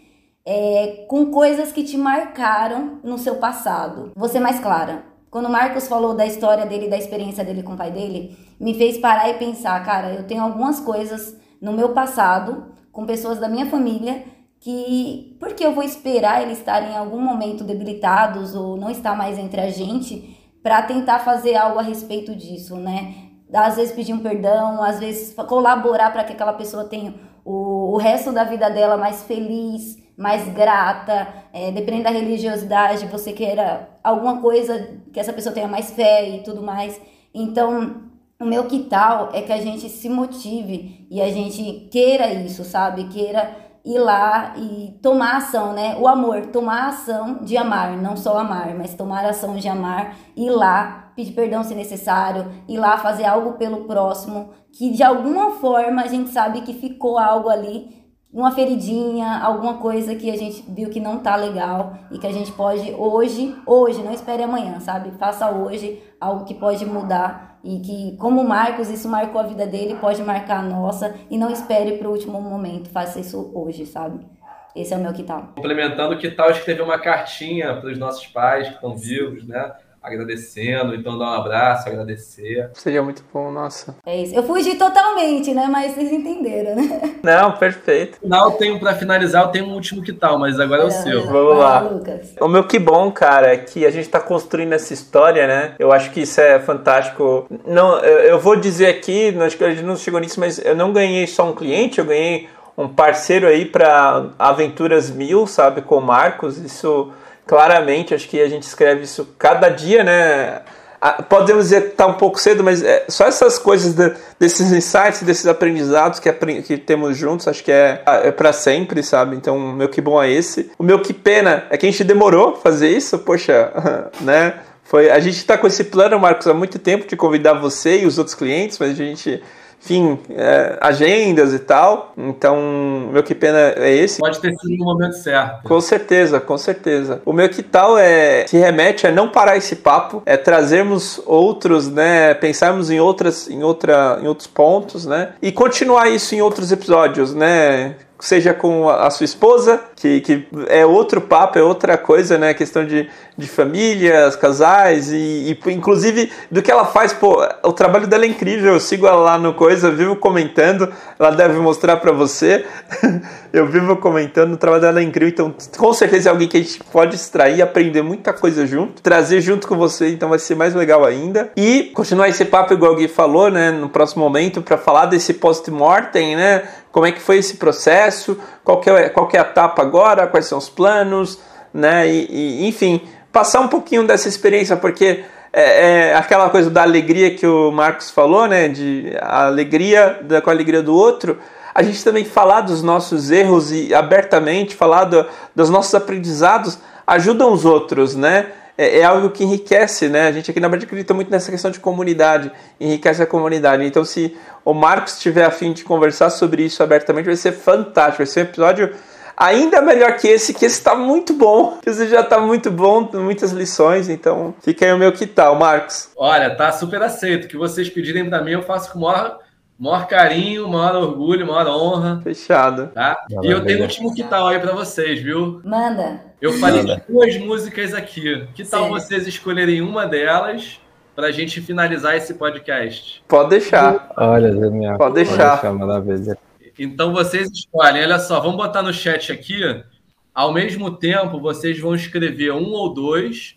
Speaker 3: é, com coisas que te marcaram no seu passado. Ser mais clara. Quando o Marcos falou da história dele, da experiência dele com o pai dele, me fez parar e pensar, cara, eu tenho algumas coisas no meu passado, com pessoas da minha família, que porque eu vou esperar eles estarem em algum momento debilitados ou não estar mais entre a gente para tentar fazer algo a respeito disso, né? Às vezes pedir um perdão, às vezes colaborar para que aquela pessoa tenha o, o resto da vida dela mais feliz, mais grata, é, dependendo da religiosidade, você queira alguma coisa que essa pessoa tenha mais fé e tudo mais. Então, o meu que tal é que a gente se motive e a gente queira isso, sabe? Queira ir lá e tomar ação, né? O amor, tomar ação de amar, não só amar, mas tomar ação de amar, ir lá, pedir perdão se necessário, ir lá fazer algo pelo próximo, que de alguma forma a gente sabe que ficou algo ali uma feridinha, alguma coisa que a gente viu que não tá legal e que a gente pode hoje, hoje, não espere amanhã, sabe? Faça hoje algo que pode mudar e que, como Marcos, isso marcou a vida dele, pode marcar a nossa e não espere para o último momento, faça isso hoje, sabe? Esse é o meu que tal.
Speaker 4: Complementando, que tal escrever uma cartinha para os nossos pais que estão vivos, né? Agradecendo, então dar um abraço, agradecer.
Speaker 1: Seria muito bom, nossa.
Speaker 3: É isso. Eu fugi totalmente, né? Mas vocês entenderam, né?
Speaker 1: Não, perfeito.
Speaker 4: No final, tenho para finalizar, eu tenho um último que tal, mas agora é, é o seu.
Speaker 1: Vamos lá. Lucas. O meu que bom, cara, é que a gente tá construindo essa história, né? Eu acho que isso é fantástico. Não, eu vou dizer aqui, acho que a gente não chegou nisso, mas eu não ganhei só um cliente, eu ganhei um parceiro aí para Aventuras Mil, sabe, com o Marcos. Isso claramente, acho que a gente escreve isso cada dia, né? Podemos dizer que está um pouco cedo, mas é só essas coisas de, desses insights, desses aprendizados que, que temos juntos, acho que é, é para sempre, sabe? Então, o meu que bom é esse. O meu que pena é que a gente demorou fazer isso, poxa, né? Foi, a gente está com esse plano, Marcos, há muito tempo de convidar você e os outros clientes, mas a gente enfim, é, agendas e tal. Então, meu que pena é esse.
Speaker 4: Pode ter sido no momento certo.
Speaker 1: Com certeza, com certeza. O meu que tal é se remete a não parar esse papo, é trazermos outros, né, pensarmos em outras, em outra, em outros pontos, né, e continuar isso em outros episódios, né seja com a sua esposa, que, que é outro papo, é outra coisa, né? Questão de, de famílias, casais e, e, inclusive do que ela faz. Pô, o trabalho dela é incrível. Eu sigo ela lá no Coisa, vivo comentando. Ela deve mostrar para você. eu vivo comentando. O trabalho dela é incrível. Então, com certeza é alguém que a gente pode extrair, aprender muita coisa junto, trazer junto com você. Então, vai ser mais legal ainda. E continuar esse papo, igual o Gui falou, né? No próximo momento, para falar desse post-mortem, né? Como é que foi esse processo, qual que é, qual que é a etapa agora, quais são os planos, né? E, e enfim, passar um pouquinho dessa experiência, porque é, é, aquela coisa da alegria que o Marcos falou, né? De alegria da, com a alegria do outro. A gente também falar dos nossos erros e abertamente falar do, dos nossos aprendizados ajudam os outros, né? É, é, algo que enriquece, né? A gente aqui na verdade acredita muito nessa questão de comunidade, enriquece a comunidade. Então, se o Marcos estiver afim de conversar sobre isso abertamente, vai ser fantástico. Vai ser um episódio ainda melhor que esse, que esse está muito bom. Esse já está muito bom, muitas lições. Então, fica aí o meu que tal, Marcos.
Speaker 4: Olha, tá super aceito. O que vocês pedirem para mim, eu faço com maior maior carinho, maior orgulho, maior honra.
Speaker 1: Fechado.
Speaker 4: Tá? e eu tenho um último que tal aí para vocês, viu?
Speaker 3: Manda.
Speaker 4: Eu falei Manda. duas músicas aqui. Que tal Sim. vocês escolherem uma delas para a gente finalizar esse podcast?
Speaker 1: Pode deixar.
Speaker 2: Olha, Daniel.
Speaker 1: Pode deixar. Pode deixar
Speaker 2: maravilha.
Speaker 4: Então vocês escolhem. Olha só, vamos botar no chat aqui. Ao mesmo tempo, vocês vão escrever um ou dois.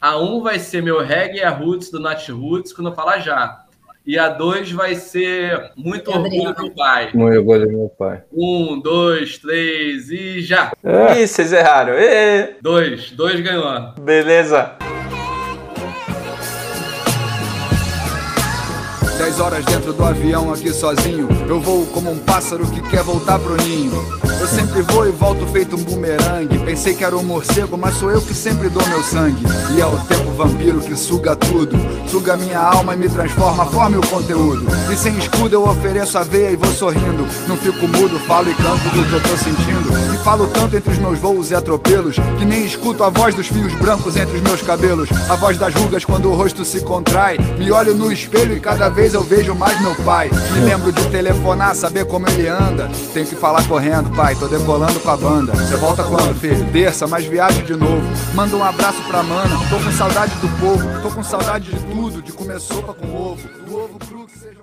Speaker 4: A um vai ser meu reggae a roots do Nat Roots, quando eu falar já. E a 2 vai ser Muito Orgulho do Pai.
Speaker 2: Muito Orgulho do meu pai.
Speaker 4: Um, dois, três e já.
Speaker 1: É. Ih, vocês erraram. E...
Speaker 4: Dois. Dois ganhou.
Speaker 1: Beleza.
Speaker 5: 10 horas dentro do avião aqui sozinho. Eu vou como um pássaro que quer voltar pro ninho. Eu sempre vou e volto feito um bumerangue. Pensei que era um morcego, mas sou eu que sempre dou meu sangue. E é o tempo vampiro que suga tudo. Suga minha alma e me transforma, forme o conteúdo. E sem escudo eu ofereço a veia e vou sorrindo. Não fico mudo, falo e canto do que eu tô sentindo. E falo tanto entre os meus voos e atropelos. Que nem escuto a voz dos fios brancos entre os meus cabelos. A voz das rugas quando o rosto se contrai. Me olho no espelho e cada vez eu vejo mais meu pai. Me lembro de telefonar, saber como ele anda. Tenho que falar correndo, pai. Tô decolando com a banda. Você volta quando, filho? Terça, mas viagem de novo. Manda um abraço pra mana. Tô com saudade do povo, tô com saudade de tudo, de comer sopa com ovo. Do ovo cru que seja.